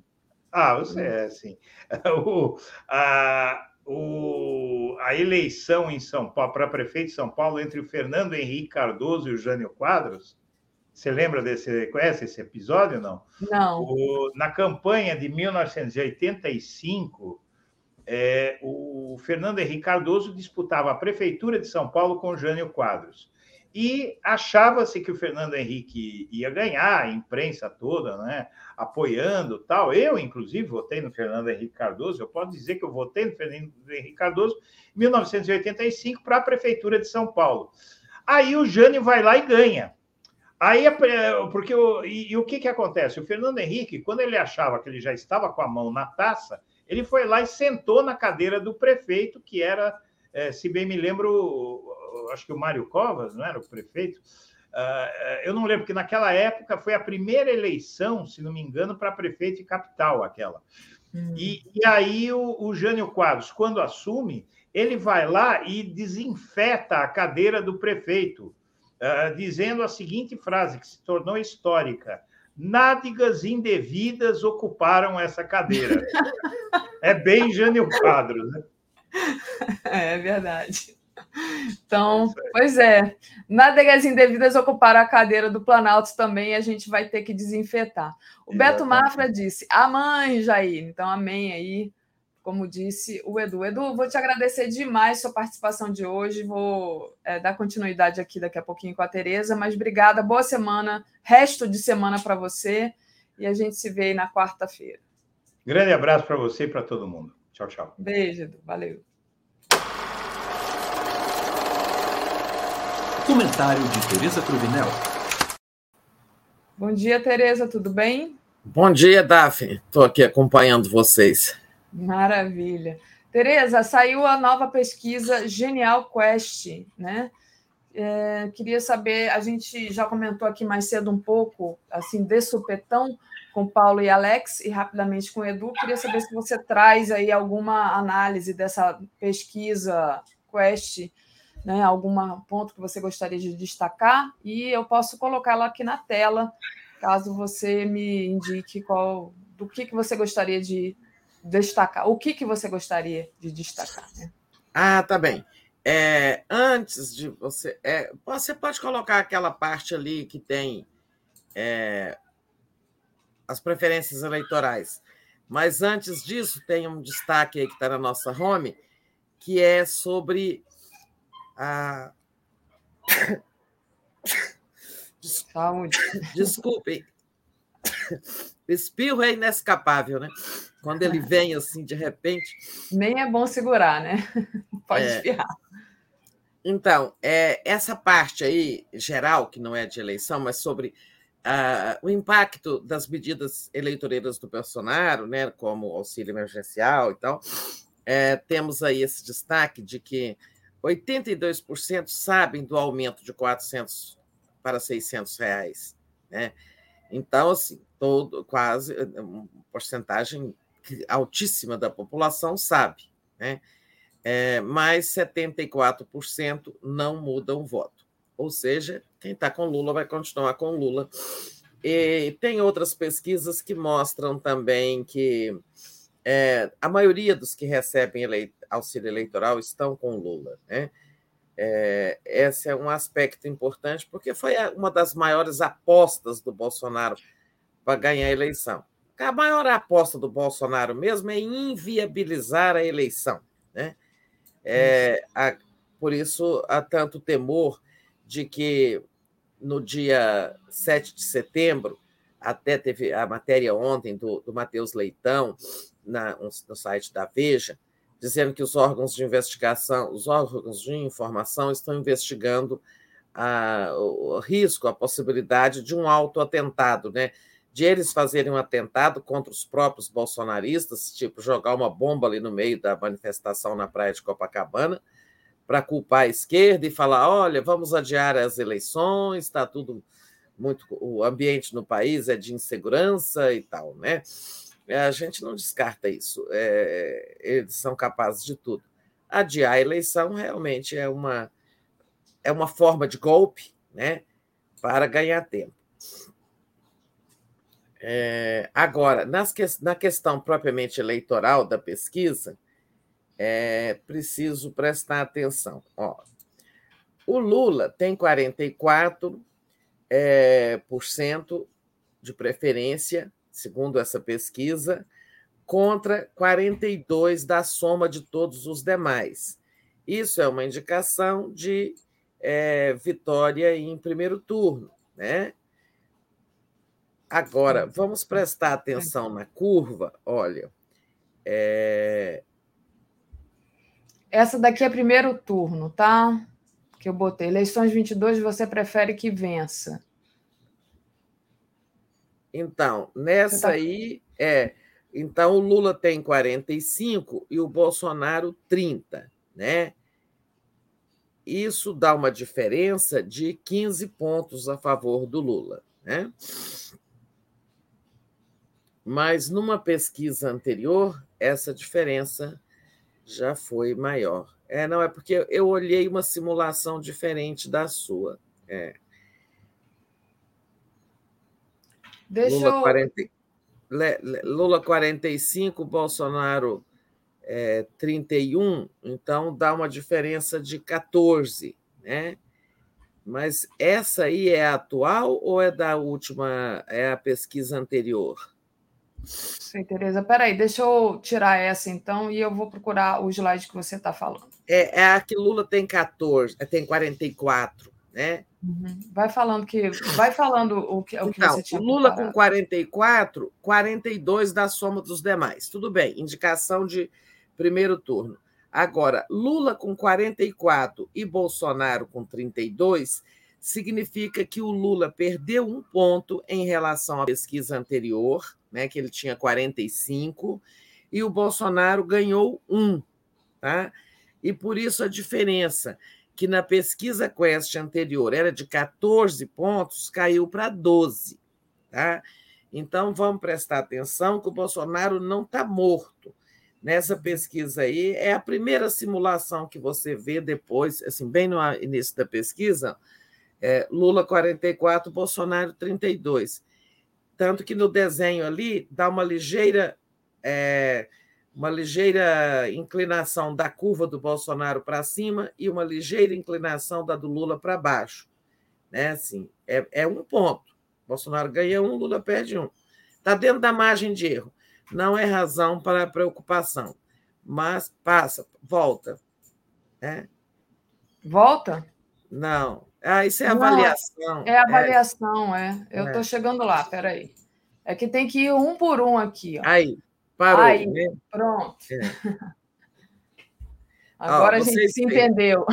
Ah, você é, sim. O, a, o, a eleição em São Paulo, para prefeito de São Paulo, entre o Fernando Henrique Cardoso e o Jânio Quadros, você lembra desse, conhece esse episódio, não? Não. O, na campanha de 1985, é, o Fernando Henrique Cardoso disputava a prefeitura de São Paulo com o Jânio Quadros. E achava-se que o Fernando Henrique ia ganhar, a imprensa toda, né, apoiando tal. Eu, inclusive, votei no Fernando Henrique Cardoso. Eu posso dizer que eu votei no Fernando Henrique Cardoso em 1985 para a prefeitura de São Paulo. Aí o Jânio vai lá e ganha. Aí, porque o, e, e, o que, que acontece? O Fernando Henrique, quando ele achava que ele já estava com a mão na taça, ele foi lá e sentou na cadeira do prefeito, que era, é, se bem me lembro, acho que o Mário Covas, não era o prefeito? Uh, eu não lembro, porque naquela época foi a primeira eleição, se não me engano, para prefeito de capital, aquela. Hum. E, e, aí o, o Jânio Quadros, quando assume, ele vai lá e desinfeta a cadeira do prefeito uh, dizendo a seguinte frase, que se tornou histórica: nádegas indevidas ocuparam essa cadeira. é bem Jânio Quadros, né? É verdade. Então, pois é, nádegas indevidas ocuparam a cadeira do Planalto também a gente vai ter que desinfetar. O Exatamente. Beto Mafra disse: Amém, Jair. Então, amém aí como disse o Edu. Edu, vou te agradecer demais sua participação de hoje. Vou é, dar continuidade aqui daqui a pouquinho com a Tereza, mas obrigada, boa semana, resto de semana para você e a gente se vê aí na quarta-feira. Grande abraço para você e para todo mundo. Tchau, tchau. Beijo, Edu. Valeu. Comentário de Tereza Cruvinel. Bom dia, Tereza, tudo bem? Bom dia, Daphne. Estou aqui acompanhando vocês. Maravilha. Tereza, saiu a nova pesquisa Genial Quest, né? É, queria saber, a gente já comentou aqui mais cedo um pouco, assim, de supetão, com Paulo e Alex, e rapidamente com Edu. Queria saber se você traz aí alguma análise dessa pesquisa Quest, né? Algum ponto que você gostaria de destacar, e eu posso colocá-la aqui na tela, caso você me indique qual do que, que você gostaria de destacar? O que, que você gostaria de destacar? Né? Ah, tá bem. É, antes de você. É, você pode colocar aquela parte ali que tem é, as preferências eleitorais. Mas antes disso, tem um destaque aí que está na nossa home, que é sobre a. Saúde. Desculpem. Espirro é inescapável, né? Quando ele vem assim de repente. Nem é bom segurar, né? Pode é... espirrar. Então, é, essa parte aí, geral, que não é de eleição, mas sobre uh, o impacto das medidas eleitoreiras do Bolsonaro, né, como auxílio emergencial e tal, é, temos aí esse destaque de que 82% sabem do aumento de 400 para 600 reais. Né? Então, assim, todo, quase uma porcentagem altíssima da população sabe, né? É, mas 74% não mudam o voto. Ou seja, quem está com Lula vai continuar com Lula. E tem outras pesquisas que mostram também que é, a maioria dos que recebem auxílio eleitoral estão com Lula. Né? É, esse é um aspecto importante, porque foi uma das maiores apostas do Bolsonaro para ganhar a eleição. A maior aposta do Bolsonaro mesmo é inviabilizar a eleição. Né? É, a, por isso há tanto temor de que no dia 7 de setembro, até teve a matéria ontem do, do Matheus Leitão, na, no site da Veja, dizendo que os órgãos de investigação, os órgãos de informação estão investigando a, o risco, a possibilidade de um autoatentado, né? De eles fazerem um atentado contra os próprios bolsonaristas, tipo jogar uma bomba ali no meio da manifestação na praia de Copacabana, para culpar a esquerda e falar: olha, vamos adiar as eleições, está tudo muito. O ambiente no país é de insegurança e tal, né? A gente não descarta isso. É, eles são capazes de tudo. Adiar a eleição realmente é uma, é uma forma de golpe né, para ganhar tempo. É, agora, nas na questão propriamente eleitoral da pesquisa, é preciso prestar atenção. Ó, o Lula tem 44% é, por cento de preferência, segundo essa pesquisa, contra 42% da soma de todos os demais. Isso é uma indicação de é, vitória em primeiro turno, né? Agora, vamos prestar atenção na curva. Olha, é... essa daqui é primeiro turno, tá? Que eu botei. Eleições 22, você prefere que vença? Então, nessa tá... aí é. Então, o Lula tem 45 e o Bolsonaro 30, né? Isso dá uma diferença de 15 pontos a favor do Lula, né? Mas numa pesquisa anterior, essa diferença já foi maior. É, não, é porque eu olhei uma simulação diferente da sua. É. Deixa Lula, eu... 40, Lula 45, Bolsonaro é, 31, então dá uma diferença de 14, né? Mas essa aí é atual ou é da última, é a pesquisa anterior? Sei, Tereza. Peraí, deixa eu tirar essa então e eu vou procurar o slide que você está falando. É, é a que Lula tem 14, é, tem 44, né? Uhum. Vai falando que vai falando o que, o que então, você tinha. Lula preparado. com 44, 42 da soma dos demais. Tudo bem, indicação de primeiro turno. Agora, Lula com 44 e Bolsonaro com 32 significa que o Lula perdeu um ponto em relação à pesquisa anterior, né, que ele tinha 45, e o Bolsonaro ganhou um. Tá? E por isso a diferença, que na pesquisa Quest anterior era de 14 pontos, caiu para 12. Tá? Então vamos prestar atenção que o Bolsonaro não está morto. Nessa pesquisa aí, é a primeira simulação que você vê depois, assim, bem no início da pesquisa, é, Lula 44, Bolsonaro 32. Tanto que no desenho ali dá uma ligeira é, uma ligeira inclinação da curva do Bolsonaro para cima e uma ligeira inclinação da do Lula para baixo. Né? Assim, é, é um ponto. Bolsonaro ganha um, Lula perde um. Está dentro da margem de erro. Não é razão para preocupação. Mas passa, volta. Né? Volta? Não. Ah, isso é avaliação. É avaliação, é. é. Eu estou é. chegando lá, peraí. É que tem que ir um por um aqui. Ó. Aí, parou. Aí, né? pronto. É. Agora ó, a gente se veem, entendeu.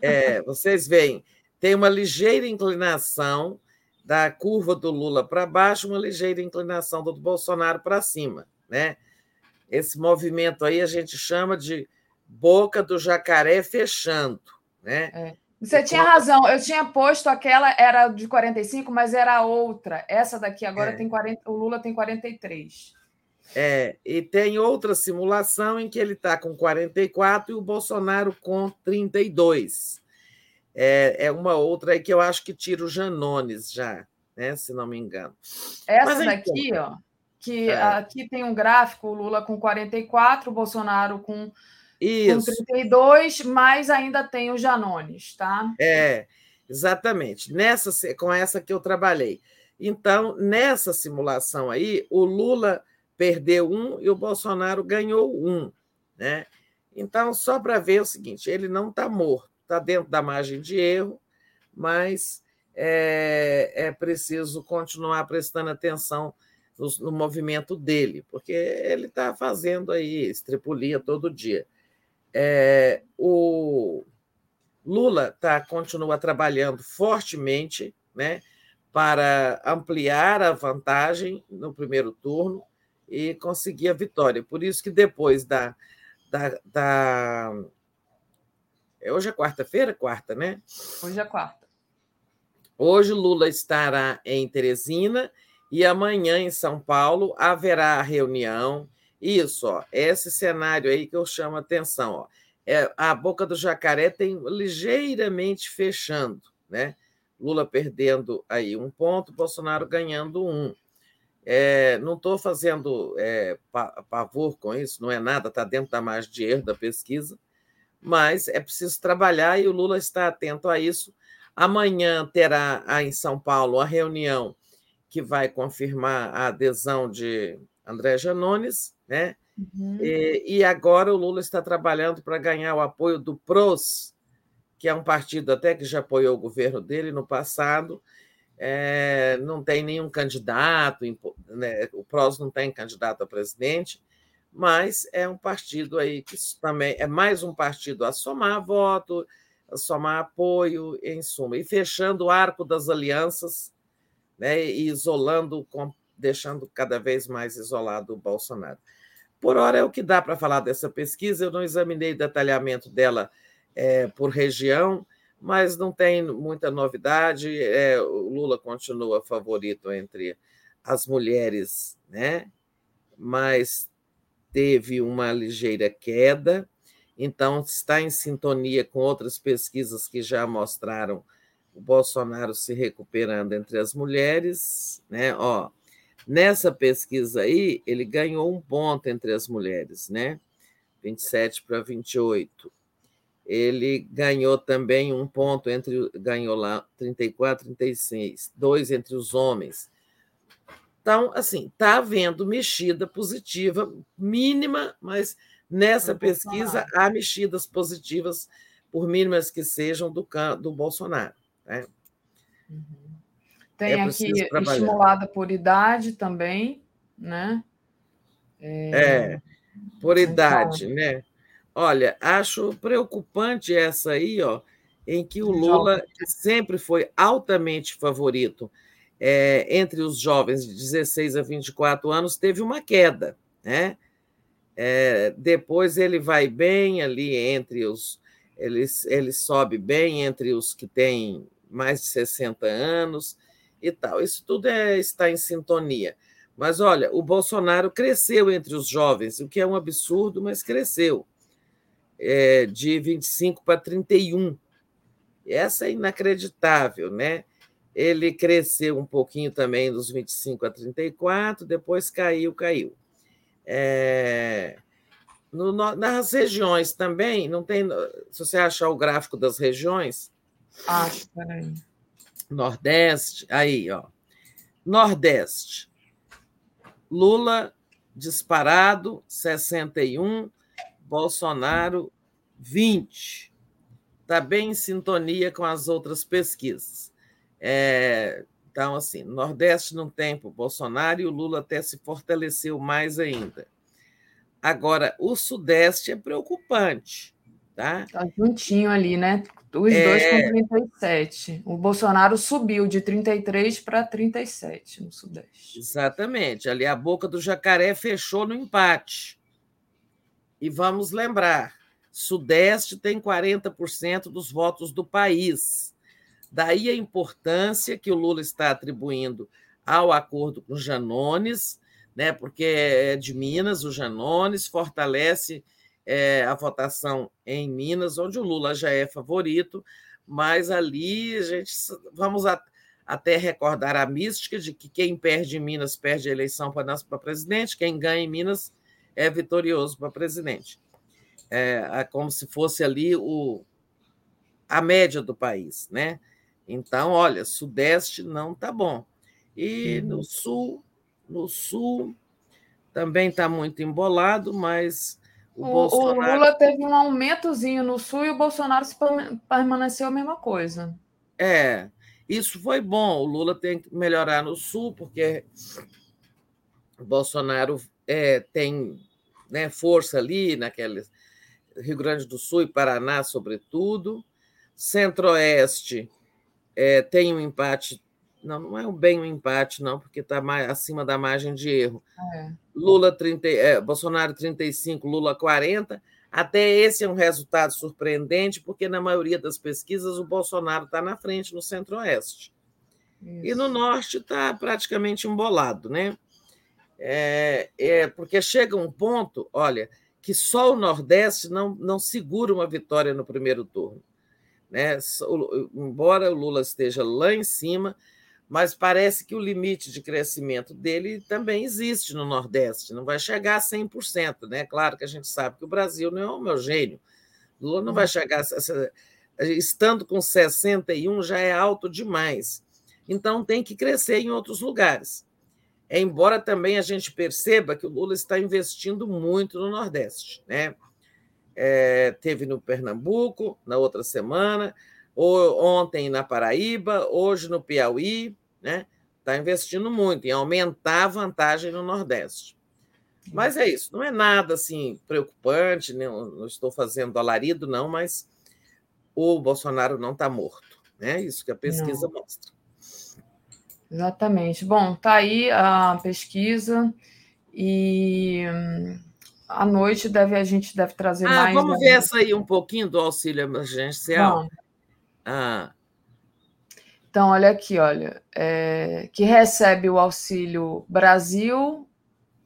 É, vocês veem, tem uma ligeira inclinação da curva do Lula para baixo, uma ligeira inclinação do Bolsonaro para cima, né? Esse movimento aí a gente chama de boca do jacaré fechando, né? É. Você tinha razão, eu tinha posto aquela, era de 45, mas era outra. Essa daqui agora é. tem 40, o Lula tem 43. É, e tem outra simulação em que ele está com 44 e o Bolsonaro com 32. É, é uma outra aí que eu acho que tira o Janones já. né, se não me engano. Essa Mas, daqui, então, ó, que é. aqui tem um gráfico, o Lula com 44, o Bolsonaro com, com 32, mas ainda tem o Janones, tá? É, exatamente. Nessa, com essa que eu trabalhei. Então, nessa simulação aí, o Lula perdeu um e o Bolsonaro ganhou um. Né? Então, só para ver o seguinte: ele não está morto, está dentro da margem de erro, mas é, é preciso continuar prestando atenção no, no movimento dele, porque ele está fazendo aí estripulia todo dia. É, o Lula tá, continua trabalhando fortemente né, para ampliar a vantagem no primeiro turno e conseguir a vitória. Por isso que depois da. da, da... É, hoje é quarta-feira? Quarta, né? Hoje é quarta. Hoje Lula estará em Teresina e amanhã em São Paulo haverá a reunião. Isso, ó, esse cenário aí que eu chamo a atenção. Ó. É, a boca do jacaré tem ligeiramente fechando, né? Lula perdendo aí um ponto, Bolsonaro ganhando um. É, não estou fazendo é, pavor com isso, não é nada, está dentro da margem de erro da pesquisa, mas é preciso trabalhar e o Lula está atento a isso. Amanhã terá em São Paulo a reunião que vai confirmar a adesão de André Janones, né? Uhum. E, e, agora o Lula está trabalhando para ganhar o apoio do PROS, que é um partido até que já apoiou o governo dele no passado. É, não tem nenhum candidato, né? o PROS não tem candidato a presidente, mas é um partido aí que também é mais um partido a somar voto, a somar apoio, em suma, e fechando o arco das alianças né? e isolando, deixando cada vez mais isolado o Bolsonaro. Por hora é o que dá para falar dessa pesquisa. Eu não examinei o detalhamento dela é, por região, mas não tem muita novidade. É, o Lula continua favorito entre as mulheres, né? mas teve uma ligeira queda, então está em sintonia com outras pesquisas que já mostraram o Bolsonaro se recuperando entre as mulheres, né? Ó, Nessa pesquisa aí, ele ganhou um ponto entre as mulheres, né? 27 para 28. Ele ganhou também um ponto entre ganhou lá 34 36, dois entre os homens. Então, assim, está havendo mexida positiva mínima, mas nessa pesquisa há mexidas positivas, por mínimas que sejam, do, do Bolsonaro. Né? Uhum. Tem é aqui estimulada por idade também, né? É, é por idade, então, né? Olha, acho preocupante essa aí, ó, em que o Lula sempre foi altamente favorito é, entre os jovens de 16 a 24 anos, teve uma queda, né? É, depois ele vai bem ali entre os. Ele, ele sobe bem entre os que têm mais de 60 anos, e tal. Isso tudo é, está em sintonia. Mas olha, o Bolsonaro cresceu entre os jovens, o que é um absurdo, mas cresceu é, de 25 para 31. Essa é inacreditável, né? Ele cresceu um pouquinho também dos 25 a 34, depois caiu, caiu. É, no, nas regiões também, não tem. Se você achar o gráfico das regiões. Acho, peraí. Nordeste, aí, ó. Nordeste. Lula disparado, 61, Bolsonaro, 20. Está bem em sintonia com as outras pesquisas. É, então, assim, Nordeste não tem Bolsonaro e o Lula até se fortaleceu mais ainda. Agora, o Sudeste é preocupante. Tá? Tá juntinho ali, né? Os é... dois com 37. O Bolsonaro subiu de 33 para 37 no Sudeste. Exatamente. Ali a boca do jacaré fechou no empate. E vamos lembrar: Sudeste tem 40% dos votos do país. Daí a importância que o Lula está atribuindo ao acordo com Janones, né, porque é de Minas, o Janones fortalece é, a votação em Minas, onde o Lula já é favorito, mas ali a gente vamos até recordar a mística de que quem perde em Minas perde a eleição para presidente, quem ganha em Minas é vitorioso para presidente. É, é como se fosse ali o, a média do país, né? Então, olha, Sudeste não está bom. E no uhum. Sul, no Sul também está muito embolado, mas o, o, Bolsonaro... o, Lula teve um aumentozinho no Sul e o Bolsonaro permaneceu a mesma coisa. É, isso foi bom. O Lula tem que melhorar no Sul, porque o Bolsonaro é, tem né, força ali naquele Rio Grande do Sul e Paraná, sobretudo. Centro-Oeste é, tem um empate. Não, não é bem um empate, não, porque está acima da margem de erro. É. Lula 30, é, Bolsonaro 35, Lula 40. Até esse é um resultado surpreendente, porque na maioria das pesquisas o Bolsonaro está na frente no Centro-Oeste. E no Norte está praticamente embolado, né? É, é, porque chega um ponto, olha, que só o Nordeste não, não segura uma vitória no primeiro turno. Né? Embora o Lula esteja lá em cima, mas parece que o limite de crescimento dele também existe no Nordeste, não vai chegar a 100%. Né? Claro que a gente sabe que o Brasil não é homogêneo. Lula não vai chegar. A, estando com 61 já é alto demais. Então tem que crescer em outros lugares. É, embora também a gente perceba que o Lula está investindo muito no Nordeste. Né? É, teve no Pernambuco na outra semana, ou, ontem na Paraíba, hoje no Piauí né? Está investindo muito em aumentar a vantagem no Nordeste. Mas é isso, não é nada assim preocupante, não, não estou fazendo alarido, não, mas o Bolsonaro não está morto. É né? isso que a pesquisa não. mostra. Exatamente. Bom, tá aí a pesquisa e hum, à noite deve a gente deve trazer ah, mais. Vamos ver essa aí um pouquinho do auxílio emergencial. Ah, então, olha aqui, olha, é, que recebe o auxílio Brasil,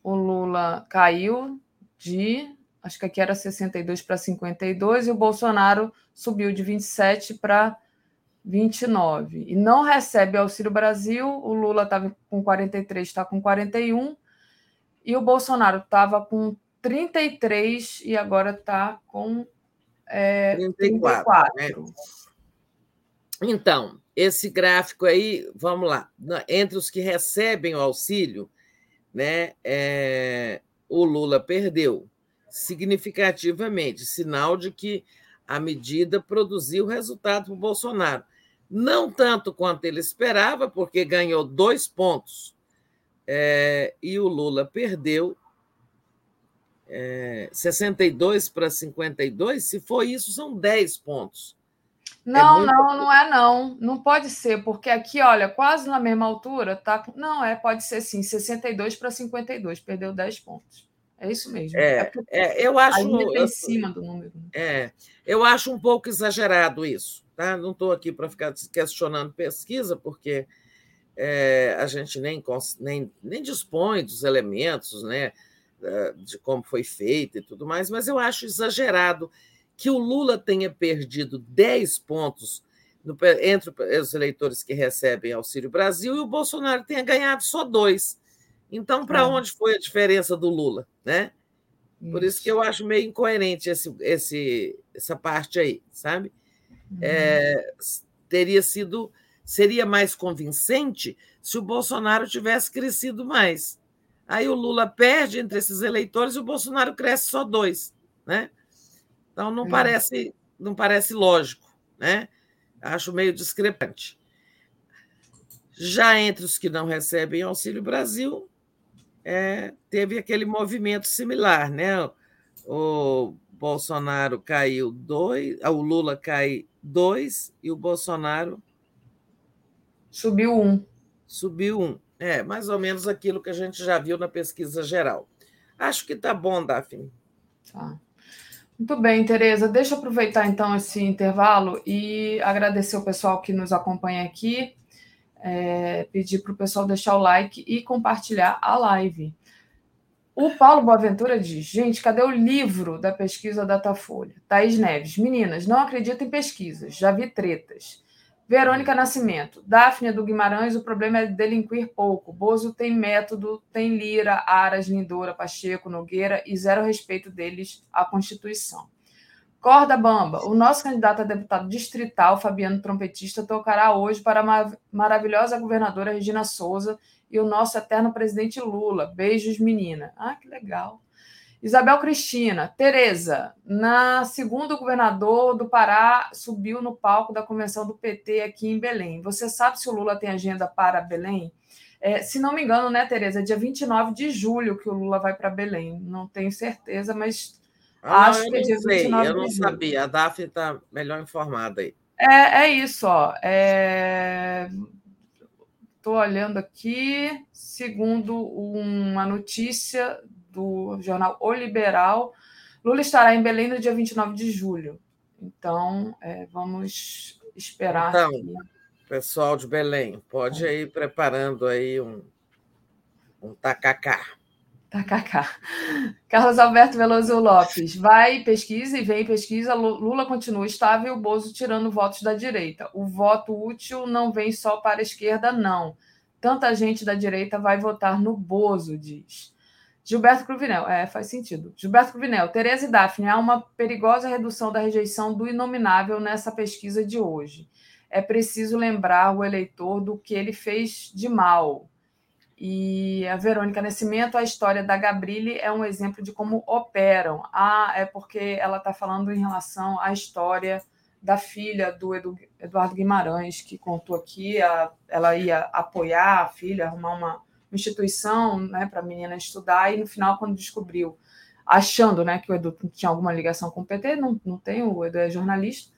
o Lula caiu de, acho que aqui era 62 para 52, e o Bolsonaro subiu de 27 para 29. E não recebe Auxílio Brasil, o Lula estava com 43, está com 41, e o Bolsonaro estava com 33 e agora está com é, 34. 34. Né? Então, esse gráfico aí, vamos lá, entre os que recebem o auxílio, né, é, o Lula perdeu significativamente, sinal de que a medida produziu resultado para o Bolsonaro. Não tanto quanto ele esperava, porque ganhou dois pontos, é, e o Lula perdeu é, 62 para 52. Se for isso, são 10 pontos. É não, é muito... não, não é não. Não pode ser, porque aqui, olha, quase na mesma altura, tá? Não, é, pode ser sim, 62 para 52, perdeu 10 pontos. É isso mesmo. É, é, é eu acho. Ainda em cima do número. Né? É, eu acho um pouco exagerado isso, tá? Não estou aqui para ficar questionando pesquisa, porque é, a gente nem, nem, nem dispõe dos elementos, né? De como foi feito e tudo mais, mas eu acho exagerado que o Lula tenha perdido 10 pontos no, entre os eleitores que recebem Auxílio Brasil e o Bolsonaro tenha ganhado só dois. Então, para ah. onde foi a diferença do Lula? Né? Por isso que eu acho meio incoerente esse, esse, essa parte aí, sabe? Uhum. É, teria sido seria mais convincente se o Bolsonaro tivesse crescido mais. Aí o Lula perde entre esses eleitores e o Bolsonaro cresce só dois, né? Então não hum. parece, não parece lógico, né? Acho meio discrepante. Já entre os que não recebem Auxílio Brasil, é, teve aquele movimento similar, né? O Bolsonaro caiu dois, o Lula cai dois e o Bolsonaro subiu um. Subiu um. É, mais ou menos aquilo que a gente já viu na pesquisa geral. Acho que está bom, Daphne. Tá. Muito bem, Tereza. Deixa eu aproveitar então esse intervalo e agradecer o pessoal que nos acompanha aqui. É, pedir para o pessoal deixar o like e compartilhar a live. O Paulo Boaventura diz: gente, cadê o livro da pesquisa Datafolha? Thaís Neves, meninas, não acredito em pesquisas, já vi tretas. Verônica Nascimento. Daphne do Guimarães, o problema é delinquir pouco. Bozo tem método, tem Lira, Aras, Lindora, Pacheco, Nogueira e zero respeito deles à Constituição. Corda Bamba. O nosso candidato a deputado distrital, Fabiano Trompetista, tocará hoje para a maravilhosa governadora Regina Souza e o nosso eterno presidente Lula. Beijos, menina. Ah, que legal. Isabel Cristina, Tereza, na segunda o governador do Pará subiu no palco da convenção do PT aqui em Belém. Você sabe se o Lula tem agenda para Belém? É, se não me engano, né, Tereza, é dia 29 de julho que o Lula vai para Belém. Não tenho certeza, mas ah, acho não, que é dia sei, 29 Eu não sabia, a Daphne está melhor informada aí. É, é isso, ó. Estou é... olhando aqui, segundo uma notícia do jornal O Liberal. Lula estará em Belém no dia 29 de julho. Então, é, vamos esperar. Então, pessoal de Belém, pode ir preparando aí um, um tacacá. Tacacá. Carlos Alberto Veloso Lopes. Vai, pesquisa e vem pesquisa. Lula continua estável, o Bozo tirando votos da direita. O voto útil não vem só para a esquerda, não. Tanta gente da direita vai votar no Bozo, diz. Gilberto Cruvinel, é, faz sentido. Gilberto Cruvinel, Tereza e Daphne, há uma perigosa redução da rejeição do inominável nessa pesquisa de hoje. É preciso lembrar o eleitor do que ele fez de mal. E a Verônica Nascimento, a história da Gabrile é um exemplo de como operam. Ah, é porque ela está falando em relação à história da filha do Eduardo Guimarães, que contou aqui, ela ia apoiar a filha, arrumar uma instituição né, para a menina estudar, e no final, quando descobriu, achando né, que o Edu tinha alguma ligação com o PT, não, não tem, o Edu é jornalista,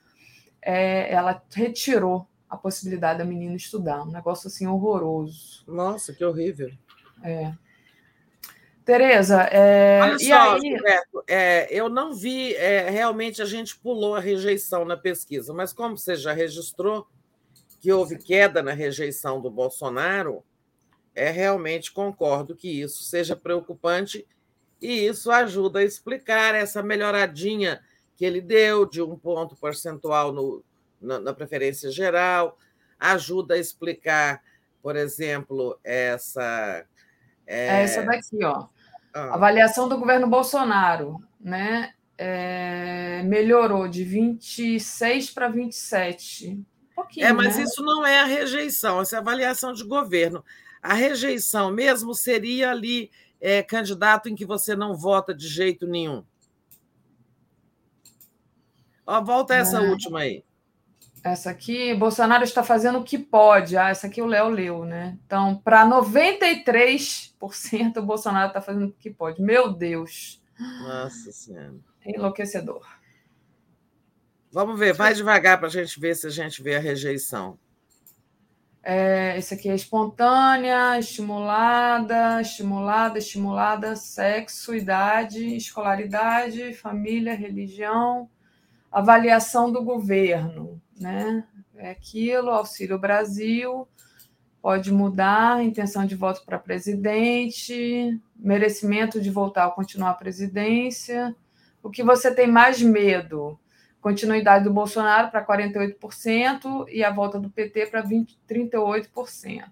é, ela retirou a possibilidade da menina estudar. Um negócio assim horroroso. Nossa, que horrível. É. Tereza, é... Olha só, aí... Roberto, é, eu não vi, é, realmente a gente pulou a rejeição na pesquisa, mas como você já registrou que houve queda na rejeição do Bolsonaro, é realmente concordo que isso seja preocupante e isso ajuda a explicar essa melhoradinha que ele deu de um ponto percentual no, na, na preferência geral, ajuda a explicar, por exemplo, essa. É, é essa daqui, ó. Ah. Avaliação do governo Bolsonaro, né? É, melhorou de 26 para 27. Um pouquinho, é, mas né? isso não é a rejeição, essa é a avaliação de governo. A rejeição mesmo seria ali é, candidato em que você não vota de jeito nenhum. Ó, volta essa última aí. Essa aqui, Bolsonaro está fazendo o que pode. Ah, essa aqui o Léo leu, né? Então, para 93%, o Bolsonaro está fazendo o que pode. Meu Deus. Nossa Senhora. Enlouquecedor. Vamos ver, vai devagar para a gente ver se a gente vê a rejeição. É, esse aqui é espontânea, estimulada, estimulada, estimulada, sexo, idade, escolaridade, família, religião, avaliação do governo, né? É aquilo, Auxílio Brasil, pode mudar, intenção de voto para presidente, merecimento de voltar a continuar a presidência. O que você tem mais medo? Continuidade do Bolsonaro para 48% e a volta do PT para 38%.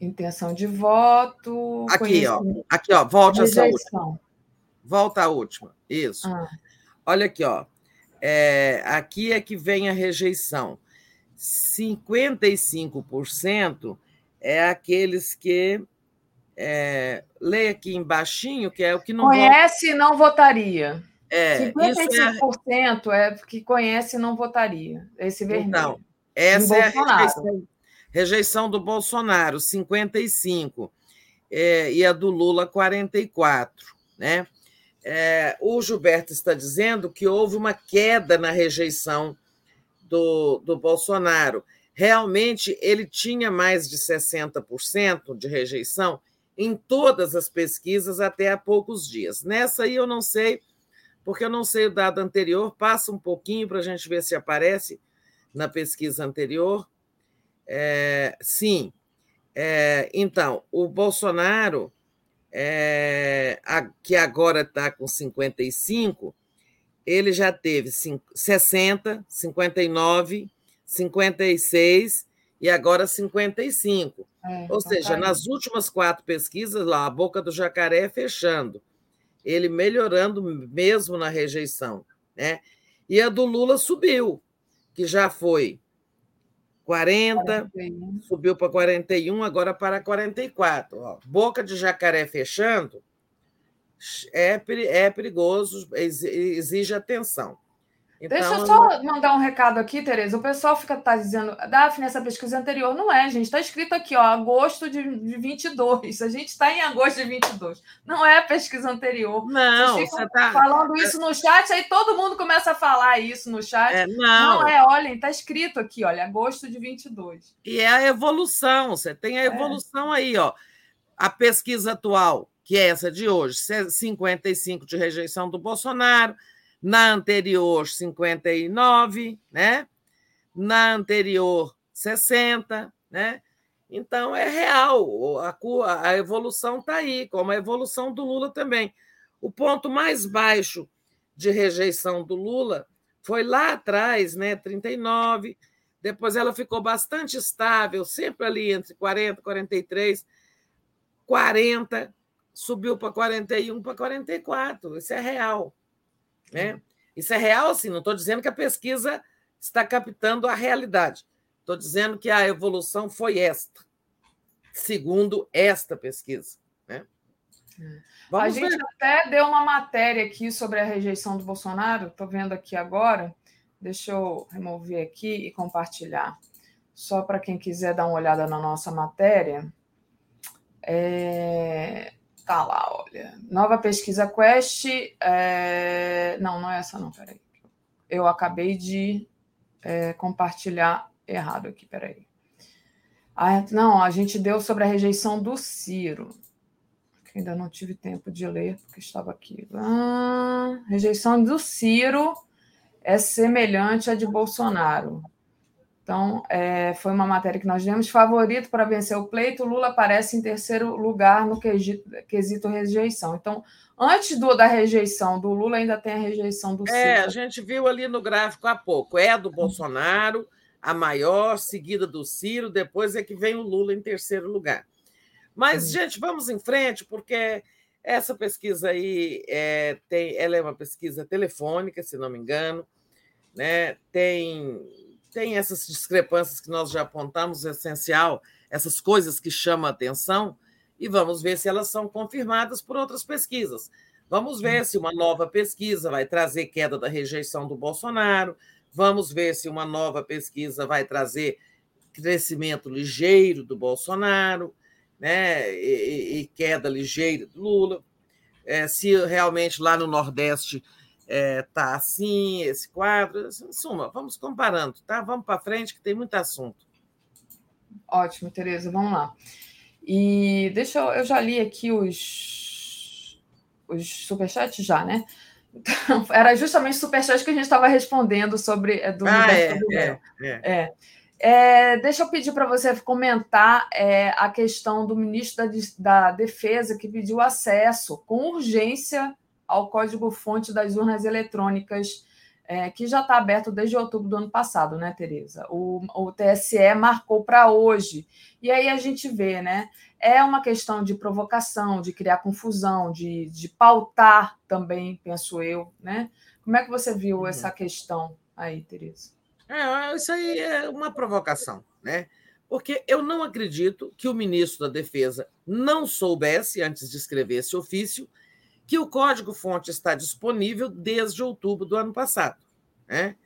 Intenção de voto. Aqui, ó. Aqui, ó. Volte essa última. Volta a última. Isso. Ah. Olha aqui, ó. É, aqui é que vem a rejeição. 55% é aqueles que é, lê aqui embaixo, que é o que não conhece vota... e não votaria. É, 55% é... é que conhece e não votaria. Esse vermelho. Então, essa é a rejeição, rejeição, do Bolsonaro, 55%. É, e a do Lula, 44%. Né? É, o Gilberto está dizendo que houve uma queda na rejeição do, do Bolsonaro. Realmente, ele tinha mais de 60% de rejeição em todas as pesquisas até há poucos dias. Nessa aí eu não sei porque eu não sei o dado anterior, passa um pouquinho para a gente ver se aparece na pesquisa anterior. É, sim. É, então, o Bolsonaro, é, a, que agora está com 55, ele já teve 60, 59, 56 e agora 55. É, Ou então seja, tá nas últimas quatro pesquisas, lá, a boca do jacaré fechando, ele melhorando mesmo na rejeição. Né? E a do Lula subiu, que já foi 40, 41. subiu para 41, agora para 44. Ó, boca de jacaré fechando é, é perigoso, exige atenção. Então, Deixa eu só mandar um recado aqui, Tereza. O pessoal fica tá dizendo, Daphne, essa pesquisa anterior. Não é, gente. Está escrito aqui, ó, agosto de, de 22. A gente está em agosto de 22. Não é a pesquisa anterior. Não, você está falando isso no chat, aí todo mundo começa a falar isso no chat. É, não. não é, olhem, está escrito aqui, olha, agosto de 22. E é a evolução, você tem a é. evolução é. aí, ó. A pesquisa atual, que é essa de hoje, 55 de rejeição do Bolsonaro, na anterior 59, né? Na anterior 60, né? Então é real, a, a evolução está aí, como a evolução do Lula também. O ponto mais baixo de rejeição do Lula foi lá atrás, né? 39. Depois ela ficou bastante estável, sempre ali entre 40 e 43, 40, subiu para 41 para 44. Isso é real. Né? Isso é real, assim, não estou dizendo que a pesquisa está captando a realidade. Estou dizendo que a evolução foi esta, segundo esta pesquisa. Né? a gente ver. até deu uma matéria aqui sobre a rejeição do Bolsonaro, estou vendo aqui agora. Deixa eu remover aqui e compartilhar. Só para quem quiser dar uma olhada na nossa matéria. É... Tá lá, olha. Nova pesquisa Quest. É... Não, não é essa, não, peraí. Eu acabei de é, compartilhar errado aqui, peraí. Ah, não, a gente deu sobre a rejeição do Ciro. Ainda não tive tempo de ler, porque estava aqui. Ah, rejeição do Ciro é semelhante à de Bolsonaro. Então, é, foi uma matéria que nós demos. Favorito para vencer o pleito, Lula aparece em terceiro lugar no quesito, quesito rejeição. Então, antes do, da rejeição do Lula, ainda tem a rejeição do Ciro. É, a gente viu ali no gráfico há pouco. É do Bolsonaro, a maior, seguida do Ciro, depois é que vem o Lula em terceiro lugar. Mas, gente, vamos em frente, porque essa pesquisa aí é, tem, ela é uma pesquisa telefônica, se não me engano, né? tem tem essas discrepâncias que nós já apontamos, é essencial, essas coisas que chamam a atenção, e vamos ver se elas são confirmadas por outras pesquisas. Vamos ver se uma nova pesquisa vai trazer queda da rejeição do Bolsonaro, vamos ver se uma nova pesquisa vai trazer crescimento ligeiro do Bolsonaro, né, e, e queda ligeira do Lula. É, se realmente lá no Nordeste é, tá assim, esse quadro. Em suma, vamos comparando, tá? Vamos para frente, que tem muito assunto. Ótimo, Tereza, vamos lá. E deixa eu, eu já li aqui os, os superchats já, né? Então, era justamente superchat que a gente estava respondendo sobre é, do ah, é, é, é, é. É, deixa eu pedir para você comentar é, a questão do ministro da, da, Defesa que pediu acesso com urgência ao código-fonte das urnas eletrônicas, é, que já está aberto desde outubro do ano passado, né, Tereza? O, o TSE marcou para hoje. E aí a gente vê, né? É uma questão de provocação, de criar confusão, de, de pautar também, penso eu, né? Como é que você viu uhum. essa questão aí, Tereza? É, isso aí é uma provocação, né? Porque eu não acredito que o ministro da Defesa não soubesse, antes de escrever esse ofício, que o código-fonte está disponível desde outubro do ano passado. Né?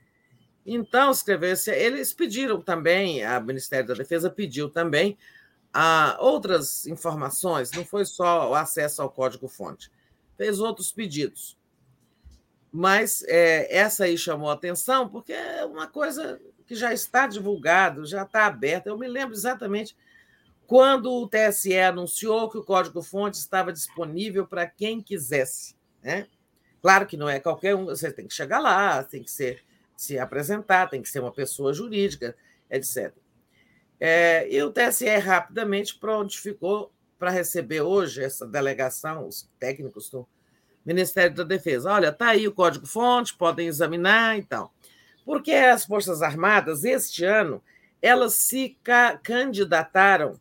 Então, escrevesse, eles pediram também, a Ministério da Defesa pediu também a outras informações, não foi só o acesso ao código-fonte, fez outros pedidos. Mas é, essa aí chamou atenção porque é uma coisa que já está divulgado, já está aberta. Eu me lembro exatamente quando o TSE anunciou que o código-fonte estava disponível para quem quisesse. Né? Claro que não é qualquer um, você tem que chegar lá, tem que ser, se apresentar, tem que ser uma pessoa jurídica, etc. É, e o TSE rapidamente prontificou para receber hoje essa delegação, os técnicos estão Ministério da Defesa. Olha, está aí o código-fonte, podem examinar e tal. Porque as Forças Armadas, este ano, elas se ca candidataram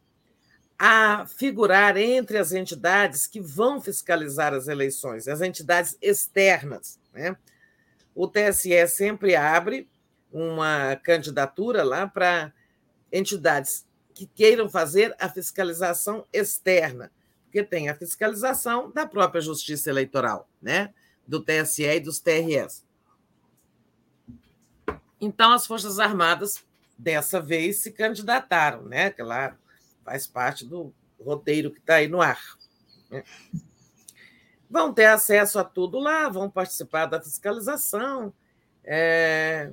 a figurar entre as entidades que vão fiscalizar as eleições, as entidades externas. Né? O TSE sempre abre uma candidatura lá para entidades que queiram fazer a fiscalização externa, porque tem a fiscalização da própria Justiça Eleitoral, né? do TSE e dos TRS. Então, as Forças Armadas, dessa vez, se candidataram, né? Claro, faz parte do roteiro que está aí no ar. Né? Vão ter acesso a tudo lá, vão participar da fiscalização. É...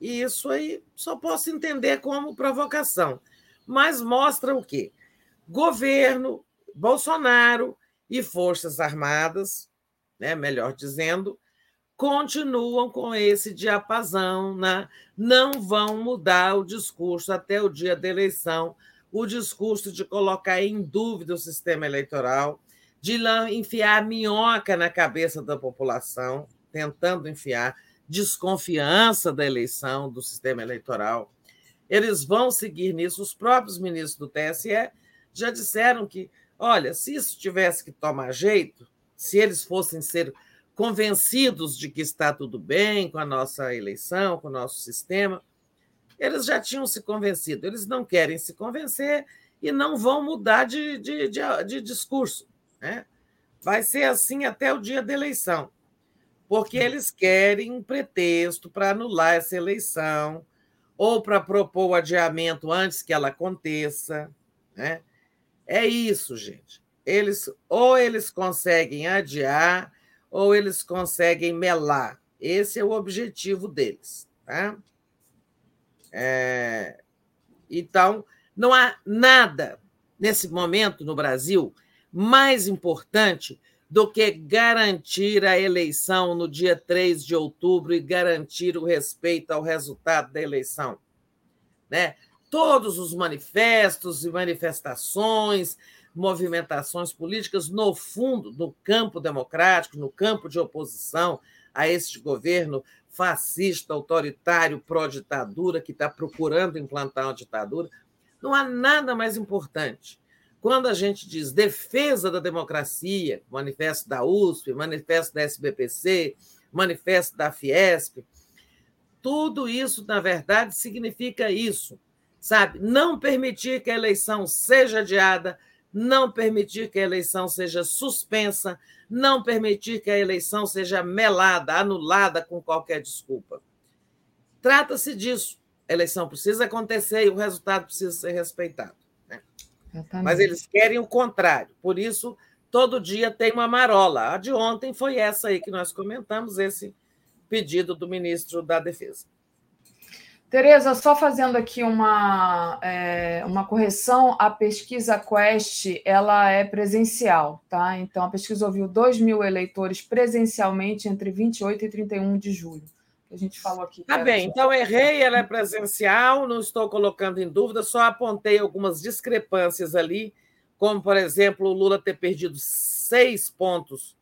E isso aí só posso entender como provocação. Mas mostra o quê? Governo, Bolsonaro e Forças Armadas, né, melhor dizendo, continuam com esse diapasão, né? não vão mudar o discurso até o dia da eleição, o discurso de colocar em dúvida o sistema eleitoral, de enfiar minhoca na cabeça da população, tentando enfiar desconfiança da eleição, do sistema eleitoral. Eles vão seguir nisso. Os próprios ministros do TSE já disseram que, olha, se isso tivesse que tomar jeito, se eles fossem ser convencidos de que está tudo bem com a nossa eleição, com o nosso sistema. Eles já tinham se convencido, eles não querem se convencer e não vão mudar de, de, de, de discurso. Né? Vai ser assim até o dia da eleição, porque eles querem um pretexto para anular essa eleição ou para propor o adiamento antes que ela aconteça. Né? É isso, gente. Eles ou eles conseguem adiar ou eles conseguem melar. Esse é o objetivo deles. Tá? É... Então, não há nada nesse momento no Brasil mais importante do que garantir a eleição no dia 3 de outubro e garantir o respeito ao resultado da eleição. Né? Todos os manifestos e manifestações, movimentações políticas, no fundo, no campo democrático, no campo de oposição a este governo fascista, autoritário, pró-ditadura, que está procurando implantar uma ditadura. Não há nada mais importante. Quando a gente diz defesa da democracia, manifesto da USP, manifesto da SBPC, manifesto da Fiesp, tudo isso, na verdade, significa isso, sabe? Não permitir que a eleição seja adiada, não permitir que a eleição seja suspensa, não permitir que a eleição seja melada, anulada com qualquer desculpa. Trata-se disso. A eleição precisa acontecer e o resultado precisa ser respeitado. Né? Mas eles querem o contrário. Por isso, todo dia tem uma marola. A de ontem foi essa aí que nós comentamos, esse pedido do ministro da Defesa. Tereza, só fazendo aqui uma, é, uma correção, a pesquisa Quest ela é presencial, tá? Então, a pesquisa ouviu 2 mil eleitores presencialmente entre 28 e 31 de julho. A gente falou aqui. Tá bem, então errei, ela é presencial, não estou colocando em dúvida, só apontei algumas discrepâncias ali, como, por exemplo, o Lula ter perdido seis pontos,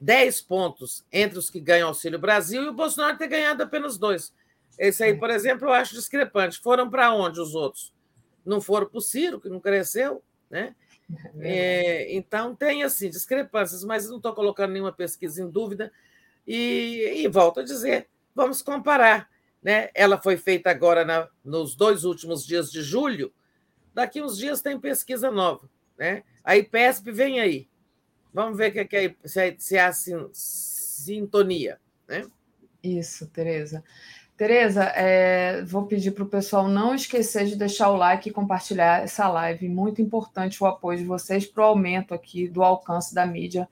dez pontos entre os que ganham Auxílio Brasil e o Bolsonaro ter ganhado apenas dois. Esse aí, é. por exemplo, eu acho discrepante. Foram para onde os outros? Não foram para o Ciro, que não cresceu, né? É, é então, tem assim, discrepâncias, mas não estou colocando nenhuma pesquisa em dúvida. E, e, volto a dizer, vamos comparar. Né? Ela foi feita agora na, nos dois últimos dias de julho. Daqui uns dias tem pesquisa nova. Né? A IPESP vem aí. Vamos ver que, que se, se há sintonia. Né? Isso, Tereza. Tereza, é, vou pedir para o pessoal não esquecer de deixar o like e compartilhar essa live. Muito importante o apoio de vocês para o aumento aqui do alcance da mídia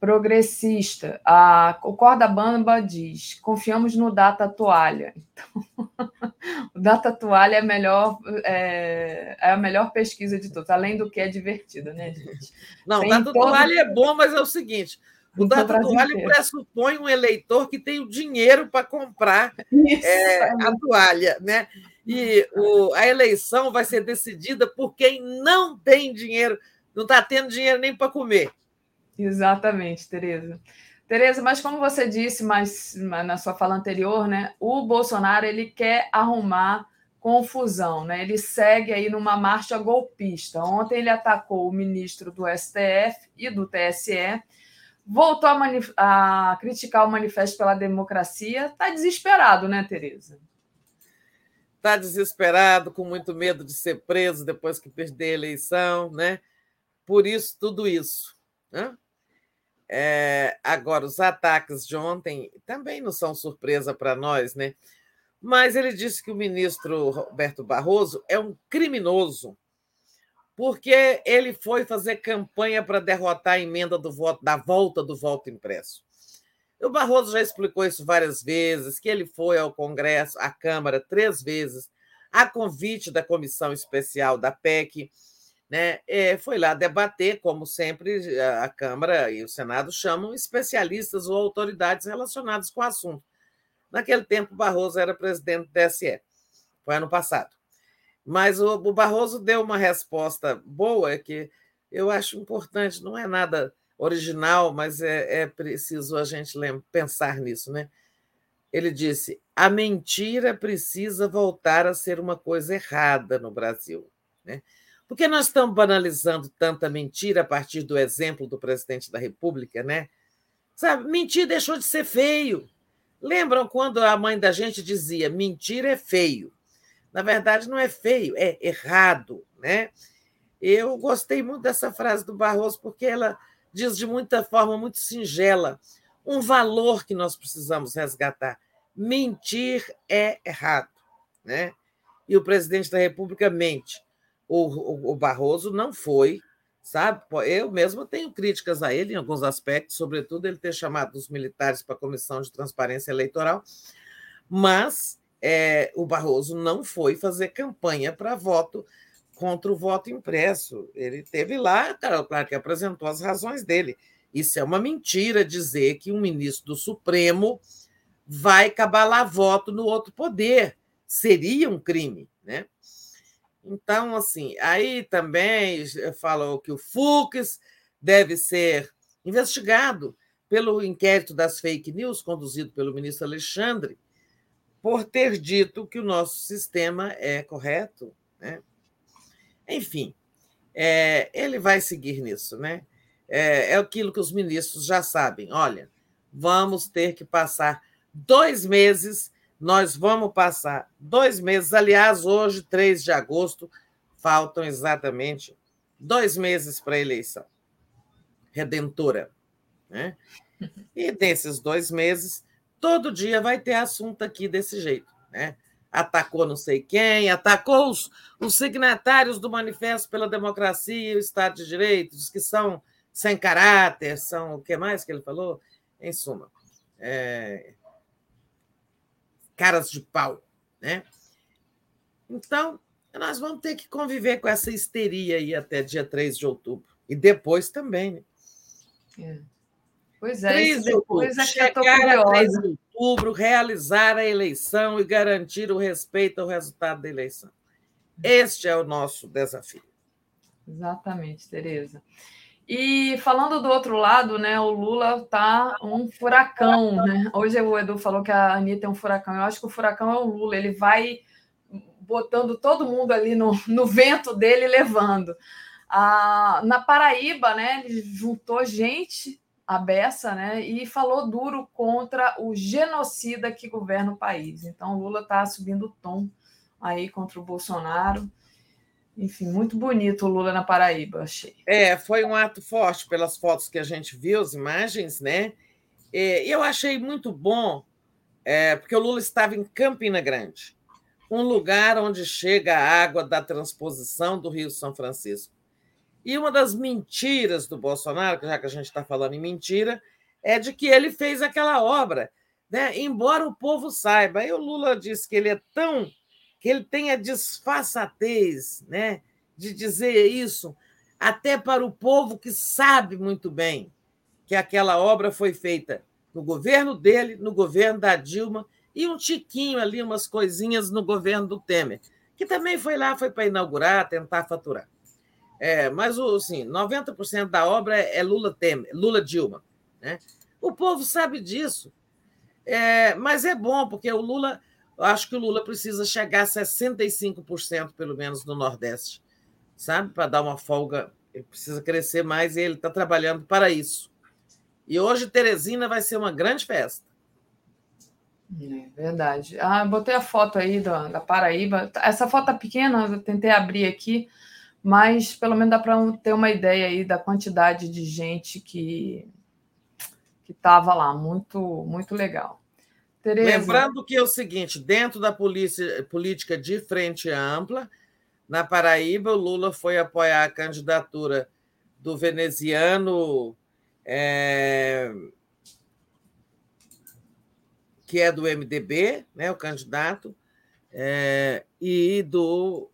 progressista. A, o Corda Bamba diz: confiamos no Data Toalha. Então, o Data Toalha é a, melhor, é, é, a melhor pesquisa de todos, além do que é divertida, né, gente? Não, o Data todo... Toalha é bom, mas é o seguinte: o dado toalha pressupõe um eleitor que tem o dinheiro para comprar é, a toalha, né? E o, a eleição vai ser decidida por quem não tem dinheiro, não está tendo dinheiro nem para comer. Exatamente, Tereza. Tereza, mas como você disse mas na sua fala anterior, né, o Bolsonaro ele quer arrumar confusão, né? Ele segue aí numa marcha golpista. Ontem ele atacou o ministro do STF e do TSE, voltou a, a criticar o Manifesto pela Democracia. Está desesperado, né, Tereza? Está desesperado, com muito medo de ser preso depois que perder a eleição, né? Por isso, tudo isso. Né? É, agora, os ataques de ontem também não são surpresa para nós, né? Mas ele disse que o ministro Roberto Barroso é um criminoso, porque ele foi fazer campanha para derrotar a emenda do voto, da volta do voto impresso. O Barroso já explicou isso várias vezes, que ele foi ao Congresso, à Câmara, três vezes, a convite da comissão especial da PEC, né? É, foi lá debater, como sempre, a Câmara e o Senado chamam especialistas ou autoridades relacionadas com o assunto. Naquele tempo, Barroso era presidente do TSE, foi ano passado. Mas o, o Barroso deu uma resposta boa, que eu acho importante, não é nada original, mas é, é preciso a gente pensar nisso. Né? Ele disse: a mentira precisa voltar a ser uma coisa errada no Brasil. Né? Por que nós estamos banalizando tanta mentira a partir do exemplo do presidente da República, né? Sabe, mentir deixou de ser feio. Lembram quando a mãe da gente dizia mentira é feio? Na verdade, não é feio, é errado. Né? Eu gostei muito dessa frase do Barroso, porque ela diz de muita forma muito singela um valor que nós precisamos resgatar. Mentir é errado. Né? E o presidente da República mente. O, o, o Barroso não foi sabe? Eu mesmo tenho críticas a ele em alguns aspectos, sobretudo ele ter chamado os militares para a Comissão de Transparência Eleitoral, mas é, o Barroso não foi fazer campanha para voto contra o voto impresso. Ele teve lá, claro que apresentou as razões dele. Isso é uma mentira dizer que um ministro do Supremo vai cabalar voto no outro poder. Seria um crime, né? Então, assim, aí também falou que o Fux deve ser investigado pelo inquérito das fake news conduzido pelo ministro Alexandre, por ter dito que o nosso sistema é correto. Né? Enfim, é, ele vai seguir nisso, né? É, é aquilo que os ministros já sabem. Olha, vamos ter que passar dois meses nós vamos passar dois meses. Aliás, hoje, 3 de agosto, faltam exatamente dois meses para a eleição redentora. Né? E nesses dois meses, todo dia vai ter assunto aqui desse jeito. Né? Atacou não sei quem, atacou os, os signatários do Manifesto pela Democracia e o Estado de Direito, os que são sem caráter, são o que mais que ele falou? Em suma, é, caras de pau, né? Então, nós vamos ter que conviver com essa histeria aí até dia 3 de outubro. E depois também, né? É. Pois é, 3 de outubro, chegar a 3 de outubro, realizar a eleição e garantir o respeito ao resultado da eleição. Este é o nosso desafio. Exatamente, Tereza. E falando do outro lado, né, o Lula tá um furacão, né? Hoje o Edu falou que a Anitta é um furacão. Eu acho que o furacão é o Lula. Ele vai botando todo mundo ali no, no vento dele, levando. Ah, na Paraíba, né, ele juntou gente a beça, né, e falou duro contra o genocida que governa o país. Então, Lula está subindo o tom aí contra o Bolsonaro. Enfim, muito bonito o Lula na Paraíba, achei. É, foi um ato forte pelas fotos que a gente viu, as imagens, né? E eu achei muito bom, é, porque o Lula estava em Campina Grande, um lugar onde chega a água da transposição do Rio São Francisco. E uma das mentiras do Bolsonaro, já que a gente está falando em mentira, é de que ele fez aquela obra, né? embora o povo saiba. Aí o Lula disse que ele é tão que ele tenha disfarçatez né, de dizer isso, até para o povo que sabe muito bem que aquela obra foi feita no governo dele, no governo da Dilma, e um tiquinho ali, umas coisinhas no governo do Temer, que também foi lá, foi para inaugurar, tentar faturar. É, mas assim, 90% da obra é Lula Temer, Lula Dilma. Né? O povo sabe disso. É, mas é bom, porque o Lula, acho que o Lula precisa chegar a 65%, pelo menos, no Nordeste, sabe? Para dar uma folga. Ele precisa crescer mais e ele está trabalhando para isso. E hoje Teresina vai ser uma grande festa. É verdade. Ah, botei a foto aí da, da Paraíba. Essa foto é pequena, eu tentei abrir aqui, mas pelo menos dá para ter uma ideia aí da quantidade de gente que que estava lá. Muito, muito legal. Tereza. Lembrando que é o seguinte: dentro da polícia, política de frente ampla, na Paraíba, o Lula foi apoiar a candidatura do veneziano. É que é do MDB, né, o candidato, é, e do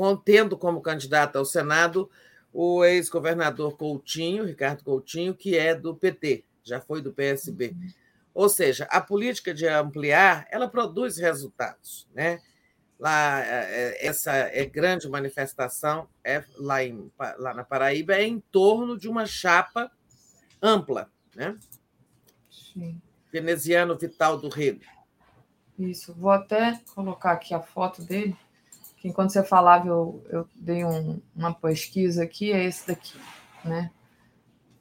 contendo como candidato ao Senado o ex-governador Coutinho, Ricardo Coutinho, que é do PT, já foi do PSB. Ou seja, a política de ampliar, ela produz resultados, né? Lá, é, essa é grande manifestação é lá, em, lá na Paraíba é em torno de uma chapa ampla, né? Sim. Veneziano Vital do Rego. Isso, vou até colocar aqui a foto dele, que enquanto você falava, eu, eu dei um, uma pesquisa aqui, é esse daqui, né?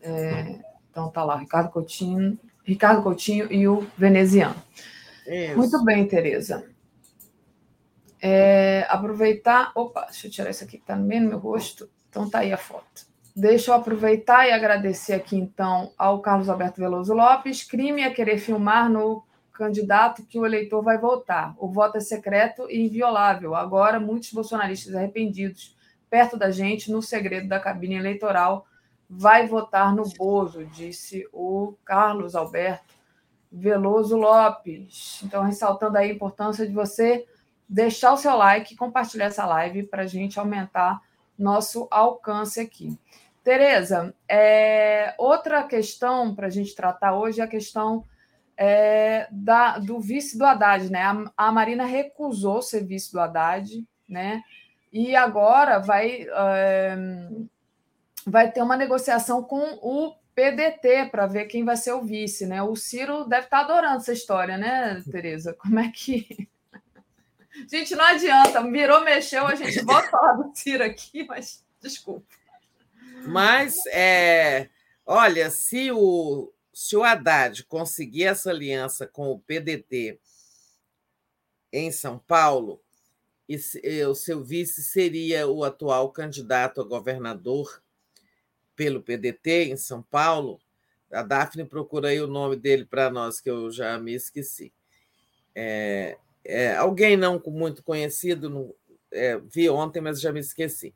É, então tá lá, Ricardo Coutinho, Ricardo Coutinho e o veneziano. Isso. Muito bem, Tereza. É, aproveitar. Opa, deixa eu tirar isso aqui que está no meio do meu rosto. Então tá aí a foto. Deixa eu aproveitar e agradecer aqui, então, ao Carlos Alberto Veloso Lopes. Crime é querer filmar no candidato que o eleitor vai votar. O voto é secreto e inviolável. Agora, muitos bolsonaristas arrependidos, perto da gente, no segredo da cabine eleitoral, vai votar no Bozo, disse o Carlos Alberto Veloso Lopes. Então, ressaltando a importância de você deixar o seu like, compartilhar essa live para a gente aumentar nosso alcance aqui. Tereza, é, outra questão para a gente tratar hoje é a questão é, da, do vice do Haddad. Né? A, a, Marina recusou ser vice do Haddad, né? e agora vai, é, vai ter uma negociação com o PDT para ver quem vai ser o vice. Né? O Ciro deve estar tá adorando essa história, né, Tereza? Como é que. Gente, não adianta, virou, mexeu, a gente volta a falar do Ciro aqui, mas desculpa. Mas, é, olha, se o, se o Haddad conseguir essa aliança com o PDT em São Paulo, e, o seu vice seria o atual candidato a governador pelo PDT em São Paulo. A Daphne procura aí o nome dele para nós, que eu já me esqueci. É, é, alguém não muito conhecido, no, é, vi ontem, mas já me esqueci.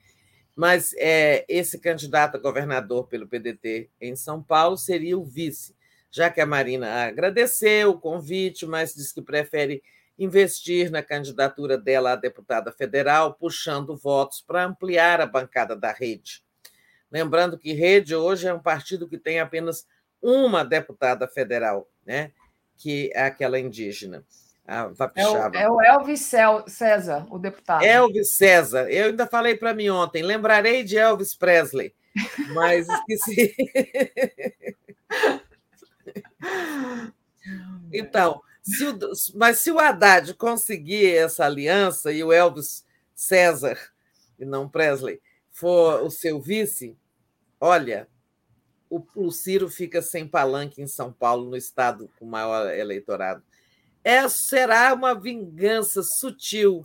Mas é, esse candidato a governador pelo PDT em São Paulo seria o vice, já que a Marina agradeceu o convite, mas disse que prefere investir na candidatura dela a deputada federal, puxando votos para ampliar a bancada da rede. Lembrando que Rede hoje é um partido que tem apenas uma deputada federal, né? que é aquela indígena. Ah, é, o, é o Elvis César, o deputado. Elvis César. Eu ainda falei para mim ontem, lembrarei de Elvis Presley, mas esqueci. então, se o, mas se o Haddad conseguir essa aliança e o Elvis César, e não Presley, for o seu vice, olha, o, o Ciro fica sem palanque em São Paulo, no estado com maior eleitorado. Essa será uma vingança sutil,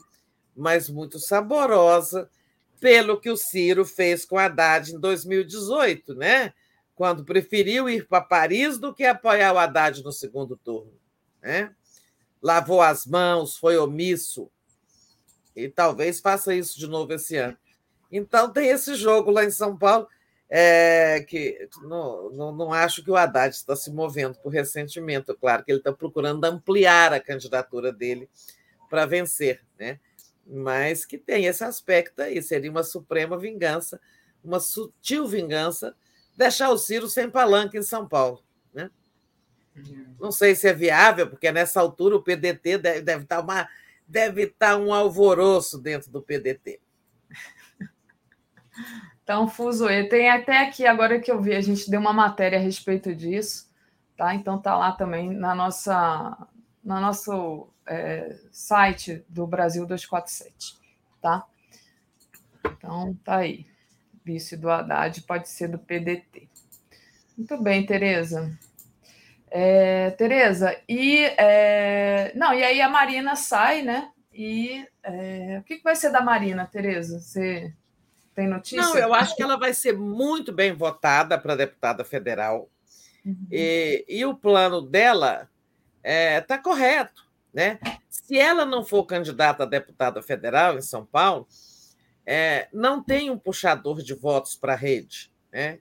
mas muito saborosa, pelo que o Ciro fez com Haddad em 2018, né? quando preferiu ir para Paris do que apoiar o Haddad no segundo turno. Né? Lavou as mãos, foi omisso, e talvez faça isso de novo esse ano. Então, tem esse jogo lá em São Paulo é, que não, não, não, acho que o Haddad está se movendo por ressentimento. Claro que ele está procurando ampliar a candidatura dele para vencer, né? mas que tem esse aspecto aí, seria uma suprema vingança, uma sutil vingança, deixar o Ciro sem palanque em São Paulo. Né? Não sei se é viável, porque nessa altura o PDT deve, deve, estar, tá uma, deve estar tá um alvoroço dentro do PDT. Então, Fusoe, tem até aqui, agora que eu vi, a gente deu uma matéria a respeito disso, tá? Então, tá lá também na nossa, no nosso é, site do Brasil 247, tá? Então, tá aí. Vice do Haddad pode ser do PDT. Muito bem, Tereza. É, Tereza, e é, não, e aí a Marina sai, né? E é, o que, que vai ser da Marina, Tereza? Você tem notícia? Não, eu acho que ela vai ser muito bem votada para deputada federal. Uhum. E, e, o plano dela está é, correto. Né? Se ela não for candidata a deputada federal em São Paulo, é, não tem um puxador de votos para a rede. Né?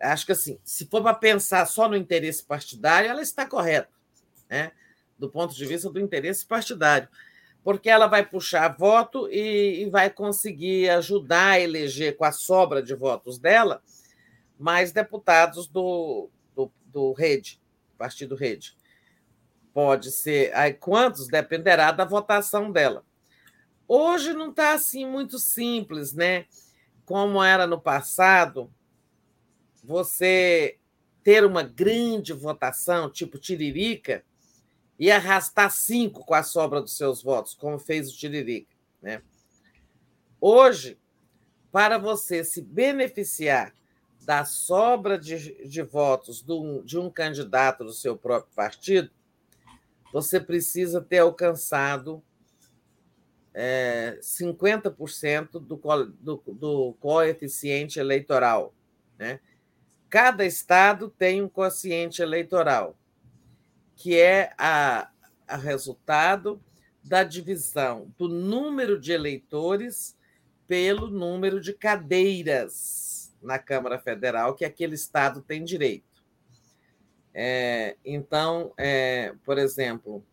Acho que assim, se for para pensar só no interesse partidário, ela está correta, né? do ponto de vista do interesse partidário, porque ela vai puxar voto e, e vai conseguir ajudar a eleger com a sobra de votos dela mais deputados do, do, do Rede, Partido Rede. Pode ser. Aí, quantos dependerá da votação dela. Hoje não está assim muito simples, né? Como era no passado, você ter uma grande votação, tipo Tiririca, e arrastar cinco com a sobra dos seus votos, como fez o Tiririca. Né? Hoje, para você se beneficiar da sobra de, de votos de um, de um candidato do seu próprio partido, você precisa ter alcançado é, 50% do, do, do coeficiente eleitoral. Né? Cada estado tem um quociente eleitoral, que é a, a resultado da divisão do número de eleitores pelo número de cadeiras na Câmara Federal que aquele estado tem direito. É, então, é, por exemplo,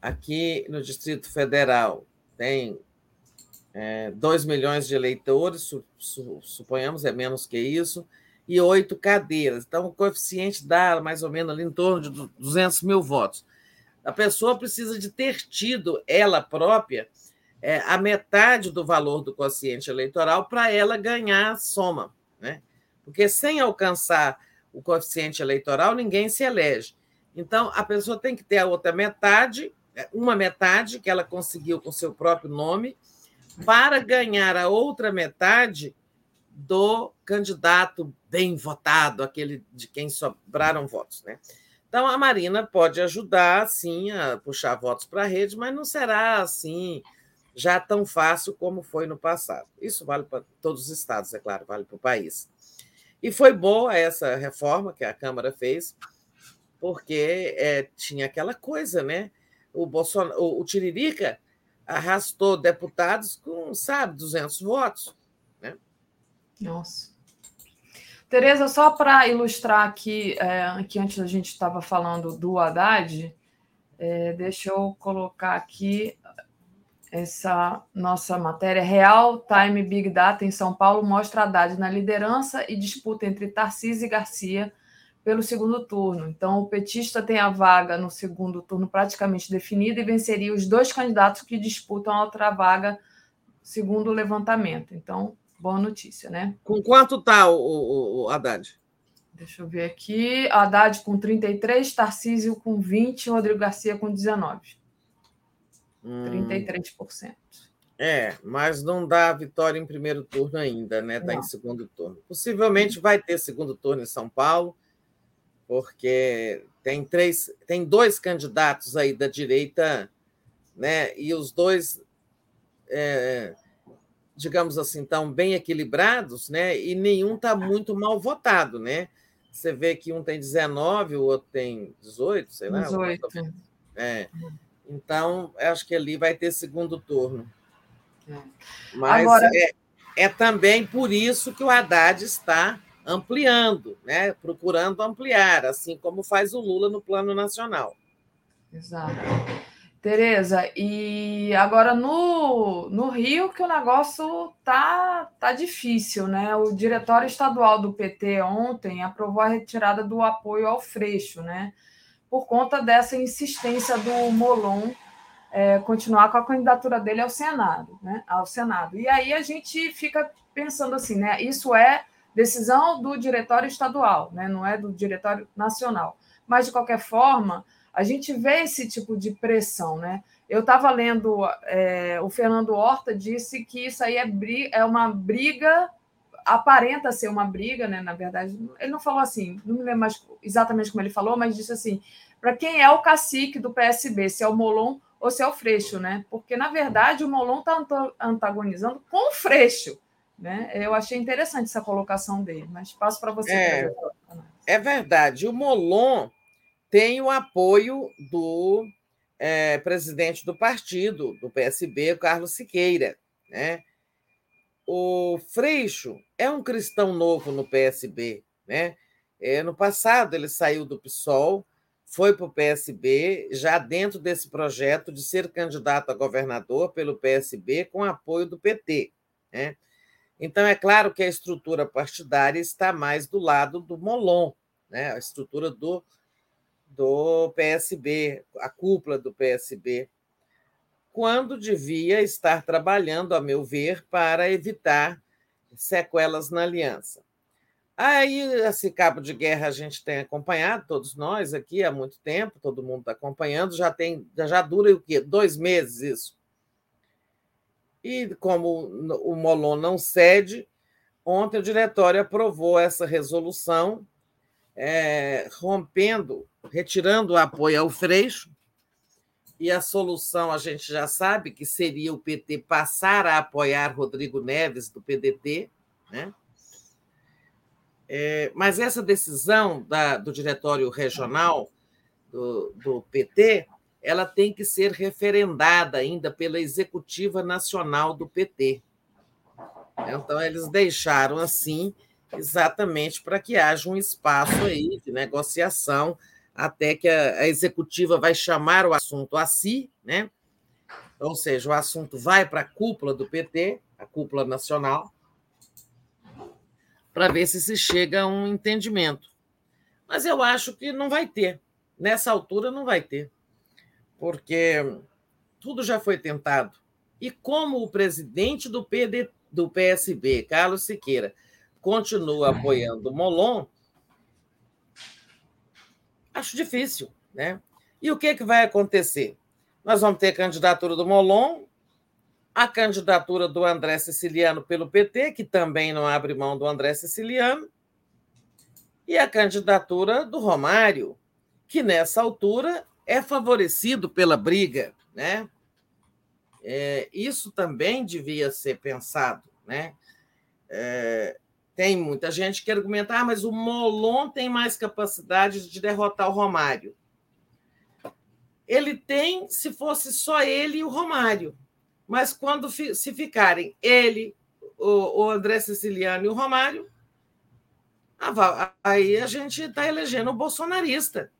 aqui no Distrito Federal tem é, 2 milhões de eleitores, su, su, suponhamos é menos que isso, e oito cadeiras. Então, o coeficiente dá mais ou menos ali em torno de 200 mil votos. A pessoa precisa de ter tido ela própria é, a metade do valor do quociente eleitoral para ela ganhar a soma. Né? Porque sem alcançar o coeficiente eleitoral, ninguém se elege. Então, a pessoa tem que ter a outra metade é, uma metade que ela conseguiu com seu próprio nome, para ganhar a outra metade do candidato bem votado, aquele de quem sobraram votos. Né? Então, a Marina pode ajudar, sim, a puxar votos para a rede, mas não será assim já tão fácil como foi no passado. Isso vale para todos os estados, é claro, vale para o país. E foi boa essa reforma que a Câmara fez, porque é, tinha aquela coisa, né? o, Bolsonaro, o, o Tiririca arrastou deputados com, sabe, 200 votos. Nossa. Tereza, só para ilustrar aqui, é, que antes a gente estava falando do Haddad, é, deixa eu colocar aqui essa nossa matéria. Real Time Big Data em São Paulo mostra Haddad na liderança e disputa entre Tarcísio e Garcia pelo segundo turno. Então, o petista tem a vaga no segundo turno praticamente definida e venceria os dois candidatos que disputam a outra vaga, segundo o levantamento. Então, boa notícia, né? Com quanto está o, o, o, Haddad? Deixa eu ver aqui. Haddad com 33, Tarcísio com 20, Rodrigo Garcia com 19. Hum. 33%. É, mas não dá vitória em primeiro turno ainda, né? Está em segundo turno. Possivelmente vai ter segundo turno em São Paulo porque tem três, tem dois candidatos aí da direita, né? E os dois, é, digamos assim, estão bem equilibrados, né? E nenhum está muito mal votado, né? Você vê que um tem 19, o outro tem 18, sei lá. 18. É. Então, acho que ali vai ter segundo turno. É. Mas Agora... é, é também por isso que o Haddad está ampliando, né? procurando ampliar, assim como faz o Lula no plano nacional. Exato. Tereza, e agora no, no Rio que o negócio tá, tá difícil, né? O diretório estadual do PT ontem aprovou a retirada do apoio ao Freixo, né? Por conta dessa insistência do Molon é, continuar com a candidatura dele ao Senado, né? Ao Senado. E aí a gente fica pensando assim, né? Isso é decisão do diretório estadual, né? não é do diretório nacional. Mas, de qualquer forma, a gente vê esse tipo de pressão. Né? Eu estava lendo, é, o Fernando Horta disse que isso aí é, é uma briga, aparenta ser uma briga, né? na verdade, ele não falou assim, não me lembro mais exatamente como ele falou, mas disse assim, para quem é o cacique do PSB, se é o Molon ou se é o Freixo, né? Porque, na verdade, o Molon está antagonizando com o Freixo. Né? Eu achei interessante essa colocação dele, mas passo para você. É, é verdade. O Molon tem o apoio do é, presidente do partido, do PSB, Carlos Siqueira. Né? O Freixo é um cristão novo no PSB. Né? É, no passado, ele saiu do PSOL, foi para o PSB, já dentro desse projeto de ser candidato a governador pelo PSB com apoio do PT. Né? Então, é claro que a estrutura partidária está mais do lado do Molon, né? a estrutura do, do PSB, a cúpula do PSB, quando devia estar trabalhando, a meu ver, para evitar sequelas na aliança. Aí, esse cabo de guerra a gente tem acompanhado, todos nós aqui há muito tempo, todo mundo está acompanhando, já tem, já dura o quê? Dois meses isso. E como o Molon não cede, ontem o diretório aprovou essa resolução, é, rompendo, retirando o apoio ao Freixo, e a solução a gente já sabe que seria o PT passar a apoiar Rodrigo Neves, do PDT, né? É, mas essa decisão da, do diretório regional do, do PT ela tem que ser referendada ainda pela executiva nacional do PT. Então, eles deixaram assim, exatamente para que haja um espaço aí de negociação, até que a, a executiva vai chamar o assunto a si, né? ou seja, o assunto vai para a cúpula do PT, a cúpula nacional, para ver se se chega a um entendimento. Mas eu acho que não vai ter. Nessa altura, não vai ter porque tudo já foi tentado. E como o presidente do, PD, do PSB, Carlos Siqueira, continua apoiando o Molon, acho difícil. Né? E o que, que vai acontecer? Nós vamos ter a candidatura do Molon, a candidatura do André Siciliano pelo PT, que também não abre mão do André Siciliano, e a candidatura do Romário, que nessa altura é favorecido pela briga, né? É, isso também devia ser pensado, né? É, tem muita gente que argumenta, ah, mas o Molon tem mais capacidade de derrotar o Romário. Ele tem, se fosse só ele e o Romário. Mas quando se ficarem ele, o, André Siciliano e o Romário, aí a gente está elegendo o bolsonarista.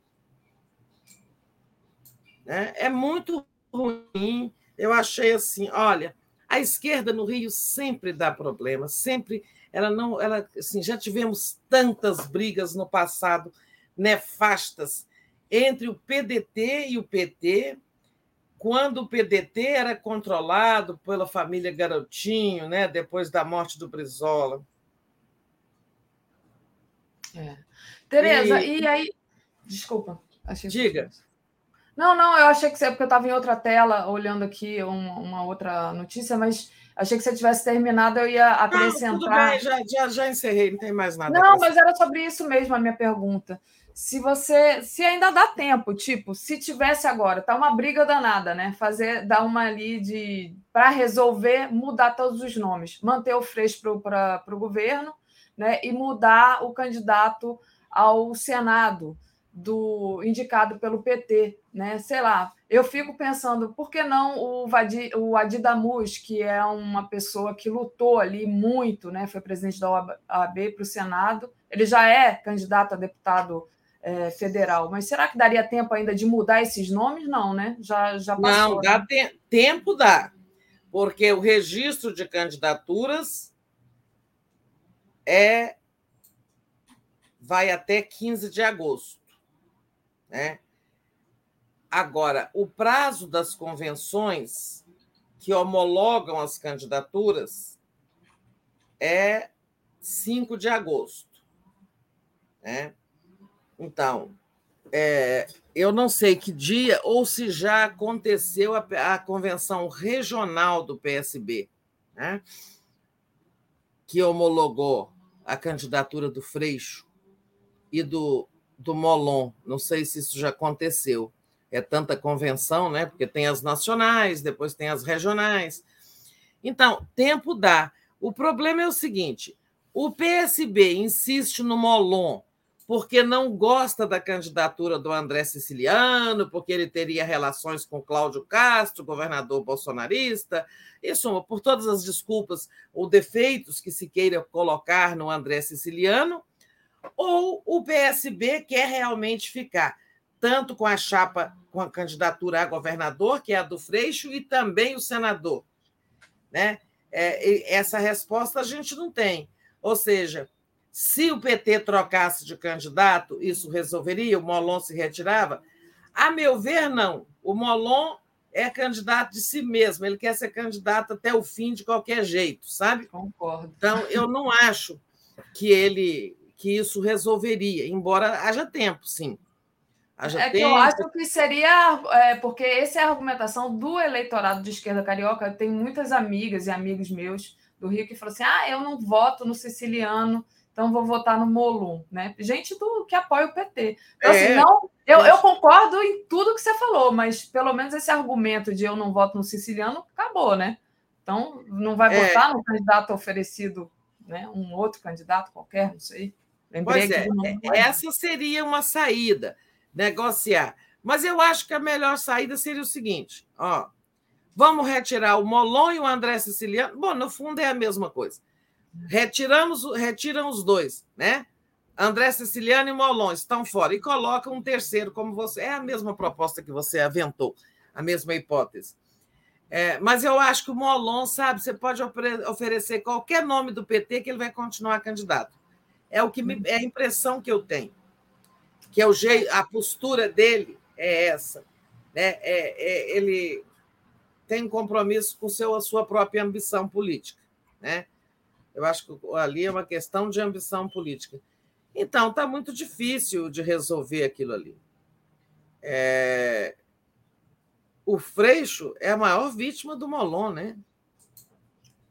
Né? É muito ruim. Eu achei assim, olha, a esquerda no Rio sempre dá problema, sempre ela não, ela assim, já tivemos tantas brigas no passado nefastas entre o PDT e o PT, quando o PDT era controlado pela família Garotinho, né, depois da morte do Brizola. É. Tereza, e... e aí, desculpa, achei Diga. Que... Não, não, eu achei que você, porque eu estava em outra tela olhando aqui uma, uma, outra notícia, mas achei que você tivesse terminado, eu ia acrescentar. Não, tudo bem, já, já, já encerrei, não tem mais nada. Não, mas era sobre isso mesmo a minha pergunta. Se você, se ainda dá tempo, tipo, se tivesse agora, tá uma briga danada, né? Fazer, dar uma ali de para resolver, mudar todos os nomes, manter o Freixo para o governo, né? E mudar o candidato ao Senado do indicado pelo PT, né? Sei lá, eu fico pensando, por que não o, Vadi, o Adidamus, que é uma pessoa que lutou ali muito, né? Foi presidente da OAB para o Senado, ele já é candidato a deputado é, federal, mas será que daria tempo ainda de mudar esses nomes? Não, né? Já, já passou. Não, dá né? te tempo dá, porque o registro de candidaturas é vai até 15 de agosto. Né? Agora, o prazo das convenções que homologam as candidaturas é 5 de agosto. Né? Então, é, eu não sei que dia ou se já aconteceu a, a convenção regional do PSB, né? que homologou a candidatura do Freixo e do, do Molon. Não sei se isso já aconteceu. É tanta convenção, né? Porque tem as nacionais, depois tem as regionais. Então, tempo dá. O problema é o seguinte: o PSB insiste no Molon porque não gosta da candidatura do André Siciliano, porque ele teria relações com Cláudio Castro, governador bolsonarista, isso por todas as desculpas ou defeitos que se queira colocar no André Siciliano, ou o PSB quer realmente ficar tanto com a chapa, com a candidatura a governador, que é a do Freixo, e também o senador. Né? É, essa resposta a gente não tem. Ou seja, se o PT trocasse de candidato, isso resolveria? O Molon se retirava? A meu ver, não. O Molon é candidato de si mesmo, ele quer ser candidato até o fim de qualquer jeito, sabe? Concordo. Então, eu não acho que ele que isso resolveria, embora haja tempo, sim. Haja é tempo. que eu acho que seria, é, porque essa é a argumentação do eleitorado de esquerda carioca. Tem muitas amigas e amigos meus do Rio que falam assim: ah, eu não voto no siciliano então vou votar no Molum, né? Gente do que apoia o PT. Então, assim, é. assim, não, eu, eu concordo em tudo que você falou, mas pelo menos esse argumento de eu não voto no siciliano acabou, né? Então, não vai é. votar no candidato oferecido, né? Um outro candidato qualquer, não sei. Lembrei pois é, é essa seria uma saída, negociar. Mas eu acho que a melhor saída seria o seguinte: ó, vamos retirar o Molon e o André Siciliano. Bom, no fundo é a mesma coisa. Retiramos, retiram os dois, né? André Siciliano e Molon estão fora e colocam um terceiro, como você. É a mesma proposta que você aventou, a mesma hipótese. É, mas eu acho que o Molon, sabe, você pode oferecer qualquer nome do PT que ele vai continuar candidato. É o que me, é a impressão que eu tenho. Que é o jeito, a postura dele é essa. Né? É, é, ele tem compromisso com seu, a sua própria ambição política. Né? Eu acho que ali é uma questão de ambição política. Então, está muito difícil de resolver aquilo ali. É... O Freixo é a maior vítima do Molon, né?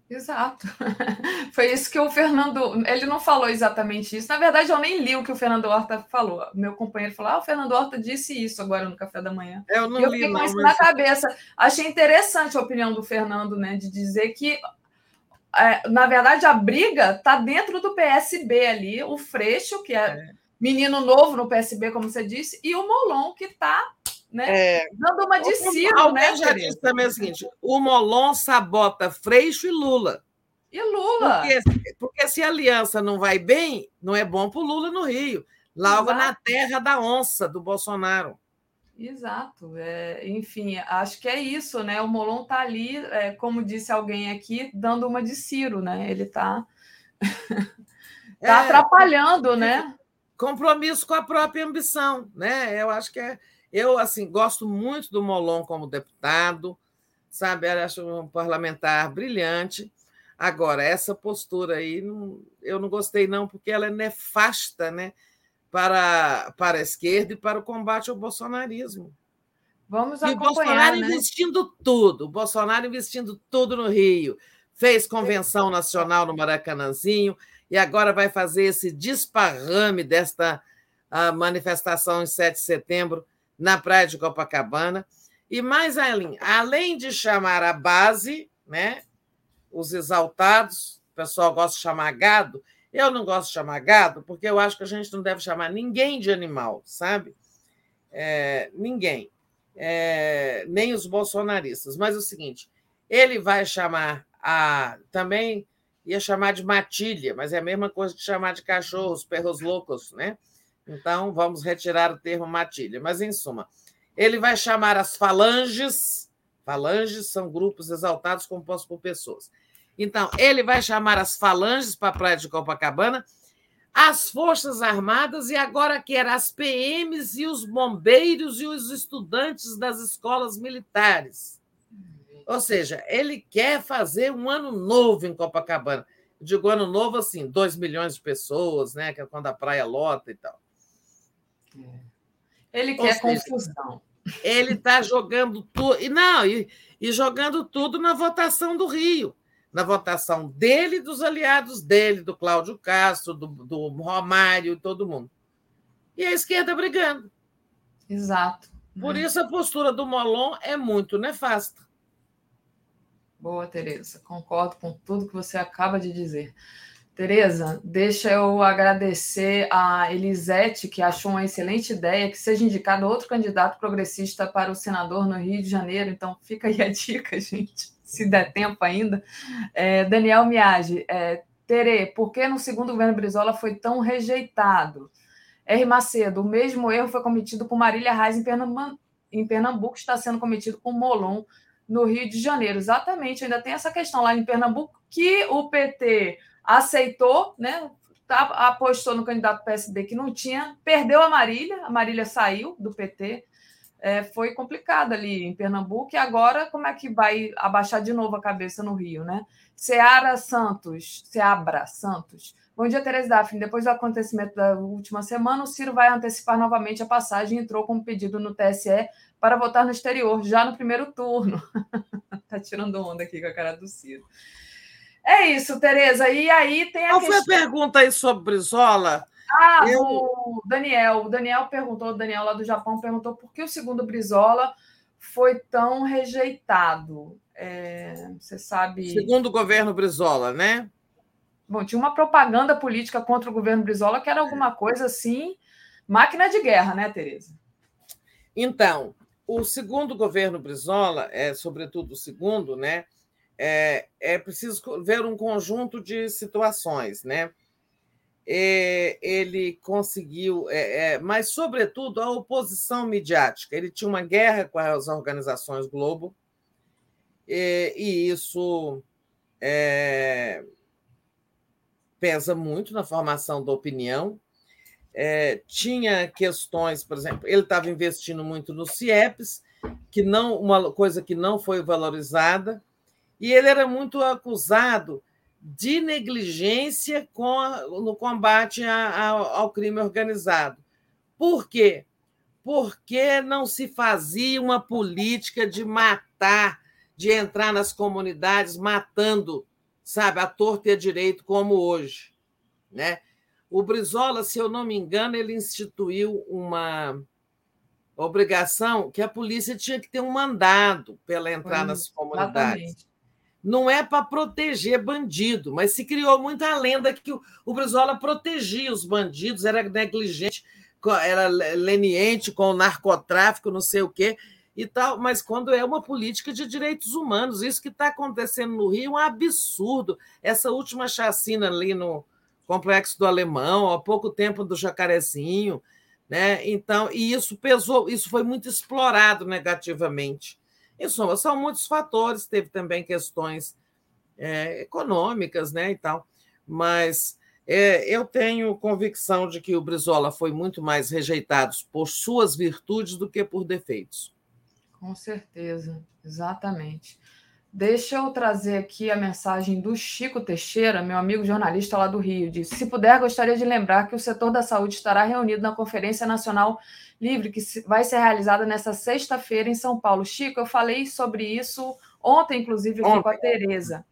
Exato. Foi isso que o Fernando. Ele não falou exatamente isso. Na verdade, eu nem li o que o Fernando Horta falou. Meu companheiro falou: ah, o Fernando Horta disse isso agora no café da manhã. Eu não e eu fiquei li, com não, isso mas... na cabeça. Achei interessante a opinião do Fernando, né? De dizer que é, na verdade, a briga está dentro do PSB ali, o Freixo, que é, é, menino novo no PSB, como você disse, e o Molon, que está né, é, dando uma de Ciro, né? já disse também o seguinte: o Molon sabota Freixo e Lula. E Lula. Porque, porque se a aliança não vai bem, não é bom para o Lula no Rio. Logo Exato. na terra da onça do Bolsonaro. Exato. É, enfim, acho que é isso, né? O Molon está ali, é, como disse alguém aqui, dando uma de Ciro, né? Ele está tá é, atrapalhando, né? Compromisso com a própria ambição, né? Eu acho que é. Eu, assim, gosto muito do Molon como deputado, sabe? Eu acho um parlamentar brilhante. Agora, essa postura aí, não, eu não gostei, não, porque ela é nefasta, né? para, para a esquerda e para o combate ao bolsonarismo. Vamos e acompanhar. o Bolsonaro né? investindo tudo, o Bolsonaro investindo tudo no Rio. Fez convenção nacional no Maracanãzinho e agora vai fazer esse desparrame desta manifestação em 7 de setembro na Praia de Copacabana. E mais além, além de chamar a base, né, os exaltados, o pessoal gosta de chamar gado, eu não gosto de chamar gado, porque eu acho que a gente não deve chamar ninguém de animal, sabe? É, ninguém. É, nem os bolsonaristas. Mas é o seguinte: ele vai chamar a. Também ia chamar de matilha, mas é a mesma coisa que chamar de cachorros, perros loucos, né? Então, vamos retirar o termo matilha. Mas, em suma, ele vai chamar as falanges. Falanges são grupos exaltados compostos por pessoas. Então, ele vai chamar as falanges para a Praia de Copacabana, as Forças Armadas e agora quer as PMs e os bombeiros e os estudantes das escolas militares. Ou seja, ele quer fazer um ano novo em Copacabana. Digo ano novo, assim, 2 milhões de pessoas, né? Que é quando a praia lota e tal. Ele quer seja, confusão. Ele está jogando tudo. E não, e, e jogando tudo na votação do Rio. Na votação dele e dos aliados dele, do Cláudio Castro, do, do Romário e todo mundo. E a esquerda brigando. Exato. Por isso a postura do Molon é muito nefasta. Boa, Tereza. Concordo com tudo que você acaba de dizer. Tereza, deixa eu agradecer a Elisete, que achou uma excelente ideia que seja indicado outro candidato progressista para o senador no Rio de Janeiro. Então, fica aí a dica, gente, se der tempo ainda. É, Daniel Miage, é, Tere, por que no segundo governo Brizola foi tão rejeitado? R. Macedo, o mesmo erro foi cometido com Marília Reis em em Pernambuco está sendo cometido com Molon no Rio de Janeiro. Exatamente, ainda tem essa questão lá em Pernambuco que o PT aceitou, né? Tá, apostou no candidato PSD que não tinha, perdeu a Marília, a Marília saiu do PT, é, foi complicado ali em Pernambuco, e agora como é que vai abaixar de novo a cabeça no Rio, né? Seara Santos, Seabra Santos. Bom dia, Tereza Daphne. Depois do acontecimento da última semana, o Ciro vai antecipar novamente a passagem e entrou com um pedido no TSE para votar no exterior, já no primeiro turno. tá tirando onda aqui com a cara do Ciro. É isso, Tereza. E aí tem a Qual questão... foi a pergunta aí sobre Brizola? Ah, Eu- o Daniel. O Daniel perguntou, o Daniel lá do Japão perguntou por que o segundo Brizola foi tão rejeitado. É, você sabe. Segundo o governo Brizola, né? Bom, tinha uma propaganda política contra o governo Brizola que era alguma coisa assim, máquina de guerra, né, Tereza? Então, o segundo governo Brizola, é, sobretudo o segundo, né, é, é preciso ver um conjunto de situações, né? É, ele conseguiu, é, é, mas sobretudo a oposição midiática. Ele tinha uma guerra com as organizações Globo e isso é, pesa muito na formação da opinião. É, tinha questões, por exemplo, ele estava investindo muito no CIEPs, que não uma coisa que não foi valorizada, e ele era muito acusado de negligência com a, no combate a, a, ao crime organizado. Por quê? Porque não se fazia uma política de matar, de entrar nas comunidades matando, sabe, a torta e a direito, como hoje. Né? O Brizola, se eu não me engano, ele instituiu uma obrigação que a polícia tinha que ter um mandado para ela entrar nas comunidades. Exatamente. Não é para proteger bandido, mas se criou muita lenda que o, o Brizola protegia os bandidos, era negligente, era leniente com o narcotráfico, não sei o quê e tal, mas quando é uma política de direitos humanos, isso que está acontecendo no Rio é um absurdo. Essa última chacina ali no Complexo do Alemão, há pouco tempo do Jacarezinho, né? Então, e isso pesou, isso foi muito explorado negativamente. Em suma, são muitos fatores, teve também questões é, econômicas, né, e tal, mas é, eu tenho convicção de que o Brizola foi muito mais rejeitado por suas virtudes do que por defeitos. Com certeza, exatamente. Deixa eu trazer aqui a mensagem do Chico Teixeira, meu amigo jornalista lá do Rio. Diz: Se puder, gostaria de lembrar que o setor da saúde estará reunido na Conferência Nacional Livre, que vai ser realizada nesta sexta-feira em São Paulo. Chico, eu falei sobre isso ontem, inclusive, aqui Ontem. com a Tereza.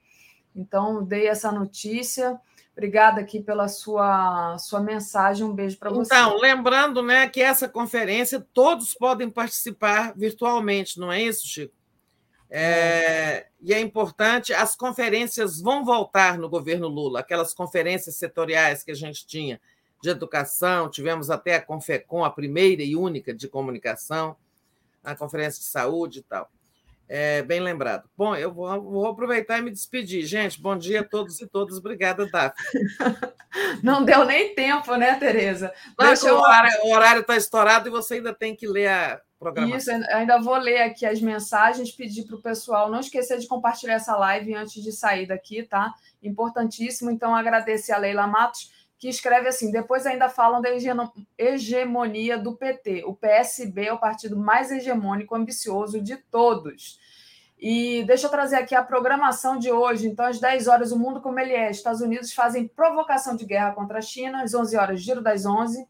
Então, dei essa notícia. Obrigada aqui pela sua, sua mensagem. Um beijo para você. Então, lembrando né, que essa conferência todos podem participar virtualmente, não é isso, Chico? É, e é importante, as conferências vão voltar no governo Lula, aquelas conferências setoriais que a gente tinha de educação, tivemos até a Confecom, a primeira e única de comunicação, a conferência de saúde e tal. É, bem lembrado. Bom, eu vou, vou aproveitar e me despedir. Gente, bom dia a todos e todas. Obrigada, Daphne. Não deu nem tempo, né, Tereza? Horário- o horário está estourado e você ainda tem que ler a programação. Isso, ainda- vou ler aqui as mensagens, pedir para o pessoal não esquecer de compartilhar essa live antes de sair daqui, tá? Importantíssimo. Então, agradecer a Leila Matos, que escreve assim: depois ainda falam da hegemonia do PT. O PSB é o partido mais hegemônico, ambicioso de todos. E deixa eu trazer aqui a programação de hoje. Então, às 10 horas, o mundo como ele é. Estados Unidos fazem provocação de guerra contra a China. Às 11 horas, giro das 11.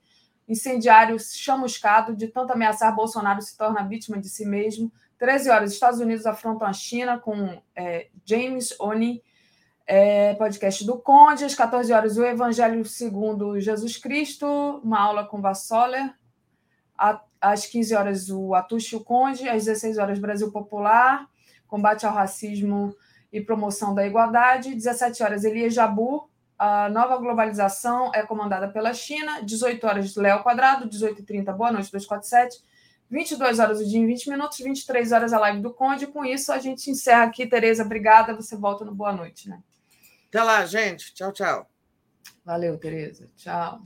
Incendiário chamuscado de tanto ameaçar Bolsonaro se torna vítima de si mesmo. 13 horas, Estados Unidos afrontam a China com é, James Oni, é, podcast do Conde. Às 14 horas, o Evangelho segundo Jesus Cristo, uma aula com Vassoler. Às 15 horas, o Atucho Conde. Às 16 horas, Brasil Popular combate ao racismo e promoção da igualdade. 17 horas, Elias Jabu, a nova globalização é comandada pela China. 18 horas, Léo Quadrado. 18h30, boa noite, 247. 22 horas o dia em 20 minutos, 23 horas a live do Conde. Com isso, a gente encerra aqui. Tereza, obrigada. Você volta no Boa Noite, né? Até lá, gente. Tchau, tchau. Valeu, Tereza. Tchau.